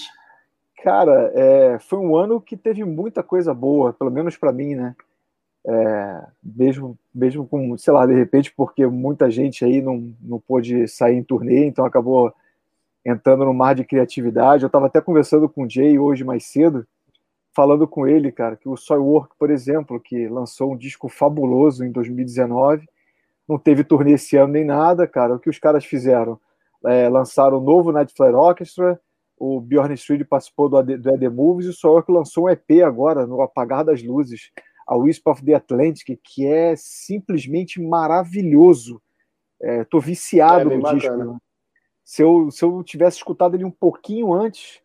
Cara, é, foi um ano que teve muita coisa boa, pelo menos para mim, né? É, mesmo, mesmo com, sei lá, de repente, porque muita gente aí não, não pôde sair em turnê, então acabou entrando no mar de criatividade. Eu estava até conversando com o Jay hoje mais cedo, falando com ele, cara, que o Soilwork, por exemplo, que lançou um disco fabuloso em 2019, não teve turnê esse ano nem nada, cara. O que os caras fizeram? É, lançaram o novo Night Flare Orchestra, o Bjorn Street participou do, do Ed Movies e o que lançou um EP agora, no Apagar das Luzes, a Wisp of the Atlantic, que é simplesmente maravilhoso. Estou é, viciado é, no disco. Né? Se eu, se eu tivesse escutado ele um pouquinho antes,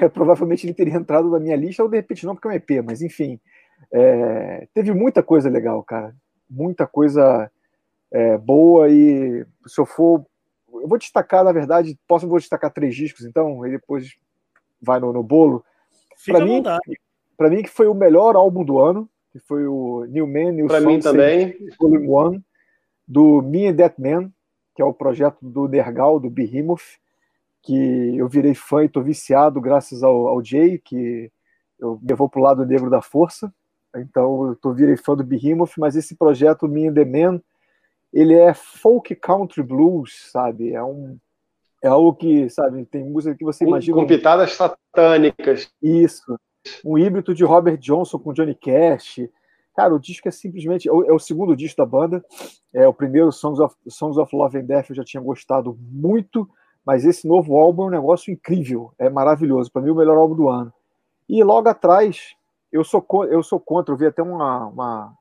é, provavelmente ele teria entrado na minha lista, ou de repente não, porque é um EP, mas enfim. É, teve muita coisa legal, cara. Muita coisa é, boa e se eu for. Eu vou destacar, na verdade, posso vou destacar três discos, então, e depois vai no, no bolo. Para mim, para mim que foi o melhor álbum do ano, que foi o New Man, New Pra mim também. Volume One, do Me and That Man, que é o projeto do Nergal, do Behemoth, que eu virei fã e tô viciado graças ao, ao Jay, que eu me levou pro lado negro da força. Então eu tô virei fã do Behemoth, mas esse projeto Me and the Man, ele é folk country blues, sabe? É um é algo que, sabe, tem música que você imagina. Com pitadas satânicas. Isso um híbrido de Robert Johnson com Johnny Cash. Cara, o disco é simplesmente. É, é o segundo disco da banda. É o primeiro, Songs of, Songs of Love and Death, eu já tinha gostado muito, mas esse novo álbum é um negócio incrível, é maravilhoso. Para mim, o melhor álbum do ano. E logo atrás, eu sou, eu sou contra, eu vi até uma, uma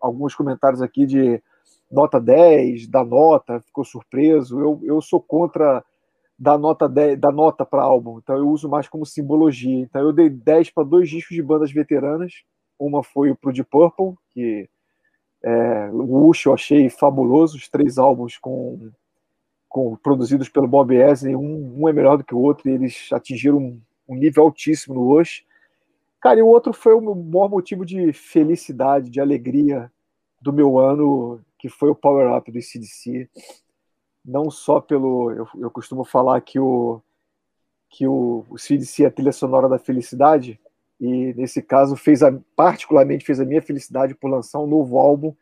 alguns comentários aqui de nota 10, da nota, ficou surpreso. Eu, eu sou contra da nota 10, da nota para álbum. Então eu uso mais como simbologia. Então eu dei 10 para dois discos de bandas veteranas. Uma foi pro Deep Purple, que é, o Ush eu achei fabuloso, os três álbuns com, com produzidos pelo Bob Ezrin, um, um é melhor do que o outro, e eles atingiram um, um nível altíssimo no Ush. Cara, e o outro foi o maior motivo de felicidade, de alegria do meu ano, que foi o Power Up do CDC não só pelo. Eu, eu costumo falar que o, que o, o CDC é a trilha sonora da felicidade, e nesse caso fez a, particularmente fez a minha felicidade por lançar um novo álbum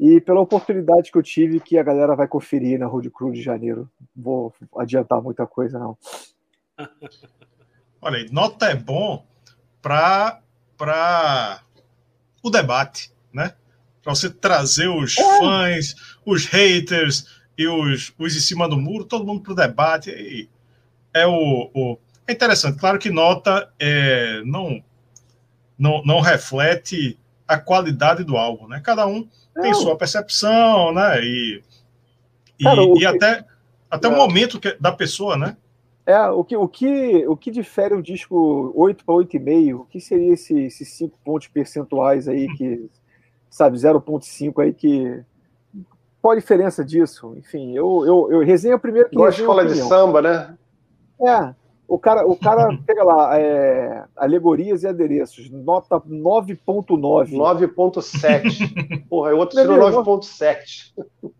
e pela oportunidade que eu tive que a galera vai conferir na Road Crew de janeiro. Vou adiantar muita coisa não. Olha aí, nota é bom para para o debate, né? Para você trazer os é. fãs, os haters, e os, os em cima do muro, todo mundo para o debate. E é, o, o, é interessante. Claro que nota é, não, não, não reflete a qualidade do álbum, né? Cada um tem sua percepção, né? E, e, Cara, e que... até, até é. o momento que, da pessoa, né? É, o que, o que, o que difere o disco 8 para 8,5? O que seria esses esse 5 pontos percentuais aí que, sabe, 0,5 aí que qual a diferença disso? Enfim, eu, eu, eu resenho primeiro que. Igual a escola de samba, né? É. O cara, o cara pega lá, é, alegorias e adereços, nota 9.9. 9.7. Porra, o outro tirou 9.7.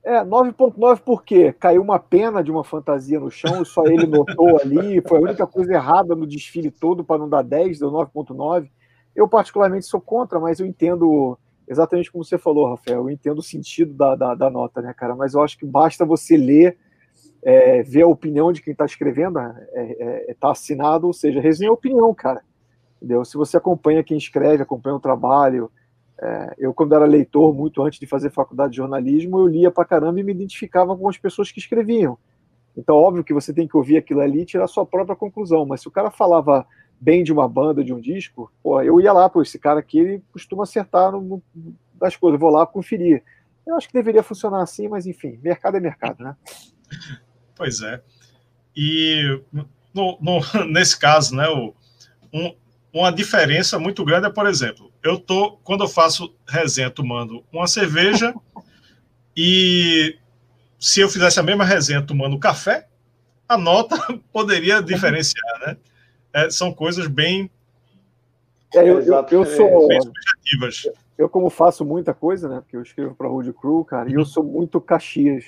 É, 9.9 por quê? Caiu uma pena de uma fantasia no chão, só ele notou ali, foi a única coisa errada no desfile todo para não dar 10, deu 9.9. Eu particularmente sou contra, mas eu entendo exatamente como você falou, Rafael. Eu entendo o sentido da, da, da nota, né, cara? Mas eu acho que basta você ler, é, ver a opinião de quem está escrevendo, está é, é, tá assinado, ou seja, resenha a opinião, cara. Entendeu? Se você acompanha quem escreve, acompanha o trabalho. É, eu, quando era leitor, muito antes de fazer faculdade de jornalismo, eu lia pra caramba e me identificava com as pessoas que escreviam. Então, óbvio que você tem que ouvir aquilo ali e tirar a sua própria conclusão. Mas se o cara falava bem de uma banda, de um disco, pô, eu ia lá, pô, esse cara aqui ele costuma acertar no, no, das coisas, vou lá conferir. Eu acho que deveria funcionar assim, mas enfim, mercado é mercado, né? Pois é. E no, no, nesse caso, né, o, um, uma diferença muito grande é, por exemplo, eu tô, quando eu faço resenha tomando uma cerveja e se eu fizesse a mesma resenha tomando café, a nota poderia diferenciar, né? É, são coisas bem. É, eu, eu, eu, sou. Bem subjetivas. Eu, como faço muita coisa, né? Porque eu escrevo para Road Crew, cara, e eu sou muito Caxias.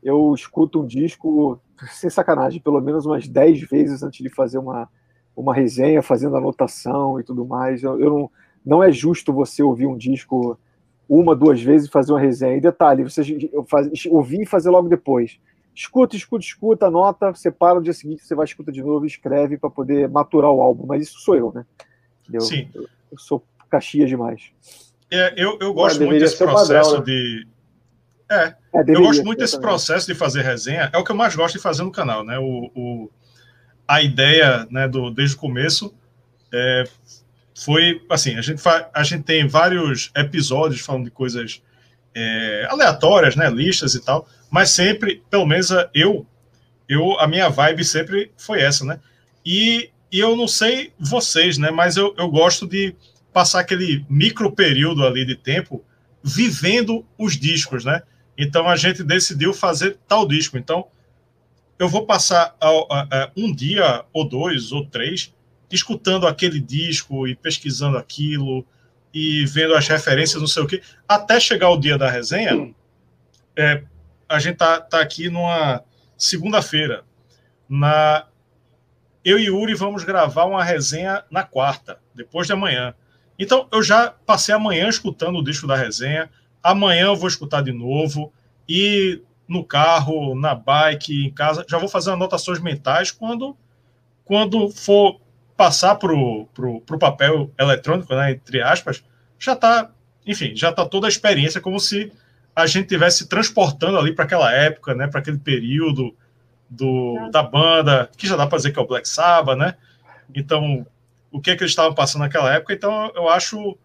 Eu escuto um disco, sem sacanagem, pelo menos umas 10 vezes antes de fazer uma, uma resenha, fazendo anotação e tudo mais. Eu, eu não, não é justo você ouvir um disco uma, duas vezes e fazer uma resenha. E detalhe, você faz, ouvir e fazer logo depois. Escuta, escuta, escuta, anota, separa no dia seguinte, você vai escuta de novo escreve para poder maturar o álbum. Mas isso sou eu, né? Eu, Sim. Eu, eu sou caxias demais. É, eu, eu gosto muito desse processo padrão, né? de. É, é eu gosto muito desse também. processo de fazer resenha. É o que eu mais gosto de fazer no canal, né? O, o, a ideia, né, do, desde o começo, é, foi assim, a gente, fa, a gente tem vários episódios falando de coisas é, aleatórias, né, listas e tal, mas sempre, pelo menos eu, eu a minha vibe sempre foi essa, né? E, e eu não sei vocês, né, mas eu, eu gosto de passar aquele micro período ali de tempo vivendo os discos, né? Então a gente decidiu fazer tal disco. Então eu vou passar um dia ou dois ou três escutando aquele disco e pesquisando aquilo e vendo as referências, não sei o quê, até chegar o dia da resenha. É, a gente tá, tá aqui numa segunda-feira. Na eu e Yuri vamos gravar uma resenha na quarta, depois de amanhã. Então, eu já passei amanhã escutando o disco da resenha, amanhã eu vou escutar de novo, e no carro, na bike, em casa, já vou fazer anotações mentais quando, quando for passar para o papel eletrônico, né, entre aspas, já está, enfim, já está toda a experiência, como se a gente tivesse transportando ali para aquela época, né, para aquele período do, da banda, que já dá para dizer que é o Black Sabbath, né? Então, o que, é que eles estavam passando naquela época. Então, eu acho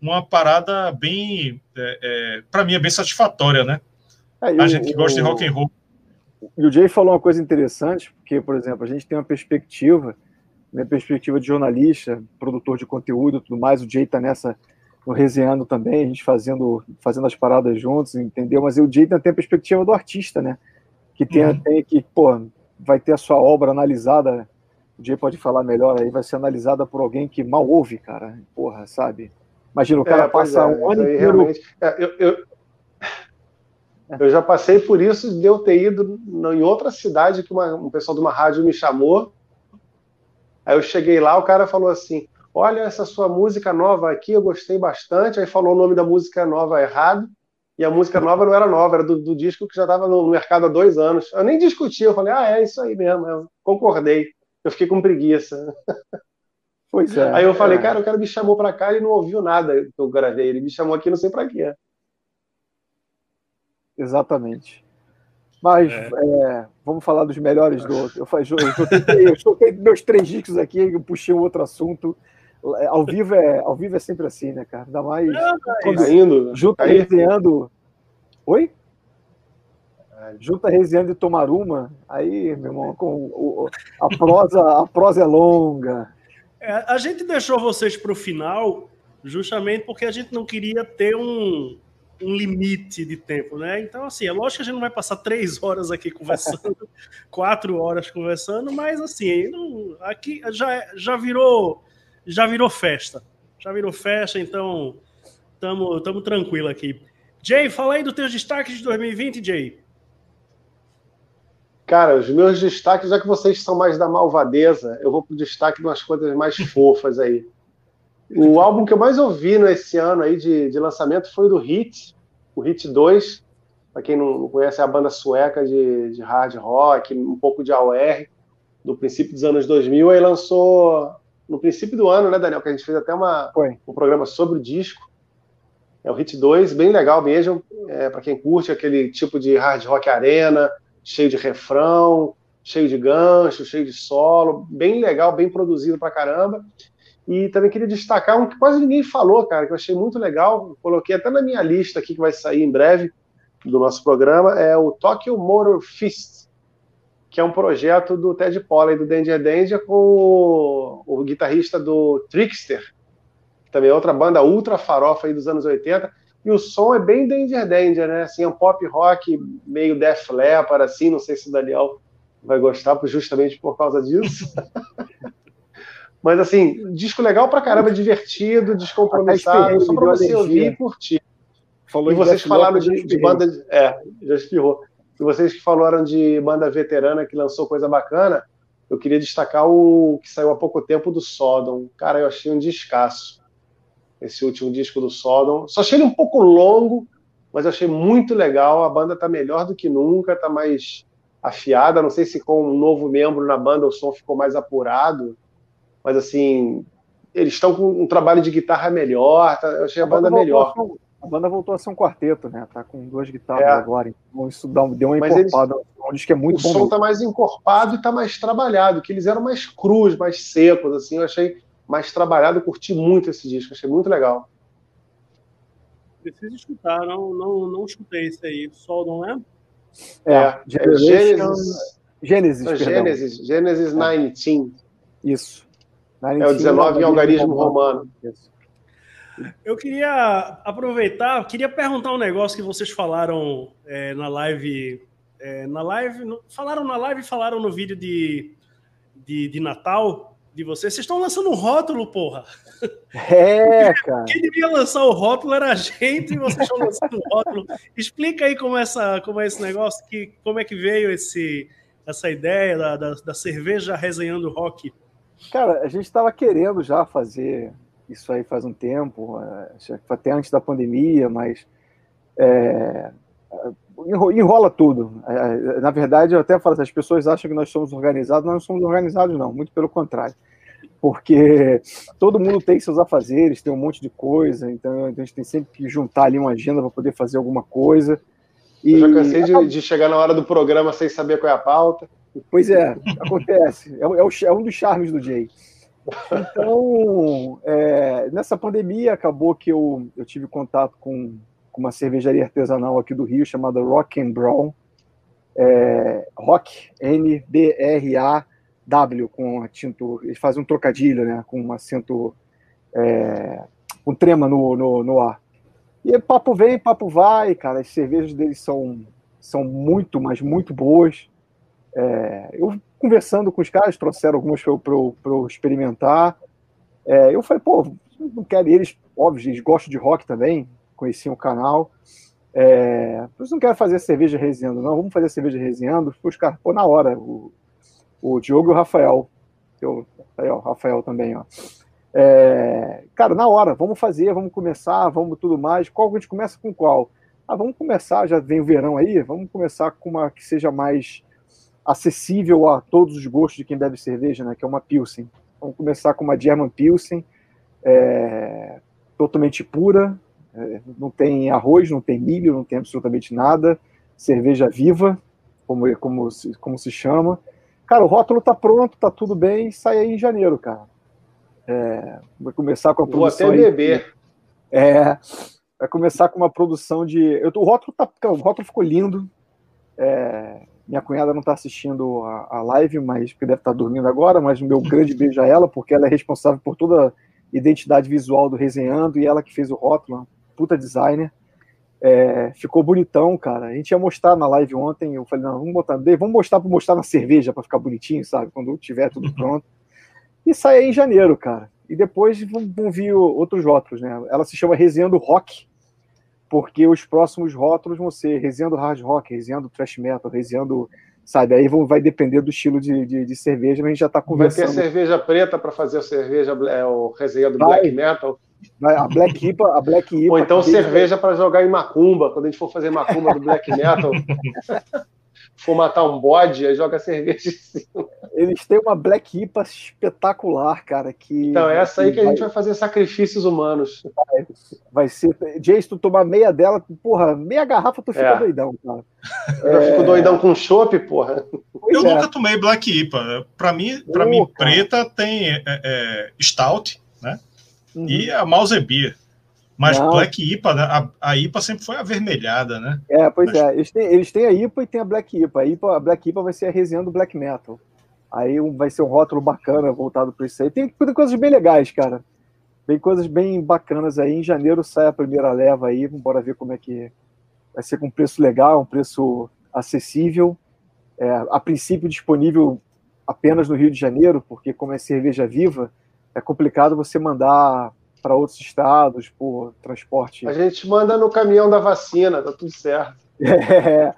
uma parada bem, é, é, para mim, é bem satisfatória, né? É, a gente que gosta de rock and roll. E o Jay falou uma coisa interessante, porque, por exemplo, a gente tem uma perspectiva, minha perspectiva de jornalista, produtor de conteúdo, tudo mais. O Jay está nessa no resenhando também, a gente fazendo, fazendo as paradas juntos, entendeu? Mas o Jay tem a perspectiva do artista, né? Que tem, uhum. tem que, pô, vai ter a sua obra analisada o Jay pode falar melhor aí, vai ser analisada por alguém que mal ouve, cara. Porra, sabe? Imagina, o cara é, passa é, um ano inteiro. É, eu, eu, eu, já passei por isso de eu ter ido em outra cidade que uma, um pessoal de uma rádio me chamou. Aí eu cheguei lá, o cara falou assim: Olha, essa sua música nova aqui, eu gostei bastante. Aí falou o nome da música nova errado. E a música nova não era nova, era do, do disco que já estava no mercado há dois anos. Eu nem discuti, eu falei, ah, é isso aí mesmo, eu concordei eu fiquei com preguiça. Pois é. Aí eu falei, é. cara, o cara me chamou pra cá e não ouviu nada que eu gravei. Ele me chamou aqui não sei pra quê. Exatamente. Mas é. É, vamos falar dos melhores do outro. Eu, eu, eu, meus três discos aqui, eu puxei um outro assunto. É, ao vivo é, ao vivo é sempre assim, né, cara? Ainda mais quando, tá indo, junto tá resenhando. Oi? junta resenhando e tomar uma, aí, meu irmão, com o, a prosa, a prosa é longa. É, a gente deixou vocês para o final justamente porque a gente não queria ter um, um limite de tempo, né? Então, assim, é lógico que a gente não vai passar três horas aqui conversando, quatro horas conversando, mas assim, não, aqui já, já virou já virou festa. Já virou festa, então estamos tranquilo aqui. Jay, fala aí dos teus destaques de 2020, Jay. Cara, os meus destaques, já que vocês são mais da malvadeza, eu vou pro destaque de umas coisas mais fofas aí. O álbum que eu mais ouvi nesse ano aí de, de lançamento foi do Hit, o Hit 2. Para quem não conhece, é a banda sueca de, de hard rock, um pouco de AOR, do princípio dos anos 2000. Aí lançou no princípio do ano, né, Daniel? Que a gente fez até uma, um programa sobre o disco. É o Hit 2, bem legal mesmo, é, para quem curte aquele tipo de hard rock arena, cheio de refrão, cheio de gancho, cheio de solo, bem legal, bem produzido pra caramba. E também queria destacar um que quase ninguém falou, cara, que eu achei muito legal, coloquei até na minha lista aqui que vai sair em breve do nosso programa, é o Tokyo Motor Fist, que é um projeto do Ted Polley do Danger Danger com o, o guitarrista do Trickster, que também é outra banda ultra farofa aí dos anos 80 e o som é bem Danger Danger, né? Assim, é um pop rock meio Def Leppard, assim, não sei se o Daniel vai gostar justamente por causa disso. Mas assim, disco legal pra caramba, divertido, descompromissado, só pra você ouvir e curtir. Falou e vocês falaram de, de banda. É, já espirrou. E vocês que falaram de banda veterana que lançou coisa bacana, eu queria destacar o que saiu há pouco tempo do Sodom. Cara, eu achei um descasso esse último disco do Sodom. Só achei ele um pouco longo, mas achei muito legal. A banda tá melhor do que nunca, tá mais afiada. Não sei se com um novo membro na banda o som ficou mais apurado, mas assim, eles estão com um trabalho de guitarra melhor. Tá? Eu achei a, banda, melhor. A banda voltou a ser um quarteto, né? Tá com duas guitarras é. agora, então isso deu uma mas encorpada. Eles um disco que é muito o bom. O som está mais encorpado e está mais trabalhado, que eles eram mais crus, mais secos, assim, eu achei mais trabalhado, curti muito esse disco, achei muito legal. Preciso escutar, não, não, não escutei esse aí, só não é? É, é Gênesis. Gênesis, Gênesis, Gênesis 19. Isso. 19 é o 19 em algarismo romano. Isso. Eu queria aproveitar, queria perguntar um negócio que vocês falaram é, na live. É, na live. No, falaram na live e falaram no vídeo de, de, de, Natal de vocês. Vocês estão lançando um rótulo, porra. É, cara. Quem devia lançar o rótulo era a gente e vocês estão lançando o rótulo. Explica aí como, essa, como é esse negócio, que, como é que veio esse, essa ideia da, da, da cerveja resenhando rock. Cara, a gente estava querendo já fazer isso aí faz um tempo, é, até antes da pandemia, mas é, enrola tudo. É, na verdade, eu até falo, as pessoas acham que nós somos organizados, nós não somos organizados, não, muito pelo contrário. Porque todo mundo tem seus afazeres, tem um monte de coisa, então a gente tem sempre que juntar ali uma agenda para poder fazer alguma coisa. E... Eu já cansei de, de, chegar na hora do programa sem saber qual é a pauta. Pois é, acontece. É, é, é um dos charmes do Jay. Então, é, nessa pandemia, acabou que eu, eu tive contato com, com, uma cervejaria artesanal aqui do Rio chamada Rock and Brown. É, rock, N-B-R-A-W, com acento. Eles fazem um trocadilho, né? Com um acento. É, com trema no, no, no ar. E papo vem, papo vai, cara. As cervejas deles são, são muito, mas muito boas. É, eu conversando com os caras, trouxeram algumas para eu experimentar. É, eu falei, pô, não quero. eles, óbvio, eles gostam de rock também, conheciam o canal. É, eles não querem fazer cerveja resenhando, não, vamos fazer cerveja resenhando. Os caras, pô, na hora, o, o Diogo e o Rafael. Eu, aí, ó, Rafael também, ó. É, cara, na hora, vamos fazer, vamos começar, vamos tudo mais. Qual a gente começa com qual? Ah, vamos começar, já vem o verão aí, vamos começar com uma que seja mais acessível a todos os gostos de quem bebe cerveja, né, que é uma Pilsen. Vamos começar com uma German Pilsen, é, totalmente pura, é, não tem arroz, não tem milho, não tem absolutamente nada, cerveja viva, como, como, como se chama. Cara, o rótulo tá pronto, tá tudo bem, sai aí em janeiro, cara. É, vai começar com a produção. Vou até beber. é, vai começar com uma produção de. Eu, o rótulo tá, o rótulo ficou lindo. É, minha cunhada não está assistindo a, a, live, mas porque deve estar tá dormindo agora, mas o meu grande beijo a ela, porque ela é responsável por toda a identidade visual do Resenhando e ela que fez o rótulo, puta designer. É, ficou bonitão, cara. A gente ia mostrar na live ontem, eu falei, não, vamos botar, vamos mostrar para mostrar na cerveja para ficar bonitinho, sabe? Quando tiver tudo pronto. E sai aí em janeiro, cara. E depois vão, vão vir outros rótulos, né? Ela se chama Resenhando Rock, porque os próximos rótulos vão ser resenhando hard rock, resenhando thrash metal, resenhando, sabe? Aí vão, vai depender do estilo de, de, de cerveja, mas a gente já está conversando. Vai ter cerveja preta para fazer a cerveja, é, o resenha do vai, black metal. Vai, a Black IPA, a Black IPA. Ou então cerveja para jogar em macumba, quando a gente for fazer macumba do black metal. for matar um bode, aí joga cerveja em cima. Eles têm uma Black IPA espetacular, cara. Que, então, é essa aí que a gente vai fazer sacrifícios humaos. Vai, vai ser. Jay, se tu tomar meia dela, porra, meia garrafa, tu fica é. doidão, cara. Eu é... fico doidão com chopp, porra. Pois eu é. nunca tomei Black IPA. Pra mim, pra mim preta tem é, é, Stout, né? Uhum. E a Mouse Beer. Mas não. Black IPA, né? a, a, IPA sempre foi avermelhada, né? É, pois Mas... é. Eles têm, eles têm a IPA e tem a Black IPA. A, IPA. a Black IPA vai ser a resenha do Black Metal. Aí vai ser um rótulo bacana voltado para isso aí. Tem, tem coisas bem legais, cara. Tem coisas bem bacanas aí. Em janeiro sai a primeira leva aí. Bora ver como é que vai ser com um preço legal, um preço acessível. É, a princípio disponível apenas no Rio de Janeiro, porque como é cerveja viva, é complicado você mandar para outros estados por transporte. A gente manda no caminhão da vacina, tá tudo certo. É,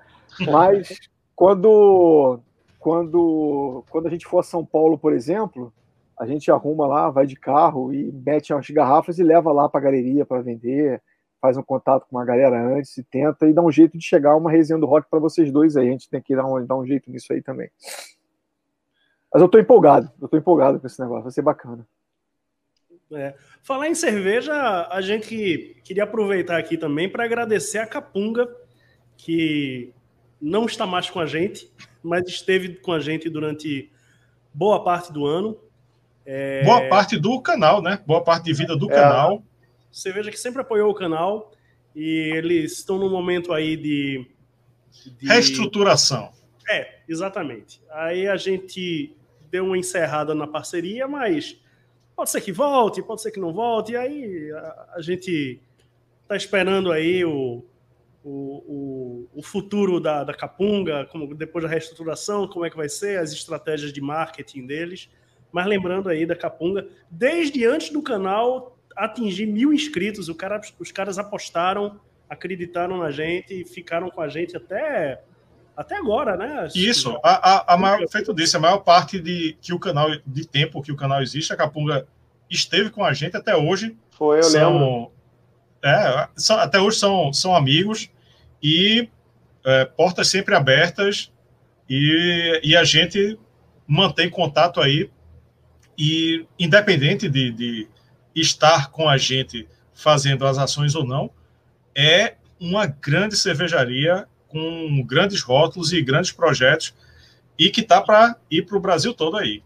mas quando, quando, quando a gente for a São Paulo, por exemplo, a gente arruma lá, vai de carro e mete as garrafas e leva lá para a galeria para vender, faz um contato com uma galera antes e tenta e dá um jeito de chegar uma resenha do rock para vocês dois aí. A gente tem que dar um, dar um jeito nisso aí também. Mas eu tô empolgado, eu tô empolgado com esse negócio, vai ser bacana. É. Falar em cerveja, a gente queria aproveitar aqui também para agradecer a Capunga, que não está mais com a gente, mas esteve com a gente durante boa parte do ano. É... Boa parte do canal, né? Boa parte de vida do é. canal. Você veja que sempre apoiou o canal e eles estão num momento aí de, de... reestruturação. É, exatamente. Aí a gente deu uma encerrada na parceria, mas pode ser que volte, pode ser que não volte. E aí a, a gente está esperando aí o, o, o, o, futuro da, da Capunga, como depois da reestruturação, como é que vai ser, as estratégias de marketing deles. Mas lembrando aí da Capunga, desde antes do canal atingir mil inscritos, o cara, os caras apostaram, acreditaram na gente e ficaram com a gente até até agora, né? Isso, a, a, a maior, feito disso, a maior parte de que o canal de tempo que o canal existe, a Capunga esteve com a gente até hoje. Foi, eu são, lembro. É, são, até hoje são, são amigos e é, portas sempre abertas e, e a gente mantém contato aí e independente de, de estar com a gente fazendo as ações ou não, é uma grande cervejaria com grandes rótulos e grandes projetos e que tá para ir para o Brasil todo aí.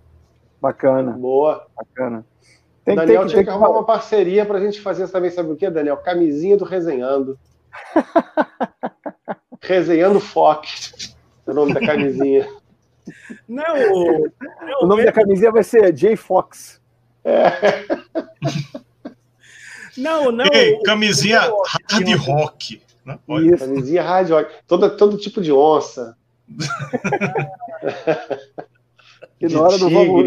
Bacana. Boa. Bacana. Tem, Daniel tem, tinha que arrumar uma parceria para a gente fazer também, sabe o que, Daniel? Camisinha do Resenhando. Resenhando Foc. É o nome da camisinha. Não, o nome da camisinha vai ser J Fox. É. Não, não. Ei, camisinha hard rock. Né? Isso. Camisinha hard rock. Todo, todo tipo de onça. e na hora do vamos,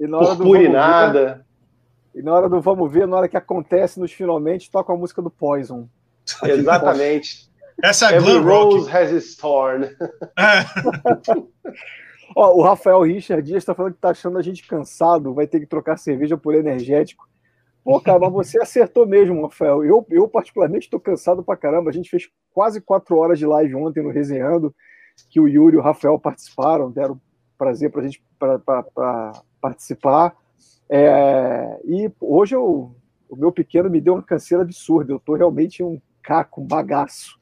e na hora do vamos ver, e na hora do vamos ver, na hora que acontece nos finalmente, toca a música do Poison. Exatamente. Essa é Every Rose has its thorn. É. Ó, o Rafael Richard Dias está falando que tá achando a gente cansado, vai ter que trocar cerveja por energético. Pô, cara, mas você acertou mesmo, Rafael. Eu, eu particularmente, estou cansado pra caramba. A gente fez quase quatro horas de live ontem no Resenhando, que o Yuri e o Rafael participaram, deram prazer para a gente pra, pra, pra participar. É, e hoje eu, o meu pequeno me deu uma canseira absurda. Eu estou realmente um caco, um bagaço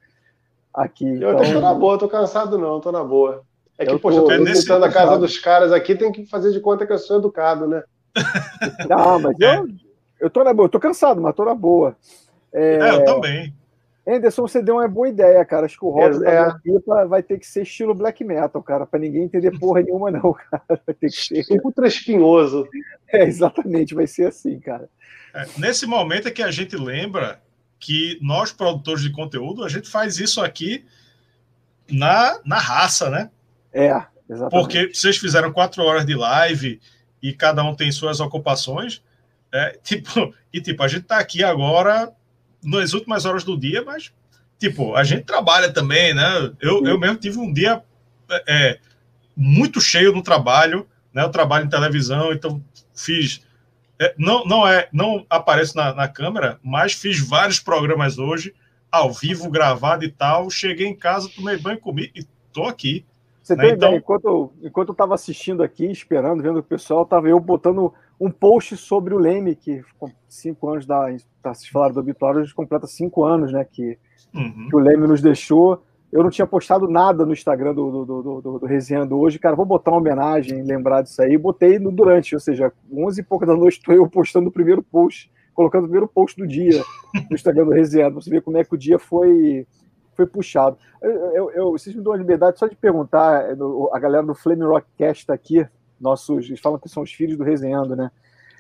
aqui. Eu então... tô na boa, tô cansado não, tô na boa. É que, eu poxa, tô, eu tô visitando a casa dos caras aqui, tem que fazer de conta que eu sou educado, né? Não, mas eu, eu tô na boa, eu tô cansado, mas tô na boa. É, é eu também. Anderson, você deu uma boa ideia, cara. Acho que o rótulo é, da é. vai ter que ser estilo black metal, cara, para ninguém entender porra nenhuma, não, cara. Vai ter que ser. Ultra espinhoso. É, exatamente, vai ser assim, cara. É, nesse momento é que a gente lembra que nós, produtores de conteúdo, a gente faz isso aqui na, na raça, né? É, exatamente. Porque vocês fizeram quatro horas de live e cada um tem suas ocupações. É, tipo, e tipo, a gente tá aqui agora nas últimas horas do dia, mas tipo, a gente trabalha também, né? Eu, eu mesmo tive um dia é, muito cheio no trabalho, né? Eu trabalho em televisão, então fiz. É, não, não é, não apareço na, na câmera, mas fiz vários programas hoje, ao vivo, gravado e tal. Cheguei em casa, tomei banho, comi e tô aqui. Você né? tem então... ideia, enquanto, enquanto eu estava assistindo aqui, esperando, vendo o pessoal, estava eu botando um post sobre o Leme, que cinco anos da. Tá, se falaram do obituário, a gente completa cinco anos, né? Que, uhum. que o Leme nos deixou. Eu não tinha postado nada no Instagram do, do, do, do, do Resenhando hoje. Cara, vou botar uma homenagem, lembrar disso aí. Botei no durante, ou seja, 11 e pouco da noite estou eu postando o primeiro post, colocando o primeiro post do dia no Instagram do Resenhando. Você vê como é que o dia foi, foi puxado. Eu, eu, eu, vocês me dão a liberdade só de perguntar, a galera do Flame Rockcast está aqui, nossos, eles falam que são os filhos do Resenhando, né?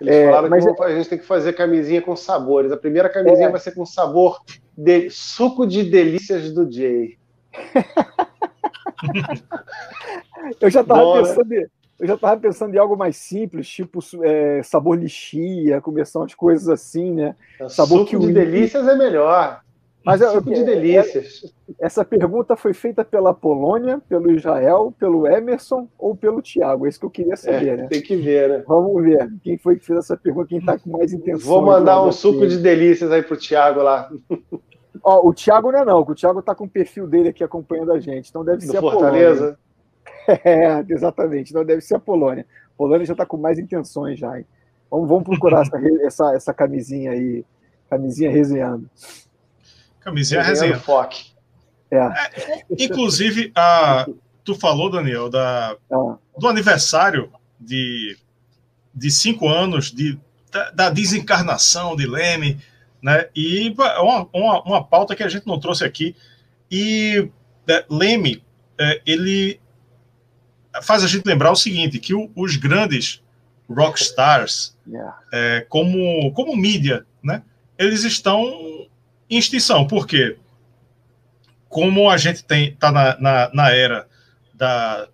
Eles é, falaram mas que a gente tem que fazer camisinha com sabores. A primeira camisinha é. vai ser com sabor de suco de delícias do Jay. eu já estava pensando, eu já estava pensando em algo mais simples, tipo é, sabor lixia, começar umas coisas assim, né? Sabor suco de delícias é melhor. Mas eu, de delícias. Essa pergunta foi feita pela Polônia, pelo Israel, pelo Emerson ou pelo Tiago? É isso que eu queria saber, é, né? Tem que ver, né? Vamos ver quem foi que fez essa pergunta, quem está com mais intenção. Vou mandar um suco de delícias aí pro Tiago lá. Ó, o Thiago não é não, o Thiago está com o perfil dele aqui acompanhando a gente, então deve Do ser Fortaleza. a Polônia. É, exatamente, então deve ser a Polônia. A Polônia já está com mais intenções já, hein? Vamos, vamos procurar essa, essa, essa camisinha aí, camisinha resenhando. Camisinha resenha. Foque. É. É, inclusive, a, tu falou, Daniel, da, ah. do aniversário de, de cinco anos de, da, da desencarnação de Leme, né? E uma, uma, uma, pauta que a gente não trouxe aqui. E é, Leme, é, ele faz a gente lembrar o seguinte, que o, os grandes rockstars, yeah. é, como, como mídia, né? Eles estão extinção. Por quê? Como a gente tem tá na, na, na era da,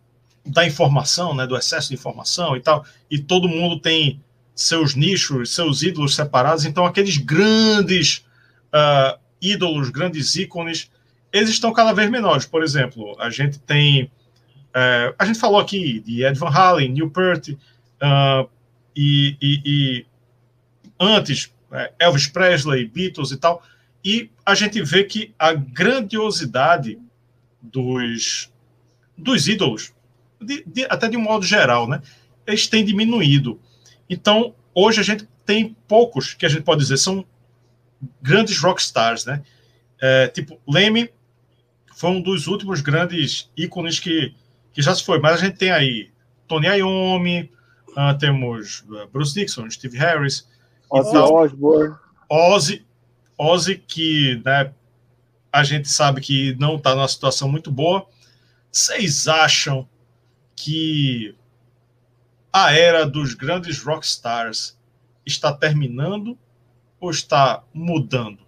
da informação, né, do excesso de informação e tal, e todo mundo tem seus nichos, seus ídolos separados, então aqueles grandes uh, ídolos, grandes ícones, eles estão cada vez menores. Por exemplo, a gente tem. Uh, a gente falou aqui de Ed Van Halen, Neil Peart, uh, e, e, e, antes é, Elvis Presley, Beatles e tal, e a gente vê que a grandiosidade dos, dos ídolos, de, de, até de um modo geral, né, eles têm diminuído. Então, hoje a gente tem poucos que a gente pode dizer são grandes rockstars, né? É, tipo, Leme foi um dos últimos grandes ícones que, que já se foi, mas a gente tem aí Tony Iommi, uh, temos ah, Bruce Dixon, Steve Harris, Ozzy Osbourne, Ozzy, Ozzy que né, a gente sabe que não está numa situação muito boa. Vocês acham que a era dos grandes rockstars está terminando ou está mudando?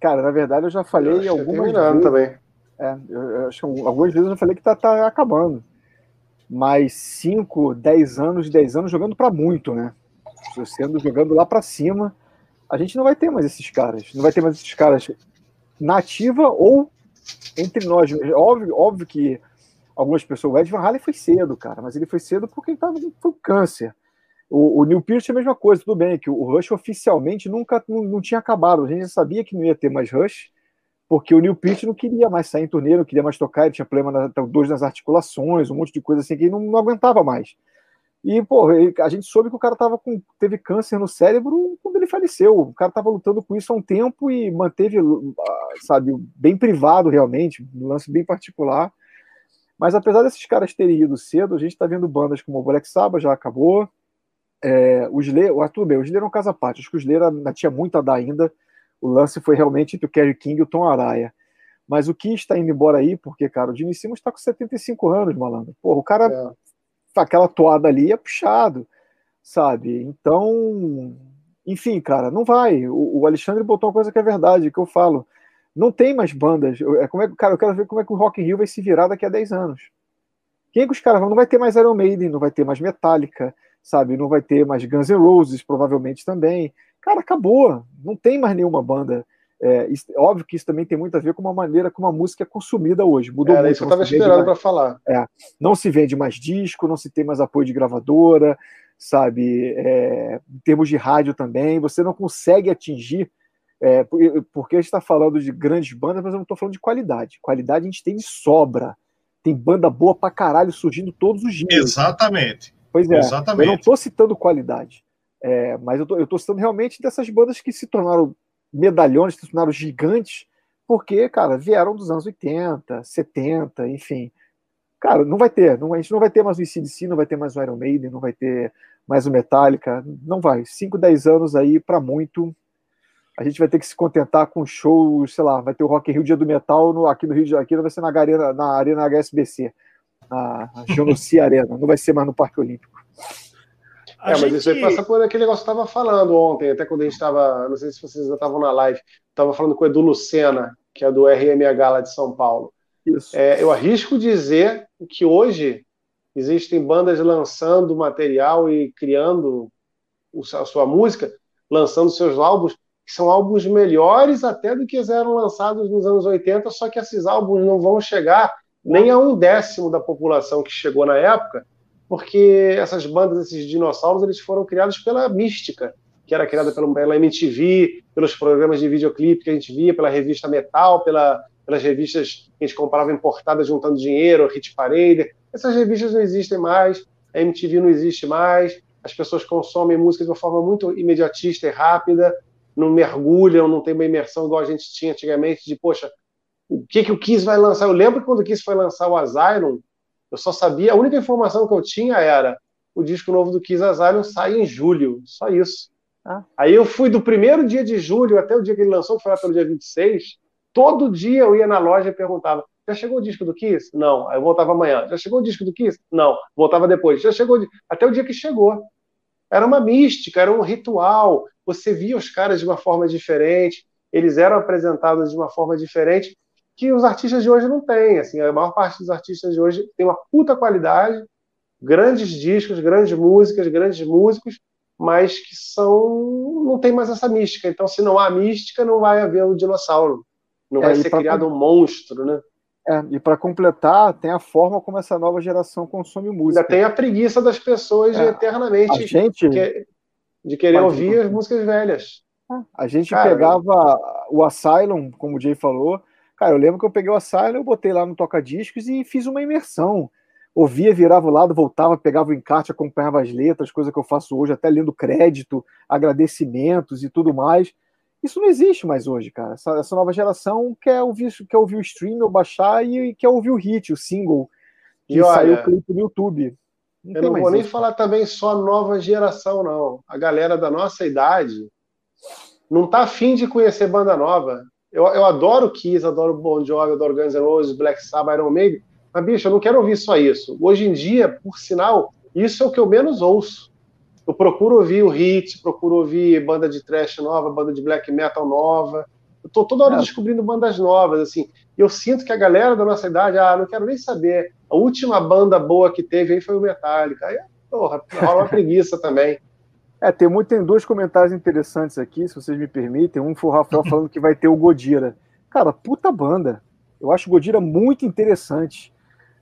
Cara, na verdade eu já falei eu algumas vezes. também. É, eu, eu acho que algumas vezes eu já falei que está tá acabando. Mas 5, 10 anos, 10 anos jogando para muito, né? Sendo jogando lá para cima, a gente não vai ter mais esses caras. Não vai ter mais esses caras nativa ou entre nós. Óbvio, óbvio que algumas pessoas. O Ed Van Halen foi cedo, cara, mas ele foi cedo porque ele estava com câncer. O, o Neil Peart é a mesma coisa, tudo bem, que o Rush oficialmente nunca não, não, tinha acabado. A gente já sabia que não ia ter mais Rush, porque o Neil Peart não queria mais sair em turnê, não queria mais tocar, ele tinha problema na, dois nas articulações, um monte de coisa assim que ele não, não aguentava mais. E, pô, a gente soube que o cara tava com, teve câncer no cérebro quando ele faleceu. O cara tava lutando com isso há um tempo e manteve, ah, sabe, bem privado realmente, um lance bem particular. Mas apesar desses caras terem ido cedo, a gente está vendo bandas como o Black Sabbath já acabou. É, o Slayer, o Arthur bem, o Slayer é um caso à parte. Acho que o Slayer ainda tinha muito a dar ainda. O lance foi realmente entre o Kerry King e o Tom Araya. Mas o que está indo embora aí, porque, cara, o Gene Simmons está com 75 anos, malandro. Porra, o cara, é. Aquela toada ali é puxado, sabe? Então, enfim, cara, não vai. O, o Alexandre botou uma coisa que é verdade, que eu falo não tem mais bandas. É, como é, cara, eu quero ver como é que o Rock in Rio vai se virar daqui a 10 anos. Quem é que os caras vão? Não vai ter mais Iron Maiden, não vai ter mais Metallica, sabe? Não vai ter mais Guns N' Roses, provavelmente também. Cara, acabou. Não tem mais nenhuma banda. É, isso, óbvio que isso também tem muito a ver com uma maneira como a música é consumida hoje. Mudou Era muito. Isso eu estava esperando para falar. É, não se vende mais disco, não se tem mais apoio de gravadora, sabe? É, em termos de rádio também, você não consegue atingir é, porque a gente está falando de grandes bandas, mas eu não estou falando de qualidade. Qualidade a gente tem de sobra. Tem banda boa pra caralho surgindo todos os dias. Exatamente. Pois é. Exatamente. Eu não estou citando qualidade. É, mas eu estou citando realmente dessas bandas que se tornaram medalhões, tornaram gigantes, porque, cara, vieram dos anos 80, 70, enfim. Cara, não vai ter. Não, a gente não vai ter mais o ICDC, não vai ter mais o Iron Maiden, não vai ter mais o Metallica. Não vai. 5, 10 anos aí, para muito, a gente vai ter que se contentar com shows, sei lá, vai ter o Rock in Rio Dia do Metal no, aqui no Rio de Janeiro, vai ser na Arena, na Arena HSBC, na, na Arena, não vai ser mais no Parque Olímpico. É, mas isso aí passa por aquele negócio que eu estava falando ontem, até quando a gente estava, não sei se vocês já estavam na live, estava falando com o Edu Lucena, que é do RMH lá de São Paulo. Isso. É, eu arrisco dizer que hoje existem bandas lançando material e criando a sua música, lançando seus álbuns que são álbuns melhores até do que eram lançados nos anos 80, só que esses álbuns não vão chegar nem a um décimo da população que chegou na época, porque essas bandas, esses dinossauros, eles foram criados pela mística, que era criada pela MTV, pelos programas de videoclipe que a gente via, pela revista Metal, pela, pelas revistas que a gente comprava importadas juntando dinheiro, Hit Parade. Essas revistas não existem mais, a MTV não existe mais, as pessoas consomem música de uma forma muito imediatista e rápida, não mergulham, não tem uma imersão igual a gente tinha antigamente, de, poxa, o que, que o Kiss vai lançar. Eu lembro quando o Kiss foi lançar o Asylum, eu só sabia, a única informação que eu tinha era o disco novo do Kiss Asylum sai em julho, só isso. Ah. Aí eu fui do primeiro dia de julho até o dia que ele lançou, que foi lá pelo dia 26, todo dia eu ia na loja e perguntava: já chegou o disco do Kiss? Não. Aí eu voltava amanhã. Já chegou o disco do Kiss? Não. Voltava depois. Já chegou. Até o dia que chegou. Era uma mística, era um ritual. Você via os caras de uma forma diferente, eles eram apresentados de uma forma diferente que os artistas de hoje não têm. Assim, a maior parte dos artistas de hoje tem uma puta qualidade, grandes discos, grandes músicas, grandes músicos, mas que são não tem mais essa mística. Então, se não há mística, não vai haver o dinossauro, não é, vai ser criado um monstro, né? É, e para completar, tem a forma como essa nova geração consome música. Ainda tem a preguiça das pessoas de é, eternamente gente, que, de querer ouvir as músicas velhas. A gente Cara, pegava o Asylum, como o Jay falou. Cara, eu lembro que eu peguei o Asylum, eu botei lá no toca-discos e fiz uma imersão. Ouvia, virava o lado, voltava, pegava o encarte, acompanhava as letras, coisa que eu faço hoje, até lendo crédito, agradecimentos e tudo mais. Isso não existe mais hoje, cara. Essa, essa, nova geração quer ouvir, quer ouvir o stream ou baixar e, e quer ouvir o hit, o single que e olha, saiu o clipe no YouTube. Não eu não vou nem falar também só nova geração, não. A galera da nossa idade não tá afim de conhecer banda nova. Eu, eu adoro Kiss, adoro Bon Jovi, adoro Guns N' Roses, Black Sabbath, Iron Maiden, mas, bicho, eu não quero ouvir só isso. Hoje em dia, por sinal, isso é o que eu menos ouço eu procuro ouvir o hit, procuro ouvir banda de trash nova, banda de black metal nova. Eu tô toda hora é. descobrindo bandas novas, assim. E eu sinto que a galera da nossa idade, ah, não quero nem saber. A última banda boa que teve aí foi o Metallica. Aí, porra, rola uma preguiça também. É, tem, muito, tem dois comentários interessantes aqui, se vocês me permitem. Um foi o Rafael falando que vai ter o Godira. Cara, puta banda. Eu acho o Godira muito interessante.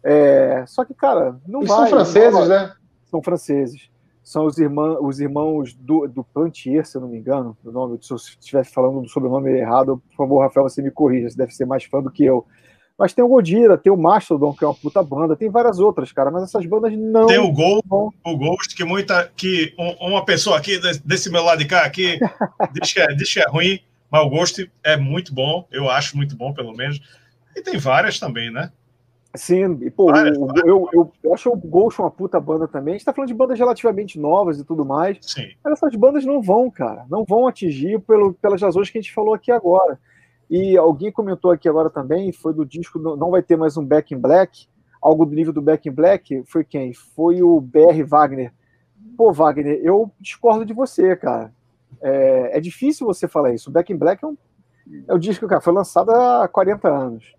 É, só que, cara, não Eles vai. São franceses, né? São franceses são os, irmã, os irmãos do, do Plantier, se eu não me engano, o nome, se eu estiver falando do sobrenome errado, por favor, Rafael, você me corrija, você deve ser mais fã do que eu. Mas tem o Godira, tem o Mastodon, que é uma puta banda, tem várias outras, cara, mas essas bandas não. Tem o Gol, o Ghost, que muita. que uma pessoa aqui, desse meu lado de cá, aqui, diz que, é, diz que é ruim, mas o Ghost é muito bom, eu acho muito bom, pelo menos. E tem várias também, né? Sim, e, pô, eu, eu, eu, eu, acho o Ghost uma puta banda também. A gente tá falando de bandas relativamente novas e tudo mais. Sim. Mas essas bandas não vão, cara. Não vão atingir pelo, pelas razões que a gente falou aqui agora. E alguém comentou aqui agora também, foi do disco, não vai ter mais um Back in Black. Algo do nível do Back in Black. Foi quem? Foi o BR Wagner. Pô, Wagner, eu discordo de você, cara. É, é difícil você falar isso. O Back in Black é um, é um disco, cara, foi lançado há 40 anos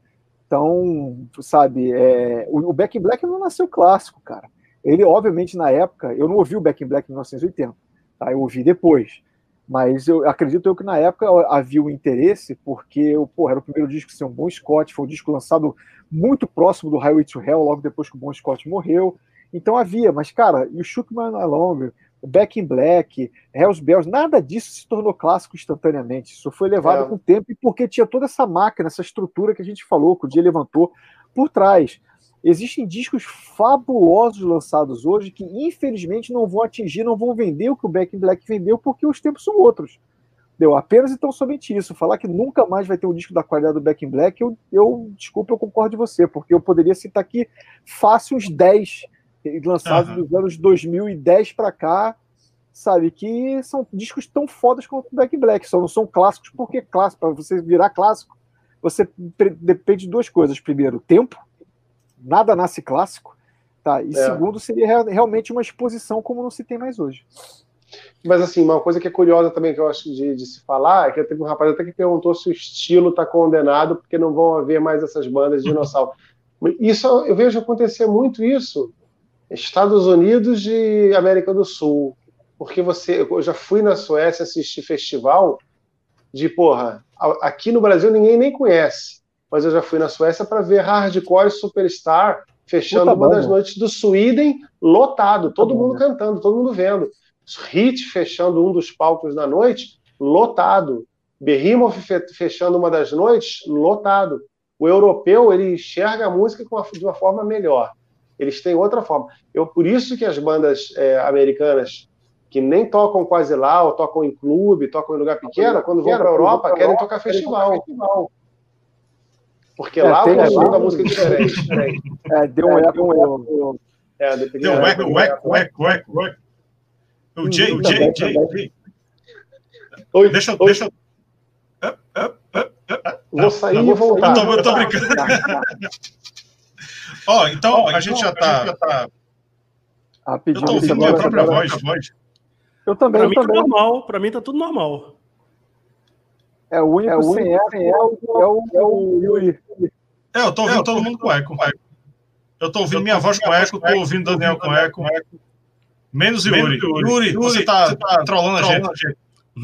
então, sabe, é, o, o Back in Black não nasceu clássico, cara. Ele, obviamente, na época, eu não ouvi o Back in Black em 1980, tá? eu ouvi depois. Mas eu acredito eu que na época havia o um interesse, porque porra, era o primeiro disco ser um bom Scott, foi um disco lançado muito próximo do Highway to Hell, logo depois que o Bon Scott morreu. Então havia, mas cara, e o Shook Man Along, Back in Black, Hells Bells, nada disso se tornou clássico instantaneamente. Isso foi levado é. com o tempo e porque tinha toda essa máquina, essa estrutura que a gente falou, que o dia levantou por trás. Existem discos fabulosos lançados hoje que, infelizmente, não vão atingir, não vão vender o que o Back in Black vendeu, porque os tempos são outros. Deu apenas então somente isso. Falar que nunca mais vai ter um disco da qualidade do Back in Black, eu, eu desculpa, eu concordo de você, porque eu poderia citar aqui fácil uns 10 lançados uhum. dos anos 2010 para cá, sabe? Que são discos tão fodas quanto o Back Black, só não são clássicos, porque clássico, para você virar clássico, você depende de duas coisas. Primeiro, tempo, nada nasce clássico, tá? E é. segundo, seria realmente uma exposição como não se tem mais hoje. Mas assim, uma coisa que é curiosa também que eu acho de, de se falar é que teve um rapaz até que perguntou se o estilo está condenado porque não vão haver mais essas bandas de dinossauro. Isso eu vejo acontecer muito isso Estados Unidos e América do Sul. Porque você, eu já fui na Suécia assistir festival de, porra, aqui no Brasil ninguém nem conhece, mas eu já fui na Suécia para ver Hardcore Superstar fechando uma das noites do Sweden lotado, todo mundo cantando, todo mundo vendo. Hit fechando um dos palcos da noite, lotado. Behemoth fechando uma das noites, lotado. O europeu ele enxerga a música de uma forma melhor. Eles têm outra forma. Eu, por isso que as bandas é, americanas que nem tocam quase lá, ou tocam em clube, tocam em lugar pequeno, quando vão para a Europa, querem tocar festival. Porque é, lá o consumo da música é diferente. É, deu um eco. Um é, deu um eco, um eco, um eco, um eco, um eco. O Jay, o Jay, Jay. Oi, deixa, oi. deixa. Vou sair e voltar. Eu tô, eu tô brincando. Ó, oh, então oh, a gente então, já tá. Já tá... Rapidinho, eu tô ouvindo minha própria voz, voz. Eu também. Pra eu mim tá também. tá normal. Pra mim tá tudo normal. É o único, é o único sem eco é o, é o, é o Yuri. É, eu tô ouvindo é, todo mundo com eco. Eu tô ouvindo minha voz com eco, tô ouvindo Daniel com eco. Menos Yuri. Yuri, você tá, tá trolando a gente.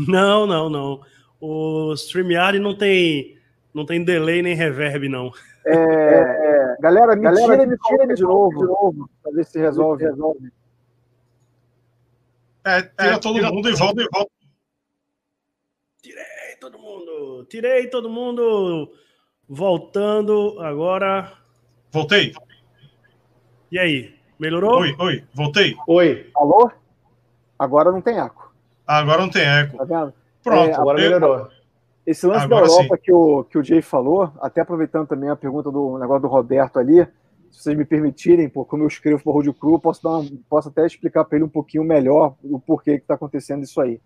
Não, não, não. O StreamYard não tem, não tem delay nem reverb, não. É, é, galera, me galera, tira, me tira de novo, de novo, pra ver se resolve. resolve. É, tira é, todo tira mundo e volta e volta. Tirei todo mundo, tirei todo mundo. Voltando agora. Voltei. E aí, melhorou? Oi, oi, voltei. Oi. Alô? Agora não tem eco. agora não tem eco. Tá vendo? Pronto, é, agora melhorou. Esse lance Agora da Europa que o, que o Jay falou, até aproveitando também a pergunta do negócio do Roberto ali, se vocês me permitirem, pô, como eu escrevo para o Road Crew, posso, dar uma, posso até explicar para ele um pouquinho melhor o porquê que está acontecendo isso aí.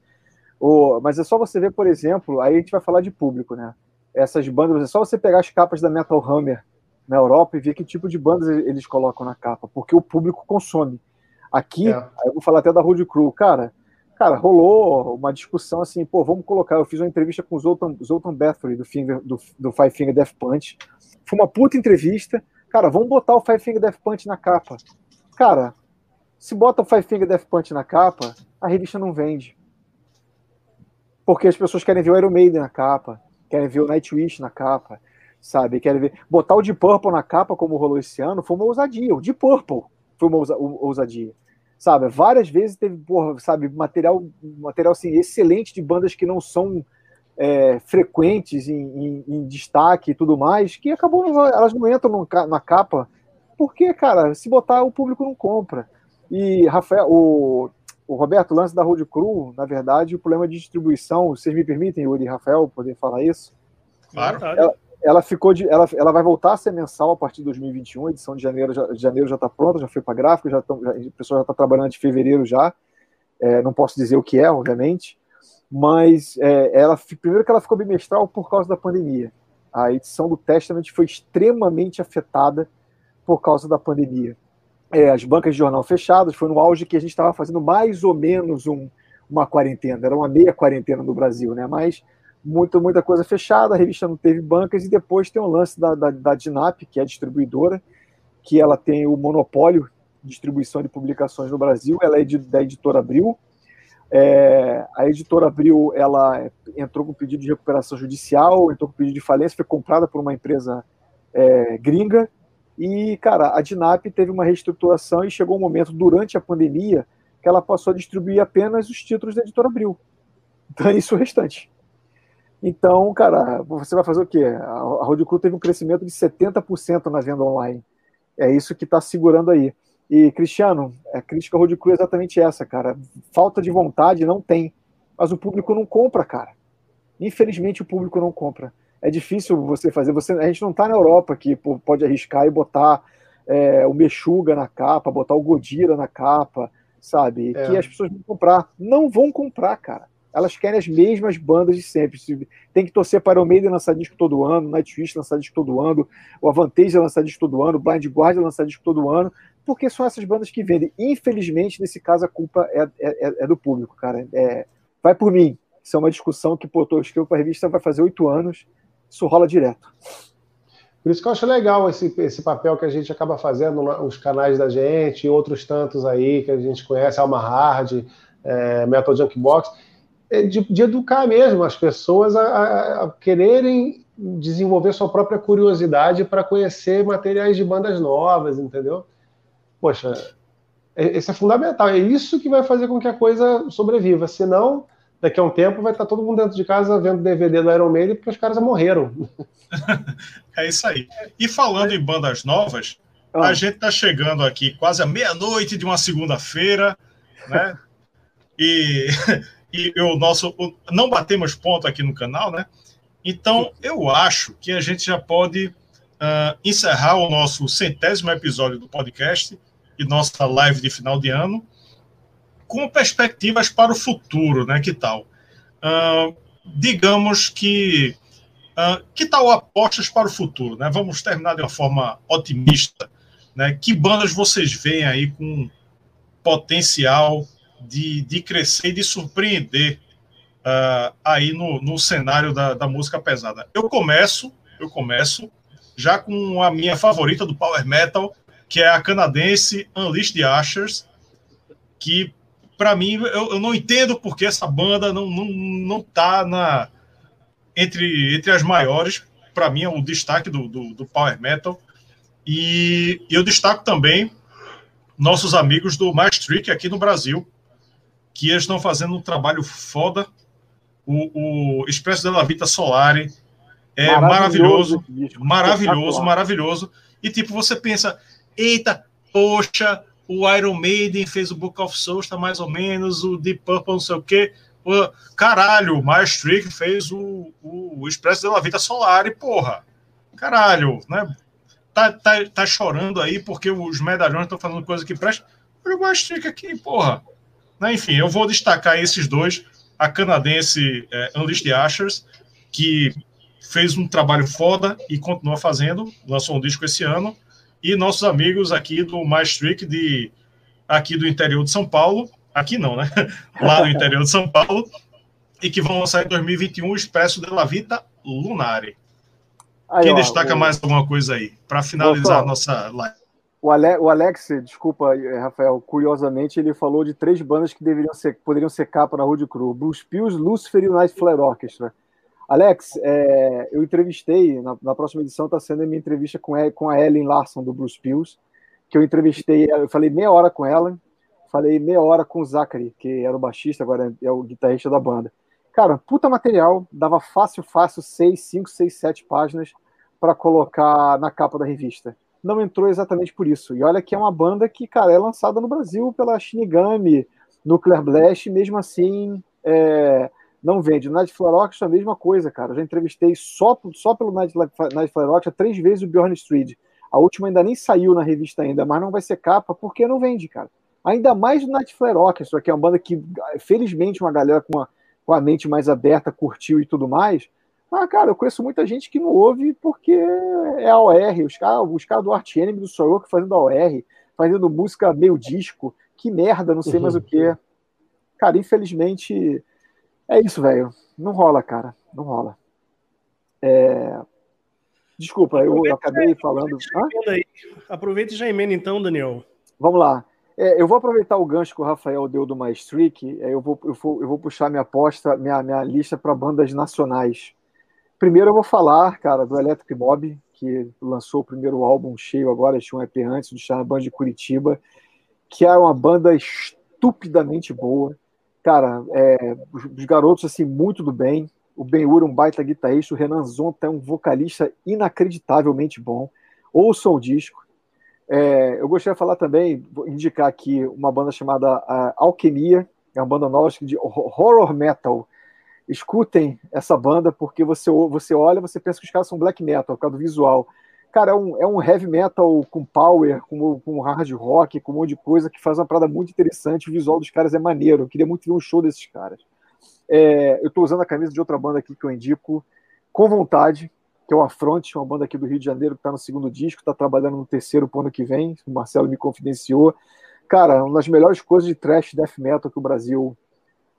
O, mas é só você ver, por exemplo, aí a gente vai falar de público, né? Essas bandas, é só você pegar as capas da Metal Hammer na Europa e ver que tipo de bandas eles colocam na capa, porque o público consome. Aqui, é. eu vou falar até da Road Crew, cara, cara, rolou uma discussão assim, pô, vamos colocar. Eu fiz uma entrevista com o Zoltan, Zoltan Bathory do, Finger, do, do Five Finger Death Punch. Foi uma puta entrevista. Cara, vamos botar o Five Finger Death Punch na capa. Cara, se bota o Five Finger Death Punch na capa, a revista não vende. Porque as pessoas querem ver o Iron Maiden na capa, querem ver o Nightwish na capa, sabe? Querem ver. Botar o Deep Purple na capa, como rolou esse ano, foi uma ousadia. O Deep Purple foi uma ousadia sabe? Várias vezes teve, porra, sabe, material, material assim, excelente de bandas que não são é, frequentes em, em, em, destaque e tudo mais, que acabou, elas não entram na capa, porque, cara, se botar, o público não compra. E, Rafael, o, o Roberto, o lance da Road Crew, na verdade, o problema de distribuição, vocês me permitem, Yuri e Rafael, poder falar isso? Claro. Ela, ela ficou de, ela, ela vai voltar a ser mensal a partir de 2021, a edição de janeiro já, de janeiro já está pronta, já foi para gráfico, já, tão, já a pessoa já está trabalhando de fevereiro já, é, não posso dizer o que é, obviamente, mas é, ela primeiro que ela ficou bimestral por causa da pandemia. A edição do Testament foi extremamente afetada por causa da pandemia. É, as bancas de jornal fechadas, foi no auge que a gente estava fazendo mais ou menos um, uma quarentena, era uma meia quarentena no Brasil, né? Mas muita, muita coisa fechada, a revista não teve bancas, e depois tem o lance da, da, da Dinap, que é a distribuidora, que ela tem o monopólio de distribuição de publicações no Brasil, ela é de, da editora Abril. É, a editora Abril ela entrou com pedido de recuperação judicial, entrou com pedido de falência, foi comprada por uma empresa é, gringa. E, cara, a Dinap teve uma reestruturação e chegou um momento durante a pandemia que ela passou a distribuir apenas os títulos da editora Abril. Então, é isso o restante. Então, cara, você vai fazer o quê? A Road Crew teve um crescimento de 70% na venda online. É isso que está segurando aí. E, Cristiano, a crítica à Road Crew é exatamente essa, cara. Falta de vontade não tem. Mas o público não compra, cara. Infelizmente, o público não compra. É difícil você fazer. Você, a gente não está na Europa que pode arriscar e botar é, o Mexuga na capa, botar o Godira na capa, sabe? É. Que as pessoas vão comprar. Não vão comprar, cara elas querem as mesmas bandas de sempre. Tem que torcer para o Maiden lançar disco todo ano, Nightwish lançar disco todo ano, o Avantage lançar disco todo ano, o Blind Guardian lançar disco todo ano, porque são essas bandas que vendem. Infelizmente, nesse caso, a culpa é, é, é, é do público, cara. É, vai por mim. Isso é uma discussão que, pô, eu escrevo para a revista vai fazer oito anos, isso rola direto. Por isso que eu acho legal esse, esse papel que a gente acaba fazendo nos canais da gente e outros tantos aí que a gente conhece, Alma Hard, é, Metal Junk Box, é de, de, educar mesmo as pessoas a, a, quererem desenvolver sua própria curiosidade para conhecer materiais de bandas novas, entendeu? Poxa, isso é fundamental. É isso que vai fazer com que a coisa sobreviva. Senão, daqui a um tempo, vai estar todo mundo dentro de casa vendo DVD do Iron Maiden porque os caras morreram. é isso aí. E falando em bandas novas, ah. a gente está chegando aqui quase à meia-noite de uma segunda-feira, né? E e o nosso o, não batemos ponto aqui no canal, né? Então eu acho que a gente já pode uh, encerrar o nosso centésimo episódio do podcast e nossa live de final de ano com perspectivas para o futuro, né? Que tal? Uh, digamos que uh, que tal apostas para o futuro, né? Vamos terminar de uma forma otimista, né? Que bandas vocês veem aí com potencial de, de crescer e de surpreender uh, aí no, no cenário da, da música pesada? Eu começo, eu começo já com a minha favorita do power metal, que é a canadense Unleashed Ashers, que para mim, eu, eu, não entendo porque essa banda não, não, não tá na, entre, entre as maiores. Para mim, é o destaque do, do, do Power Metal. E, eu destaco também nossos amigos do Maastricht aqui no Brasil, que eles estão fazendo um trabalho foda. O, o Expresso da Vita Solari é maravilhoso, maravilhoso, maravilhoso, maravilhoso. E tipo, você pensa, eita, poxa, o Iron Maiden fez o Book of Souls, tá mais ou menos, o Deep Purple, não sei o quê. O, caralho, o Maestrick fez o, o, Expresso da Vida Solar, e porra, caralho, né? Tá, tá, tá chorando aí porque os medalhões estão fazendo coisa que presta. Olha o Maestrick aqui, porra. Né, enfim, eu vou destacar esses dois. A canadense é, Unleashed Ashers, que fez um trabalho foda e continua fazendo, lançou um disco esse ano e nossos amigos aqui do Maastricht, de aqui do interior de São Paulo, aqui não, né? Lá no interior de São Paulo, e que vão lançar em 2021 o Expresso de la Vita Lunare. Aí, Quem ó, destaca o... mais alguma coisa aí, para finalizar a nossa live? O, Ale, o Alex, desculpa, Rafael, curiosamente, ele falou de três bandas que deveriam ser, poderiam ser capa na Road Crew: Blues Pills, Lucifer e o Night Flare Orchestra. Alex, é, eu entrevistei, na, na próxima edição está sendo a minha entrevista com, com a Ellen Larson, do Bruce Pills, que eu entrevistei, eu falei meia hora com ela, falei meia hora com o Zachary, que era o baixista, agora é o guitarrista da banda. Cara, puta material, dava fácil, fácil, seis, cinco, seis, sete páginas para colocar na capa da revista. Não entrou exatamente por isso. E olha que é uma banda que, cara, é lançada no Brasil pela Shinigami, Nuclear Blast, mesmo assim, é, não vende. O Night Flarox é a mesma coisa, cara. Eu já entrevistei só, só pelo Night, Night Flarox três vezes o Bjorn Street. A última ainda nem saiu na revista ainda, mas não vai ser capa porque não vende, cara. Ainda mais o Night Flare Orchestra, que é uma banda que, felizmente, uma galera com, uma, com a mente mais aberta curtiu e tudo mais. Ah, cara, eu conheço muita gente que não ouve porque é a OR. Os caras os cara do Art Enemy, do Soroka fazendo a OR, fazendo música meio disco. Que merda, não sei uhum. mais o que. Cara, infelizmente, é isso, velho. Não rola, cara. Não rola. É... Desculpa, eu, eu acabei falando. Aproveita e já emenda então, Daniel. Vamos lá. É, eu vou aproveitar o gancho que o Rafael deu do Maestrick. É, eu, vou, eu, vou, eu vou puxar minha aposta, minha, minha lista para bandas nacionais. Primeiro eu vou falar, cara, do Electric Mob, que lançou o primeiro álbum cheio agora, tinha um EP antes, do Band de Curitiba, que é uma banda estupidamente boa cara, é, os garotos assim muito do bem. O Ben Ur, um baita guitarrista, o Renan Zonta é um vocalista inacreditavelmente bom. Ouçam o disco. É, eu gostaria de falar também, vou indicar aqui uma banda chamada Alquimia, é uma banda nova de horror metal. Escutem essa banda, porque você, você olha você pensa que os caras são black metal, por causa do visual. Cara, é um, é um heavy metal com power, com, com hard rock, com um monte de coisa que faz uma parada muito interessante. O visual dos caras é maneiro. Eu queria muito ver um show desses caras. É, eu estou usando a camisa de outra banda aqui que eu indico com vontade, que é o Afront, uma banda aqui do Rio de Janeiro que está no segundo disco, está trabalhando no terceiro pro ano que vem. O Marcelo me confidenciou. Cara, uma das melhores coisas de trash death metal que o Brasil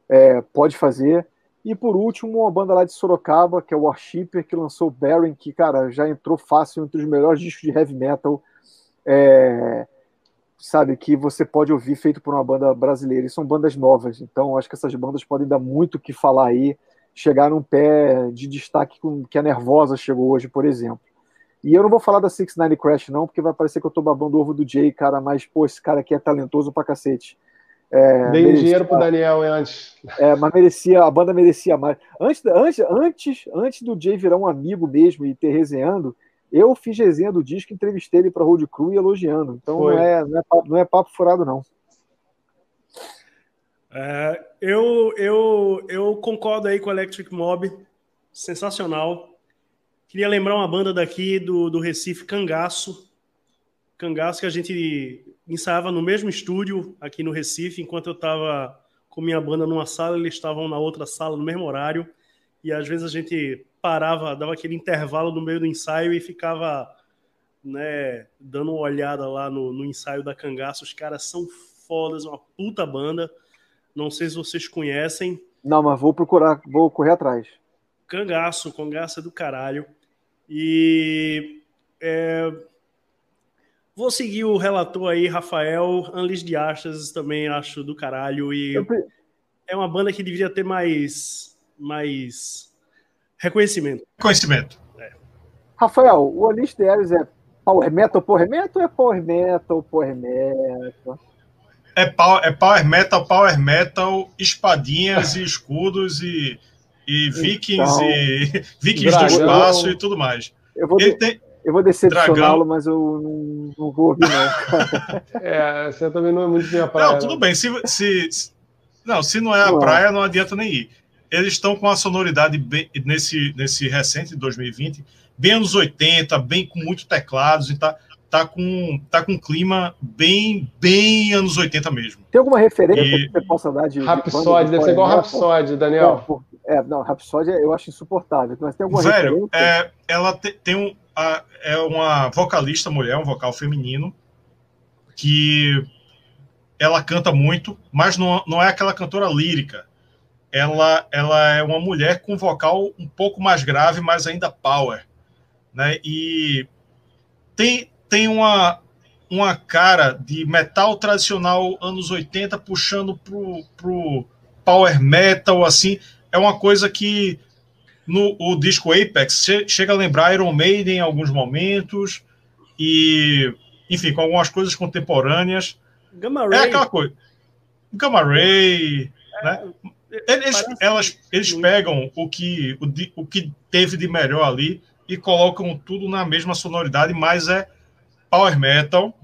é, pode fazer. E por último, uma banda lá de Sorocaba, que é o Worshipper, que lançou Baron, que, cara, já entrou fácil entre os melhores discos de heavy metal, é, sabe, que você pode ouvir feito por uma banda brasileira. E são bandas novas, então acho que essas bandas podem dar muito o que falar aí, chegar num pé de destaque que a Nervosa chegou hoje, por exemplo. E eu não vou falar da Six Nine Crash, não, porque vai parecer que eu tô babando o ovo do Jay, cara, mas, pô, esse cara aqui é talentoso pra cacete. É, Dei merecia, dinheiro pro Daniel antes. É, mas merecia, a banda merecia mais. Antes, antes, antes, antes do Jay virar um amigo mesmo e ter resenhando, eu fiz resenha do disco, entrevistei ele para Road Crew e elogiando. Então não é, não é, papo, não, é, papo, furado, não. É, eu, eu, eu concordo aí com o Electric Mob. Sensacional. Queria lembrar uma banda daqui do, do Recife, Cangaço. Cangaço que a gente ensaiava no mesmo estúdio aqui no Recife, enquanto eu estava com minha banda numa sala, eles estavam na outra sala no mesmo horário. E às vezes a gente parava, dava aquele intervalo no meio do ensaio e ficava né, dando uma olhada lá no, no ensaio da Cangaço. Os caras são fodas, uma puta banda. Não sei se vocês conhecem. Não, mas vou procurar, vou correr atrás. Cangaço, Cangaço é do caralho. E é, vou seguir o relator aí, Rafael. Unleashed de Ashes também acho do caralho. E é uma banda que deveria ter mais, mais reconhecimento. Reconhecimento. É. Rafael, o Unleashed de Ashes é power metal, power metal ou é power metal, power metal? É power, é power metal, power metal, espadinhas e escudos e e Vikings então, e Vikings Dragão, do espaço e tudo mais. Eu vou, Ele tem... eu vou decepcioná-lo, mas eu não, não, vou ouvir, não. é, você também não é muito minha praia. Não, tudo bem. Se, se, não, se não é a não. praia, não adianta nem ir. Eles estão com a sonoridade bem, nesse, nesse recente, 2020, bem anos 80, bem com muito teclados e tá, tá com tá com um clima bem bem anos 80 mesmo. Tem alguma referência e... que você possa dar de Rhapsody, deve ser igual Rhapsody, Daniel. Não, é, não, Rhapsody eu acho insuportável. Mas tem alguma Velho, é, ela te, tem um, a, é uma vocalista mulher, um vocal feminino, que ela canta muito, mas não, não é aquela cantora lírica. Ela, ela é uma mulher com vocal um pouco mais grave, mas ainda power. Né? E tem, tem uma, uma cara de metal tradicional anos 80 puxando pro, pro power metal, assim, é uma coisa que no o disco Apex chega a lembrar Iron Maiden em alguns momentos e enfim com algumas coisas contemporâneas Gamma Ray. é aquela coisa Gamma Ray é, né? eles, elas, eles pegam o que, o, o que teve de melhor ali e colocam tudo na mesma sonoridade, mas é power metal,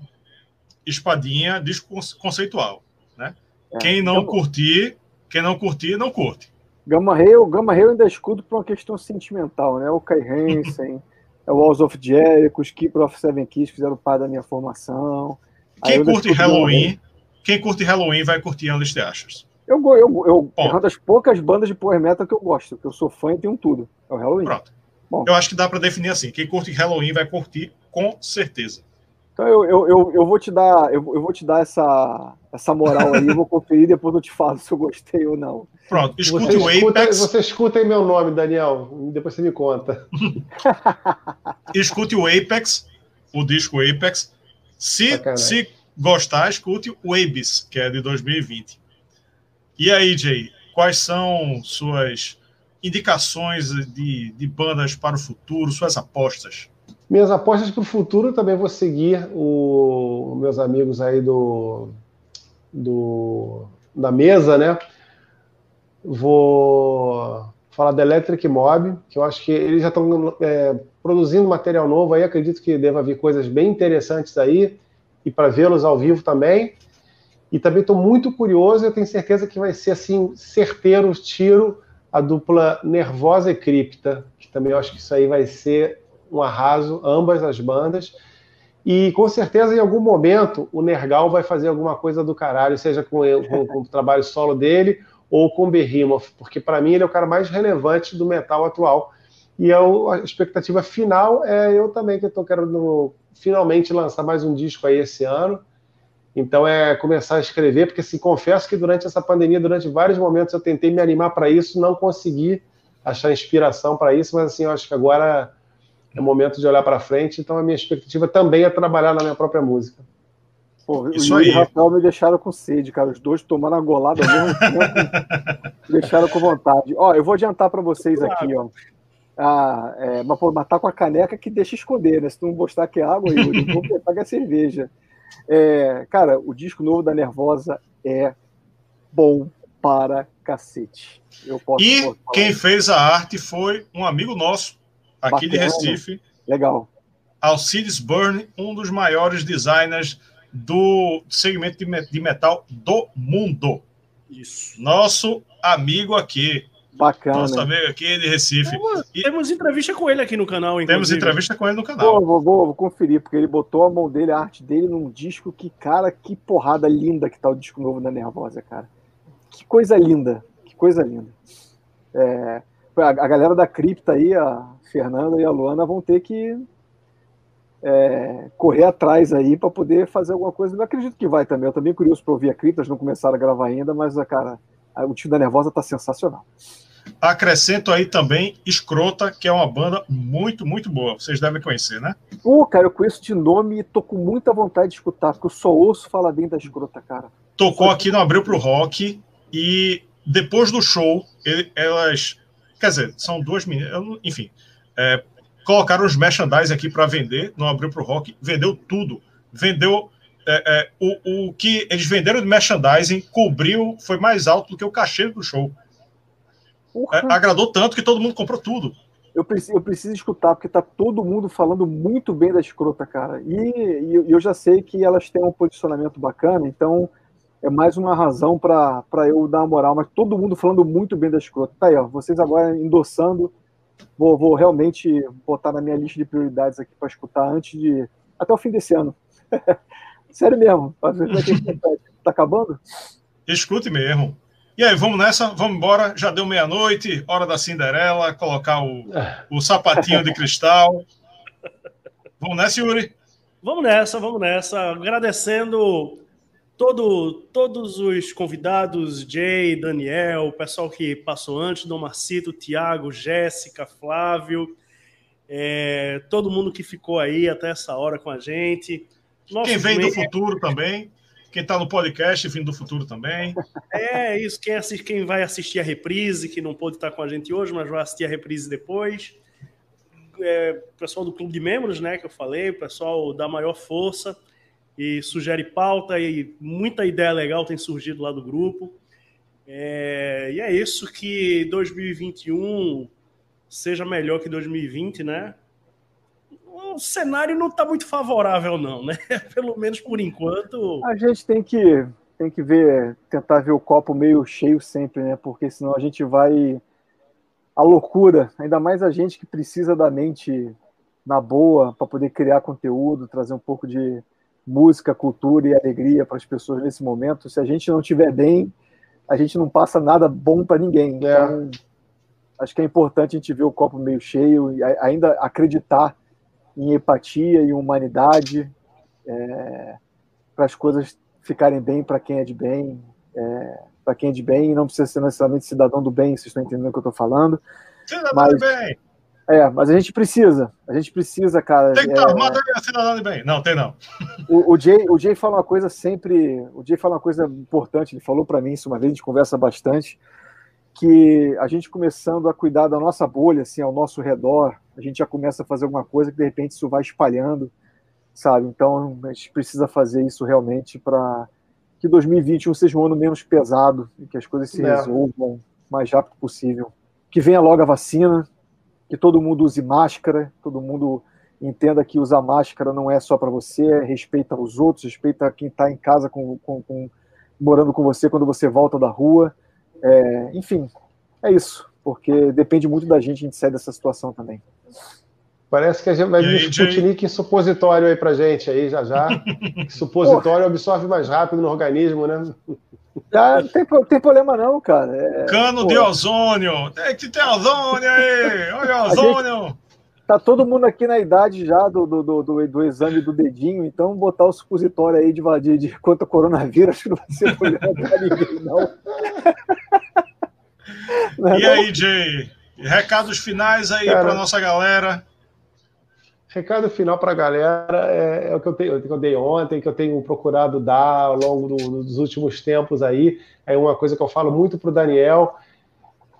espadinha, disco conceitual, né? É, quem não então... curtir, quem não curtir, não curte. Gamma Ray, o Gamma Ray eu ainda escudo por uma questão sentimental, né? O Kai Hansen, é o Walls of Jericho, os Keeper of Seven Keys fizeram parte da minha formação. Quem curte Halloween, quem curte Halloween vai curtir Unleashed the Ashes. Eu, eu, eu, é uma das poucas bandas de power metal que eu gosto, que eu sou fã e tenho tudo. É o Halloween. Pronto. Bom. Eu acho que dá para definir assim: quem curte Halloween vai curtir com certeza. Então eu, eu, eu, eu, vou te dar, eu, eu vou te dar essa, essa moral aí, eu vou conferir e depois eu te falo se eu gostei ou não. Pronto, escute você o escuta, Apex. Você escuta aí meu nome, Daniel, depois você me conta. escute o Apex, o disco Apex. Se, se gostar, escute o Abis, que é de 2020. E aí, Jay, quais são suas indicações de, de bandas para o futuro, suas apostas? Minhas apostas para o futuro também vou seguir os meus amigos aí do, do da mesa, né? Vou falar da Electric Mob, que eu acho que eles já estão é, produzindo material novo aí, acredito que deva vir coisas bem interessantes aí, e para vê-los ao vivo também. E também estou muito curioso, eu tenho certeza que vai ser assim, certeiro tiro a dupla Nervosa e Cripta, que também eu acho que isso aí vai ser um arraso, ambas as bandas. E com certeza, em algum momento, o Nergal vai fazer alguma coisa do caralho, seja com, com, com o trabalho solo dele ou com o Behemoth, porque para mim ele é o cara mais relevante do metal atual. E eu, a expectativa final é eu também que estou querendo finalmente lançar mais um disco aí esse ano. Então é começar a escrever, porque se assim, confesso que durante essa pandemia, durante vários momentos eu tentei me animar para isso, não consegui achar inspiração para isso, mas assim, eu acho que agora é momento de olhar para frente, então a minha expectativa também é trabalhar na minha própria música. Pô, Isso o aí. e o Rafael me deixaram com sede, cara. Os dois tomaram a golada ao mesmo tempo. deixaram com vontade. Ó, eu vou adiantar para vocês aqui, ó. Ah, é, mas, pô, mas tá com a caneca que deixa esconder, né? Se tu não gostar que é água, eu vou pensar que é cerveja. É, cara, o disco novo da Nervosa é bom para cacete. Eu posso, e posso quem fez a arte foi um amigo nosso, aqui Bacana. de Recife. Legal. Alcides Burn, um dos maiores designers do segmento de metal do mundo. Isso. Nosso amigo aqui. Bacana. Nosso amigo aqui de Recife. Temos, e... temos entrevista com ele aqui no canal, inclusive. Temos entrevista com ele no canal. Vou, vou, vou, conferir, porque ele botou a mão dele, a arte dele, num disco que, cara, que porrada linda que tá o disco novo da Nervosa, cara. Que coisa linda, que coisa linda. É, a, a galera da cripta aí, a Fernanda e a Luana, vão ter que é, correr atrás aí para poder fazer alguma coisa. Eu acredito que vai também. Eu também curioso para ouvir a cripta, não começaram a gravar ainda, mas, cara, o time da Nervosa tá sensacional. Acrescento aí também Escrota, que é uma banda muito, muito boa. Vocês devem conhecer, né? Pô, cara, eu conheço de nome e tô com muita vontade de escutar, porque eu só ouço falar bem da Escrota, cara. Tocou aqui no Abril pro Rock e depois do show, ele, elas. Quer dizer, são duas meninas. Enfim, é, colocaram os merchandise aqui para vender no Abril pro Rock. Vendeu tudo. Vendeu. É, é, o, o que eles venderam de merchandising cobriu, foi mais alto do que o cachê do show. É, agradou tanto que todo mundo comprou tudo. Eu preciso, eu preciso escutar, porque tá todo mundo falando muito bem da escrota, cara. E, e eu já sei que elas têm um posicionamento bacana, então é mais uma razão para eu dar uma moral. Mas todo mundo falando muito bem da escrota. Tá aí, ó. Vocês agora endossando. Vou, vou realmente botar na minha lista de prioridades aqui para escutar antes de. até o fim desse ano. Sério mesmo. Tá acabando? Escute mesmo. E aí, vamos nessa? Vamos embora. Já deu meia-noite, hora da Cinderela, colocar o, o sapatinho de cristal. Vamos nessa, Yuri? Vamos nessa, vamos nessa. Agradecendo todo, todos os convidados, Jay, Daniel, o pessoal que passou antes, Dom Marcito, Tiago, Jéssica, Flávio, é, todo mundo que ficou aí até essa hora com a gente. Quem vem do futuro também. Quem está no podcast, Fim do Futuro também. É isso, quem, assiste, quem vai assistir a reprise, que não pôde estar com a gente hoje, mas vai assistir a reprise depois. É, pessoal do Clube de Membros, né, que eu falei, pessoal da maior força e sugere pauta e muita ideia legal tem surgido lá do grupo. É, e é isso que 2021 seja melhor que 2020, né? o cenário não está muito favorável, não, né? Pelo menos por enquanto. A gente tem que, tem que ver, tentar ver o copo meio cheio sempre, né? Porque senão a gente vai. A loucura, ainda mais a gente que precisa da mente na boa para poder criar conteúdo, trazer um pouco de música, cultura e alegria para as pessoas nesse momento. Se a gente não estiver bem, a gente não passa nada bom para ninguém. É. Então, acho que é importante a gente ver o copo meio cheio e ainda acreditar em empatia e humanidade, é, para as coisas ficarem bem para quem é de bem, é, para quem é de bem, e não precisa ser necessariamente cidadão do bem, vocês estão entendendo o que eu estou falando. Cidadão mas, do bem! É, mas a gente precisa, a gente precisa, cara. Tem que estar é, armado de bem. Não, tem não. O, o, Jay, o Jay fala uma coisa sempre, o Jay fala uma coisa importante, ele falou para mim isso uma vez, a gente conversa bastante, que a gente começando a cuidar da nossa bolha, assim, ao nosso redor, a gente já começa a fazer alguma coisa que de repente isso vai espalhando, sabe? Então a gente precisa fazer isso realmente para que 2021 seja um ano menos pesado e que as coisas se é. resolvam o mais rápido possível. Que venha logo a vacina, que todo mundo use máscara, todo mundo entenda que usar máscara não é só para você, respeita os outros, respeita quem está em casa com, com, com, morando com você quando você volta da rua. É, enfim, é isso, porque depende muito da gente, a gente sair dessa situação também. Parece que a gente vai vir um Sputnik supositório aí pra gente aí já já. supositório absorve mais rápido no organismo, né? Ah, não tem, tem problema não, cara. É, Cano pô. de ozônio. Tem que ter ozônio aí. Olha o ozônio. tá todo mundo aqui na idade já do, do, do, do, do exame do dedinho, então botar o supositório aí de, de, de quanto a coronavírus não vai ser problema pra ninguém, não. não e não? aí, Jay? Recados finais aí para nossa galera. Recado final para a galera é, é, o que eu, que eu dei ontem, que eu tenho procurado dar ao longo do, dos últimos tempos aí. É uma coisa que eu falo muito para o Daniel,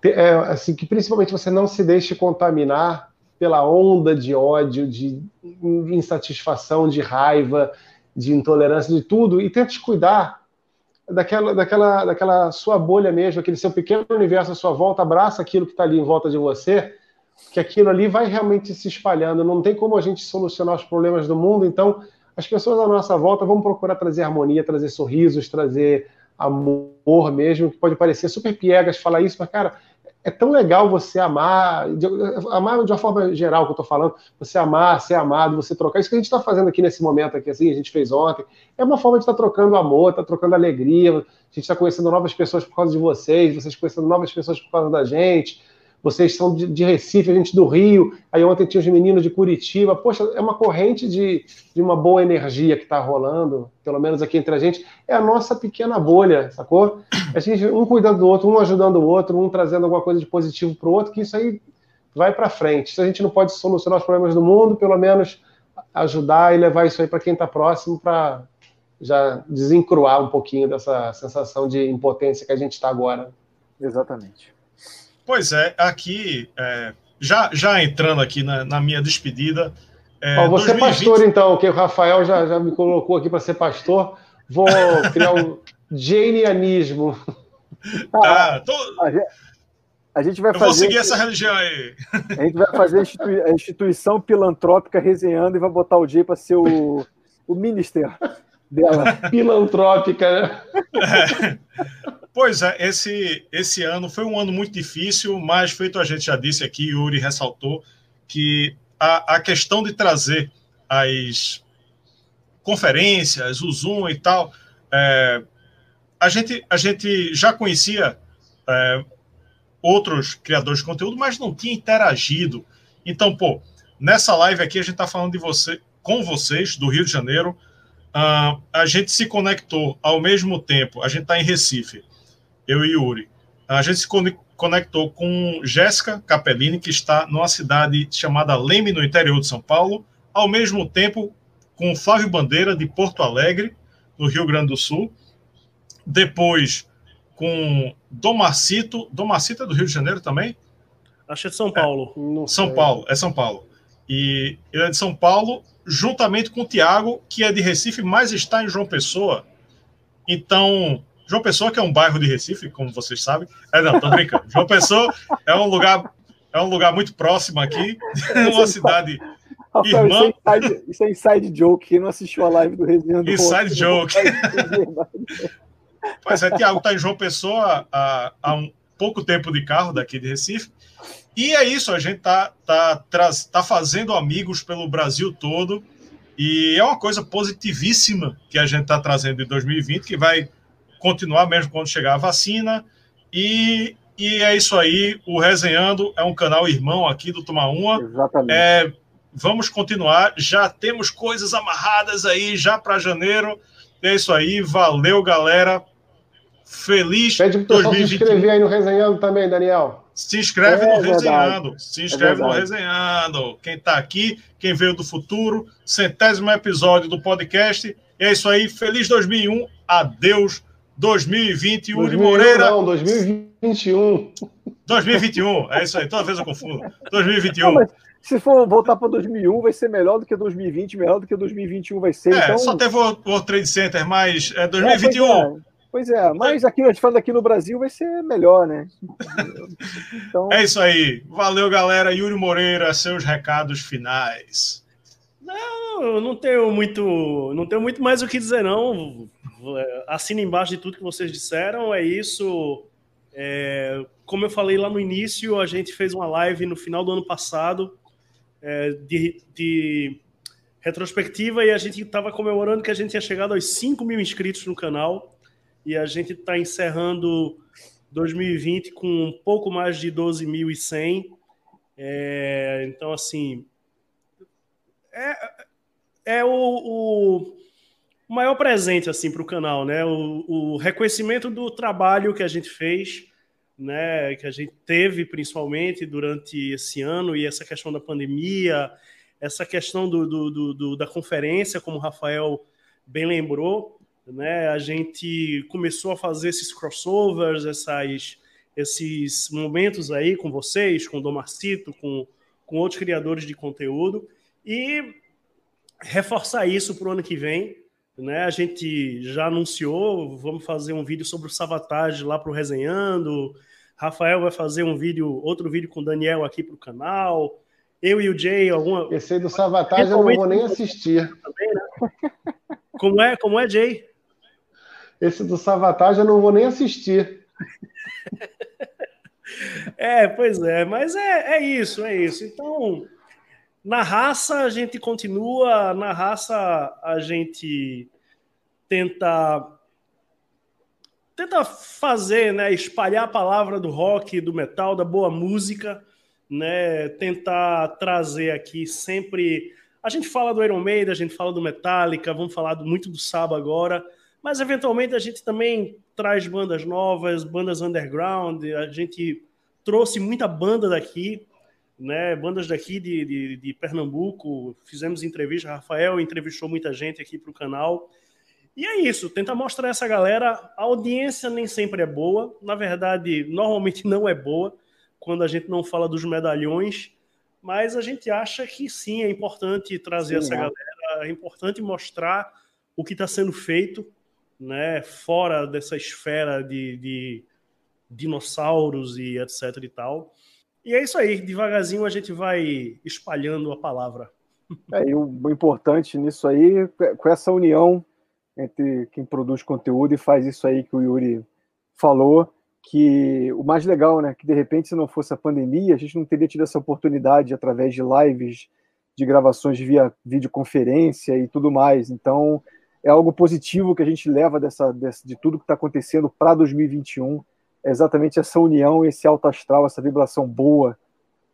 é, assim, que principalmente você não se deixe contaminar pela onda de ódio, de insatisfação, de raiva, de intolerância, de tudo, e tente cuidar daquela, daquela, daquela sua bolha mesmo, aquele seu pequeno universo à sua volta, abraça aquilo que está ali em volta de você, que aquilo ali vai realmente se espalhando. Não tem como a gente solucionar os problemas do mundo, então as pessoas à nossa volta vão procurar trazer harmonia, trazer sorrisos, trazer amor mesmo, que pode parecer super piegas falar isso, mas, cara, é tão legal você amar, de, amar de uma forma geral que eu estou falando, você amar, ser amado, você trocar. Isso que a gente está fazendo aqui nesse momento aqui, assim, a gente fez ontem, é uma forma de estar tá trocando amor, estar tá trocando alegria. A gente está conhecendo novas pessoas por causa de vocês, vocês conhecendo novas pessoas por causa da gente vocês são de, de, Recife, a gente do Rio, aí ontem tinha os meninos de Curitiba. Poxa, é uma corrente de, de uma boa energia que está rolando, pelo menos aqui entre a gente. É a nossa pequena bolha, sacou? A gente, um cuidando do outro, um ajudando o outro, um trazendo alguma coisa de positivo para o outro, que isso aí vai para frente. Se a gente não pode solucionar os problemas do mundo, pelo menos ajudar e levar isso aí para quem está próximo para já desencruar um pouquinho dessa sensação de impotência que a gente está agora. Exatamente. Pois é, aqui, é, já, já entrando aqui na, na minha despedida. É, Ó, você 2020... é pastor, então, que o Rafael já, já me colocou aqui para ser pastor. Vou criar um janianismo. Ah, tô... A gente vai Eu fazer. vou seguir essa religião aí. A gente vai fazer a, institui... a instituição filantrópica resenhando e vai botar o Jay para ser o, o minister dela. Filantrópica, né? É. Pois é, esse, esse ano foi um ano muito difícil, mas feito a gente já disse aqui, Yuri ressaltou, que a, a questão de trazer as conferências, o Zoom e tal, é, a, gente, a gente já conhecia é, outros criadores de conteúdo, mas não tinha interagido. Então, pô, nessa live aqui a gente está falando de você, com vocês, do Rio de Janeiro. Uh, a gente se conectou ao mesmo tempo, a gente está em Recife eu e Yuri. A gente se conectou com Jéssica Capellini, que está numa cidade chamada Leme, no interior de São Paulo, ao mesmo tempo com Flávio Bandeira, de Porto Alegre, no Rio Grande do Sul. Depois com Domarcito. Domarcito é do Rio de Janeiro também? Acho que é de São Paulo. É, São Paulo, é São Paulo. E ele é de São Paulo, juntamente com o Tiago, que é de Recife, mas está em João Pessoa. Então, João Pessoa, que é um bairro de Recife, como vocês sabem. É, não, tô brincando. João Pessoa é um lugar, é um lugar muito próximo aqui, uma cidade Rafael, irmã. Isso é, inside, isso é inside joke. Quem não assistiu a live do Resenha Inside joke. pois é, Tiago está em João Pessoa há, há um pouco tempo de carro daqui de Recife. E é isso, a gente tá, tá, tá fazendo amigos pelo Brasil todo. E é uma coisa positivíssima que a gente está trazendo em 2020, que vai continuar mesmo quando chegar a vacina. E, e é isso aí. O Resenhando é um canal irmão aqui do Toma Uma. Exatamente. É, vamos continuar. Já temos coisas amarradas aí já para janeiro. É isso aí. Valeu, galera. Feliz Pede para o pessoal se inscrever aí no Resenhando também, Daniel. Se inscreve é, no Resenhando. Se inscreve é no Resenhando. Quem está aqui, quem veio do futuro, centésimo episódio do podcast. É isso aí. Feliz 2001. Adeus 2020, Yuri Moreira. Não, 2021. 2021, é isso aí, toda vez eu confundo. 2021. Não, se for voltar para 2001, vai ser melhor do que 2020, melhor do que 2021 vai ser. É, então... só teve o World Trade Center, mas é 2021. É, pois, é, pois é, mas aqui, a gente falando aqui no Brasil, vai ser melhor, né? Então... É isso aí. Valeu, galera. Yuri Moreira, seus recados finais. Não, não tenho muito, não tenho muito mais o que dizer, não. Assina embaixo de tudo que vocês disseram. É isso. É, como eu falei lá no início, a gente fez uma live no final do ano passado é, de, de, retrospectiva e a gente estava comemorando que a gente tinha chegado aos 5 mil inscritos no canal e a gente está encerrando 2020 com um pouco mais de 12.100. É, então, assim, é, é o, o maior presente assim para o canal, né? O, o, reconhecimento do trabalho que a gente fez, né? Que a gente teve principalmente durante esse ano e essa questão da pandemia, essa questão do, do, do, da conferência, como o Rafael bem lembrou, né? A gente começou a fazer esses crossovers, essas, esses momentos aí com vocês, com o Domarcito, com, com outros criadores de conteúdo. E reforçar isso para o ano que vem. Né? A gente já anunciou, vamos fazer um vídeo sobre o Savatage lá para o Resenhando. Rafael vai fazer um vídeo, outro vídeo com o Daniel aqui para o canal. Eu e o Jay, alguma. Esse aí do Savatage eu não vou nem assistir. Também, né? Como é, como é, Jay? Esse do Savatage eu não vou nem assistir. É, pois é, mas é, é isso, é isso. Então, na raça a gente continua, na raça a gente tenta tenta fazer, né, espalhar a palavra do rock, do metal, da boa música, né, tentar trazer aqui sempre a gente fala do Iron Maiden, a gente fala do Metallica, vamos falar muito do Saba agora, mas eventualmente a gente também traz bandas novas, bandas underground, a gente trouxe muita banda daqui, né, bandas daqui de, de, de Pernambuco, fizemos entrevista, Rafael entrevistou muita gente aqui para o canal, e é isso, tenta mostrar essa galera. A audiência nem sempre é boa, na verdade, normalmente não é boa quando a gente não fala dos medalhões, mas a gente acha que sim, é importante trazer sim, essa é. galera, é importante mostrar o que está sendo feito, né, fora dessa esfera de, de dinossauros e etc e tal. E é isso aí, devagarzinho a gente vai espalhando a palavra. É, e o importante nisso aí, com essa união entre quem produz conteúdo e faz isso aí que o Yuri falou, que o mais legal, né, que de repente se não fosse a pandemia, a gente não teria tido essa oportunidade através de lives, de gravações via videoconferência e tudo mais. Então, é algo positivo que a gente leva dessa, dessa de tudo que está acontecendo para 2021. É exatamente essa união, esse alto astral, essa vibração boa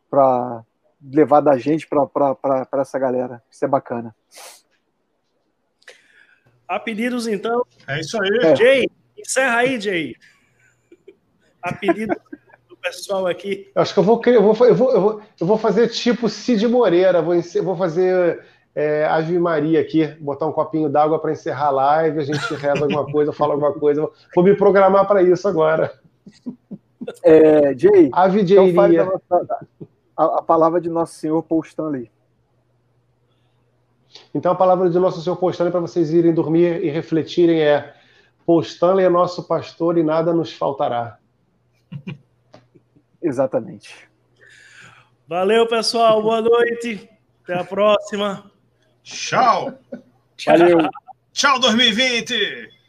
para levar da gente para essa galera. Isso é bacana. A pedidos, então. É isso aí. É. Jay, encerra aí, Jay. A pedido do pessoal aqui. Acho que eu vou, eu vou, eu vou, eu vou, eu vou fazer tipo Cid Moreira. Vou, vou fazer é, Ave Maria aqui, botar um copinho d'água para encerrar a live, a gente reza alguma coisa, fala alguma coisa. Vou me programar para isso agora. É, Jay, Ave então a, a, palavra de Nosso Senhor Paul Stanley. Então a palavra de Nosso Senhor Paul Stanley para vocês irem dormir e refletirem é Paul Stanley é nosso pastor e nada nos faltará. Exatamente. Valeu, pessoal. Boa noite. Até a próxima. Tchau. Valeu. Tchau, 2020.